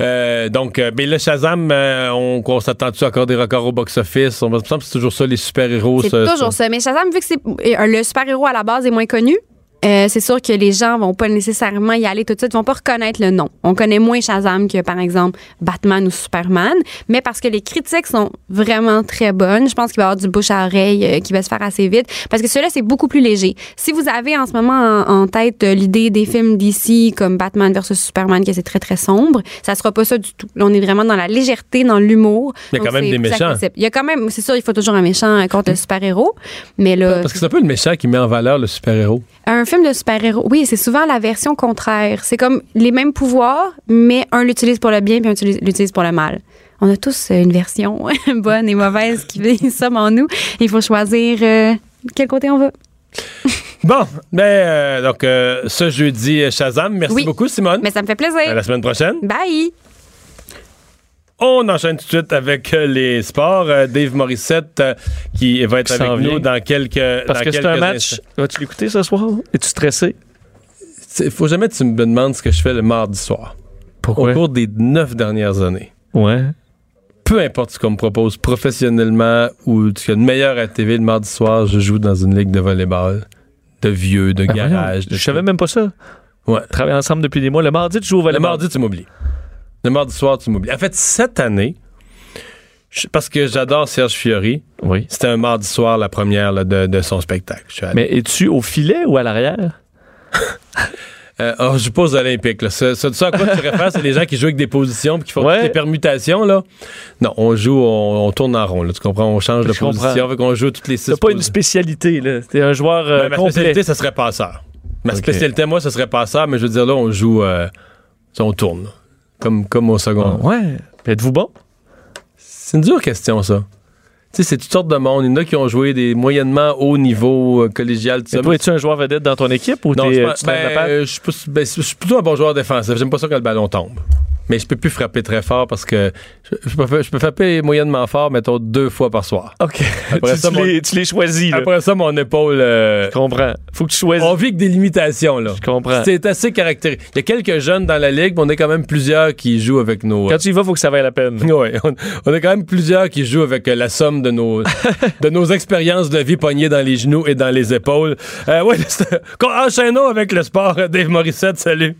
Euh, donc, euh, mais le Shazam, euh, on, on s'attend-tu encore des records au box-office? On me semble que c'est toujours ça, les super-héros. C'est toujours ça. Mais Shazam, vu que c'est euh, le super-héros à la base est moins connu, euh, c'est sûr que les gens vont pas nécessairement y aller tout de suite, vont pas reconnaître le nom. On connaît moins Shazam que, par exemple, Batman ou Superman, mais parce que les critiques sont vraiment très bonnes, je pense qu'il va y avoir du bouche à oreille euh, qui va se faire assez vite, parce que celui-là, c'est beaucoup plus léger. Si vous avez en ce moment en, en tête euh, l'idée des films d'ici, comme Batman versus Superman, que c'est très, très sombre, ça sera pas ça du tout. On est vraiment dans la légèreté, dans l'humour. Il y a quand même des méchants. accessible. Il y a quand même, c'est sûr, il faut toujours un méchant contre le super-héros, mais là... Parce que c'est un peu le méchant qui met en valeur le super-héros. Un film de super-héros, oui, c'est souvent la version contraire. C'est comme les mêmes pouvoirs, mais un l'utilise pour le bien puis un l'utilise- pour le mal. On a tous euh, une version bonne et mauvaise qui somme en nous. Il faut choisir euh, quel côté on veut. Bon, ben, euh, donc, euh, ce jeudi, Shazam. Merci Oui. beaucoup, Simone. Mais ça me fait plaisir. À la semaine prochaine. Bye! On enchaîne tout de suite avec euh, les sports. Euh, Dave Morissette euh, qui va être Qui avec nous dans quelques Parce dans que c'est un match. Vas-tu l'écouter ce soir? Es-tu stressé? Il faut jamais que tu me demandes ce que je fais le mardi soir. Pourquoi? Au cours des neuf dernières années. Ouais. Peu importe ce qu'on me propose professionnellement ou ce qu'il y a de meilleur à la TV le mardi soir, je joue dans une ligue de volleyball, de vieux, de Ben garage. voyons, de Je savais même pas ça. Ouais. Travailler ensemble depuis des mois. Le mardi, tu joues au Le volleyball. mardi, tu m'oublies. Le mardi soir, tu m'oublies. En fait, cette année, parce que j'adore Serge Fiori, Oui. c'était un mardi soir la première là, de, de son spectacle. Mais es-tu au filet ou à l'arrière? Euh, oh, je joue pas aux Olympiques. Là. Ce, ce, ce à quoi tu réfères, c'est les gens qui jouent avec des positions puis qui font Ouais. toutes les permutations. Là. Non, on joue, on, on tourne en rond. Là, tu comprends? On change de comprends. position. Fait qu'on joue toutes les six T'as pas une spécialité, là. T'es un joueur euh, Ben, ma complet. spécialité, ça serait passeur. Ma spécialité, moi, ce serait passeur, mais je veux dire, là, on joue. euh, on tourne. Comme, comme au second. Ah, ouais. Puis Êtes-vous bon? C'est une dure question, ça. Tu sais, c'est toutes sortes de monde. Il y en a qui ont joué des moyennement haut niveau euh, collégial. toi, es-tu un joueur vedette dans ton équipe ou Non, je, euh, pense- tu la ben, euh, je suis pas- ben, je suis plutôt un bon joueur défensif. J'aime pas ça quand le ballon tombe. Mais je peux plus frapper très fort parce que je, je peux, je peux frapper moyennement fort, mettons, deux fois par soir. OK. Après tu, ça, tu mon- les, tu les choisis, là. Après ça, mon épaule. euh, Je comprends. Faut que tu choisis. on vit avec des limitations, là. Je comprends. C'est assez caractéristique. Il y a quelques jeunes dans la ligue, mais on est quand même plusieurs qui jouent avec nos. Quand tu y vas, faut que ça vaille la peine. Oui, on, on est quand même plusieurs qui jouent avec euh, la somme de nos, de nos expériences de vie pognées dans les genoux et dans les épaules. Euh, c'est- enchaînons avec le sport. Dave Morissette, salut.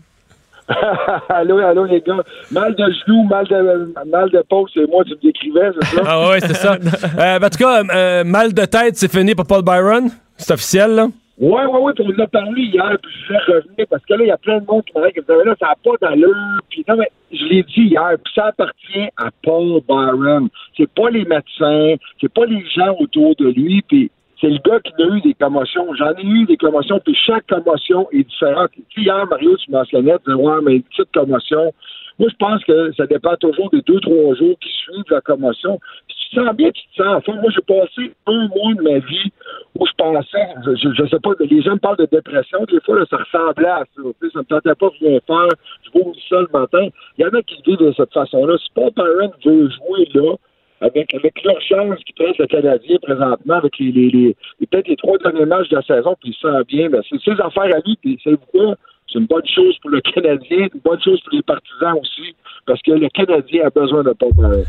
allô, allô, les gars. Mal de genoux, mal de, mal de peau, c'est moi, tu me décrivais, c'est ça? Ah ouais, c'est ça. Euh, ben, en tout cas, euh, mal de tête, c'est fini pour Paul Byron. C'est officiel, là. Ouais, ouais, ouais, puis on en a parlé hier, puis je vais revenir, parce que là, il y a plein de monde qui m'ont dit que là, ça n'a pas d'allure, puis non, mais je l'ai dit hier, puis ça appartient à Paul Byron. C'est pas les médecins, c'est pas les gens autour de lui, puis c'est le gars qui a eu des commotions. J'en ai eu des commotions, puis chaque commotion est différente. Hier, Mario, tu mentionnais, tu ouais, mais une petite commotion. Moi, je pense que ça dépend toujours des deux, trois jours qui suivent la commotion. Tu sens bien, tu te sens en forme. Moi, j'ai passé un mois de ma vie où je pensais, je, je, sais pas, les gens me parlent de dépression, des fois, ça ressemblait à ça. Ça me tentait pas de rien faire, je vomis ça le matin. Il y en a qui vivent de cette façon-là. Si Paul Byron veut jouer là, avec, avec l'urgence qui presse le Canadien présentement, avec les, les, les, peut-être les trois derniers matchs de la saison, puis il se sent bien, ben, c'est ses affaires à lui, puis c'est quoi? C'est une bonne chose pour le Canadien, une bonne chose pour les partisans aussi, parce que le Canadien a besoin de Byron.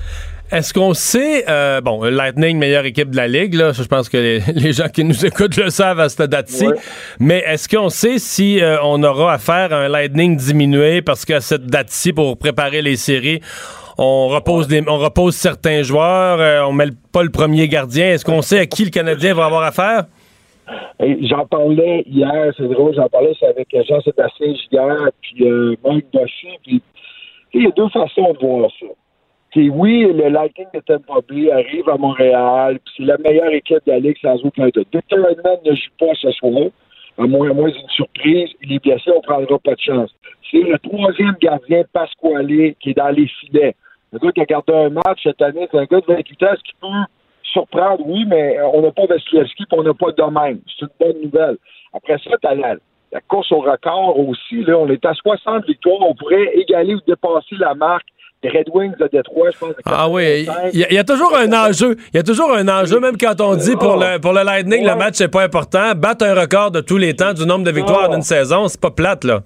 Est-ce qu'on sait, euh, bon, Lightning, meilleure équipe de la Ligue, là, je pense que les, les gens qui nous écoutent le savent à cette date-ci, Ouais. mais est-ce qu'on sait si euh, on aura affaire à un Lightning diminué parce qu'à cette date-ci, pour préparer les séries, on repose, des, on repose certains joueurs, euh, on met le- pas le premier gardien. Est-ce qu'on sait à qui le Canadien va avoir affaire? J'en parlais hier, c'est drôle, j'en parlais avec Jean-Sébastien Giguère, puis euh, Mike puis sais, il y a deux façons de voir ça. Puis oui, le Lightning de Tampa Bay arrive à Montréal, puis c'est la meilleure équipe de la Ligue sans aucun doute. Victor ne joue pas ce soir, à moins, à moins d'une surprise, il est blessé, on ne prendra pas de chance. C'est le troisième gardien, Pasquale, qui est dans les filets. Le gars qui a gardé un match cette année, c'est un gars de 28 ans, ce qui peut surprendre, oui, mais on n'a pas Vasilevski puis on n'a pas Domaine. C'est une bonne nouvelle. Après ça, tu as la, la course au record aussi. Là, on est à 60 victoires. On pourrait égaler ou dépasser la marque des Red Wings de Détroit, je pense. Ah oui, 85. il y, a- il y a toujours un enjeu. Il y a toujours un enjeu, même quand on dit pour le, pour le Lightning, le match, c'est pas important. Battre un record de tous les temps du nombre de victoires d'une saison, c'est pas plate, là.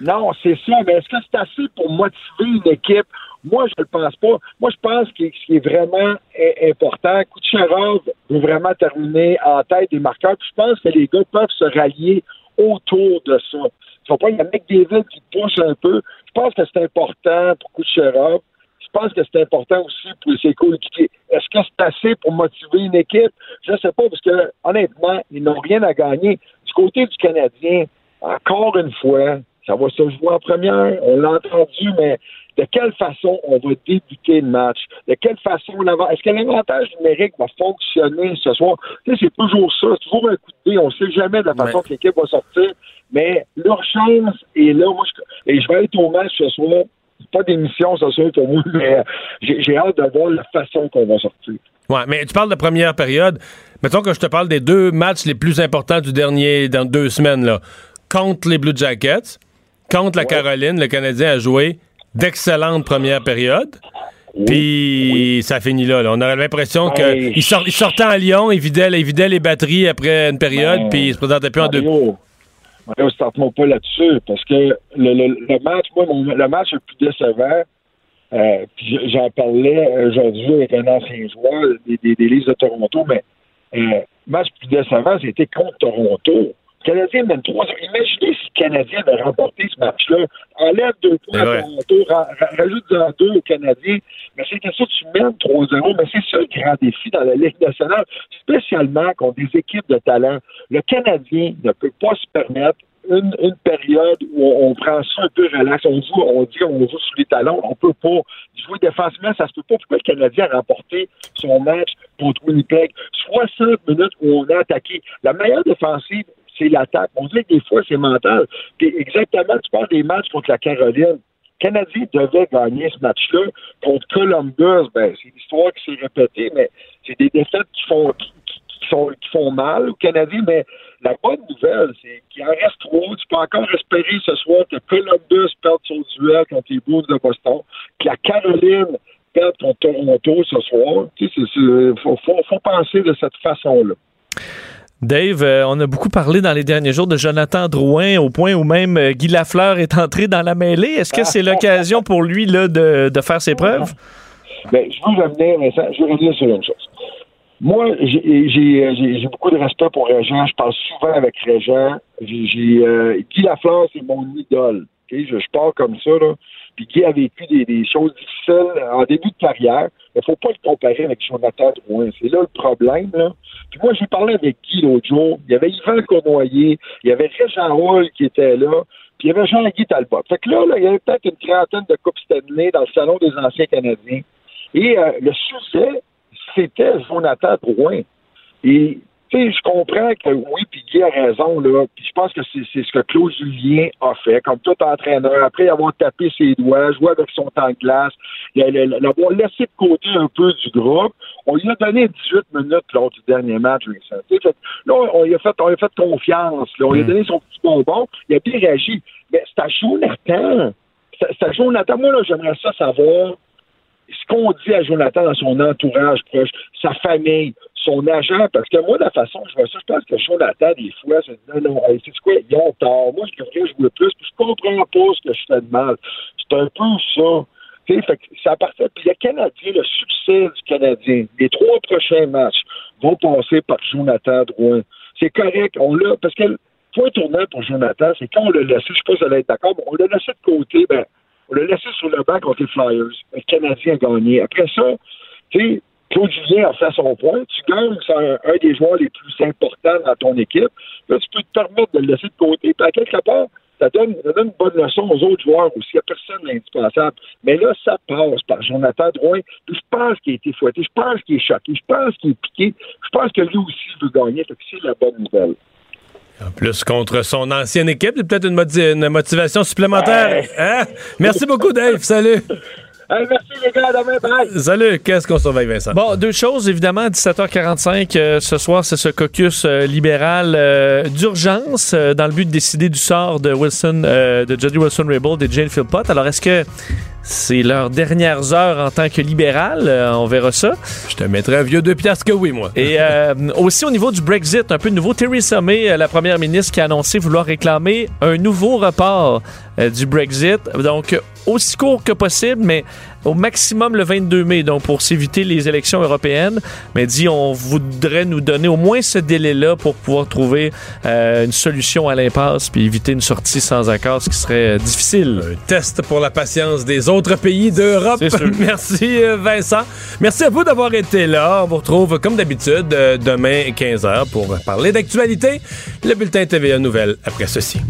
Non, c'est ça. Mais est-ce que c'est assez pour motiver une équipe? Moi, je ne le pense pas. Moi, je pense que ce qui est vraiment important, Kucherov veut vraiment terminer en tête des marqueurs. Puis je pense que les gars peuvent se rallier autour de ça. Il ne faut pas y a McDavid qui pousse un peu. Je pense que c'est important pour Kucherov. Je pense que c'est important aussi pour ses coéquipiers. Est-ce que c'est assez pour motiver une équipe? Je ne sais pas, parce que honnêtement, ils n'ont rien à gagner. Du côté du Canadien, encore une fois, ça va se jouer en première, on l'a entendu, mais de quelle façon on va débuter le match? De quelle façon Est-ce que l'avantage numérique va fonctionner ce soir? Tu sais, c'est toujours ça, c'est toujours un coup de dé. On ne sait jamais de la façon que l'équipe va sortir, mais leur chance est là. Moi, je, et je vais être au match ce soir. Pas d'émission, ce soir pour moi, mais j'ai hâte de voir la façon qu'on va sortir. Ouais, mais tu parles de première période. Mettons que je te parle des deux matchs les plus importants du dernier, dans deux semaines, là. Contre les Blue Jackets, contre la Caroline, le Canadien a joué d'excellentes premières périodes. Puis ça finit là, On aurait l'impression qu'il ben, sortait en Lyon, il vidait, les batteries après une période, ben, puis il se présentait plus en deux. Mario, ne pas là-dessus, parce que le, match, moi, le match le plus décevant, euh, j'en parlais aujourd'hui avec un ancien joueur des, des, des de Toronto, mais euh, le match plus décevant, c'était contre Toronto. Le Canadien mène 3 Imaginez si le Canadien avait remporté ce match-là. Enlève deux points à Toronto, rajoute-en deux au Canadien. Mais c'est que ça, tu mènes 3-0. Mais c'est ça le grand défi dans la Ligue nationale, spécialement contre des équipes de talent. Le Canadien ne peut pas se permettre une, une, période où on, prend ça un peu relax. On joue, on dit qu'on joue sous les talons. On peut pas jouer défensivement. Ça se peut pas. Pourquoi le Canadien a remporté son match contre Winnipeg? 60 minutes où on a attaqué. La meilleure défensive, c'est l'attaque. On dit que des fois, c'est mental. Exactement, tu parles des matchs contre la Caroline. Canadien devait gagner ce match-là. Contre Columbus, ben, c'est une histoire qui s'est répétée, mais c'est des défaites qui font, qui, qui font mal au Canadien, mais la bonne nouvelle, c'est qu'il en reste trois. Tu peux encore espérer ce soir que Columbus perde son duel contre les Blues de Boston, que la Caroline perde contre Toronto ce soir. Il faut, faut penser de cette façon-là. Dave, euh, on a beaucoup parlé dans les derniers jours de Jonathan Drouin, au point où même euh, Guy Lafleur est entré dans la mêlée. Est-ce que c'est l'occasion pour lui là, de, faire ses preuves? Bien, je veux revenir, je veux revenir sur une chose. Moi, j'ai beaucoup de respect pour Régent. Je parle souvent avec Régent. J'ai euh, Guy Lafleur, c'est mon idole. Je, je pars comme ça. Là. Puis Guy a vécu des, choses difficiles en début de carrière. Il ne faut pas le comparer avec Jonathan Drouin. C'est là le problème. Là. Puis moi, j'ai parlé avec Guy l'autre jour. Il y avait Yvan Cournoyer, il y avait Régent Hall qui était là, puis il y avait Jean-Guy Talbot. Fait que là, il y avait peut-être une trentaine de Coupes Stanley dans le Salon des anciens Canadiens. Et euh, le sujet, c'était Jonathan Drouin. Et je comprends que oui, puis Guy a raison, là. Puis je pense que c'est ce que Claude Julien a fait, comme tout entraîneur, après avoir tapé ses doigts, joué avec son temps de glace, l'avoir laissé de côté un peu du groupe. On lui a donné 18 minutes lors du dernier match, Là, on lui a fait, on a fait confiance, là. On lui a mm. donné son petit bonbon, il a bien réagi. Mais c'est à Jonathan. C'est à Jonathan. Moi, là, j'aimerais ça savoir ce qu'on dit à Jonathan dans son entourage proche, sa famille, son agent, parce que moi, la façon que je vois ça, je pense que Jonathan, des fois, c'est non, non, c'est quoi, ils ont tort. Moi, je devrais jouer plus, puis je comprends pas ce que je fais de mal. C'est un peu ça. Fait ça appartient. Puis le Canadien, le succès du Canadien, les trois prochains matchs vont passer par Jonathan Drouin. C'est correct, on l'a, parce que le point tournant pour Jonathan, c'est quand on l'a laissé, je sais pas si vous allez être d'accord, mais on l'a laissé de côté, ben, on l'a laissé sur le banc contre les Flyers. Le Canadien a gagné. Après ça, tu sais, Claude Julien a fait son point. Tu gagnes, c'est un, des joueurs les plus importants dans ton équipe. Là, tu peux te permettre de le laisser de côté. Puis à quelque part, ça donne, ça donne une bonne leçon aux autres joueurs aussi. Il n'y a personne d'indispensable. Mais là, ça passe par Jonathan Drouin. je pense qu'il a été fouetté. Je pense qu'il est choqué. Je pense qu'il est piqué. Je pense que lui aussi veut gagner. c'est la bonne nouvelle. En plus, contre son ancienne équipe, c'est peut-être une, motivation supplémentaire. Hein? Merci beaucoup, Dave. Salut. merci Merci les gars, à demain, bye. Salut, qu'est-ce qu'on surveille, Vincent? Bon, deux choses, évidemment, à 17h45 euh, ce soir, c'est ce caucus euh, libéral euh, d'urgence euh, dans le but de décider du sort de Wilson, euh, de Jody Wilson-Raybould et Jane Philpott. Alors, est-ce que c'est leurs dernières heures en tant que libéral? Euh, on verra ça. Je te mettrai un vieux deux piastres que oui, moi. Et euh, aussi au niveau du Brexit, un peu de nouveau, Theresa May, euh, la première ministre, qui a annoncé vouloir réclamer un nouveau report euh, du Brexit. Donc, aussi court que possible, mais au maximum le 22 mai, donc pour s'éviter les élections européennes. Mais dit, on voudrait nous donner au moins ce délai-là pour pouvoir trouver euh, une solution à l'impasse puis éviter une sortie sans accord, ce qui serait euh, difficile. Un test pour la patience des autres pays d'Europe. Merci euh, Vincent. Merci à vous d'avoir été là. On vous retrouve comme d'habitude demain 15h pour parler d'actualité. Le bulletin TVA Nouvelles après ceci.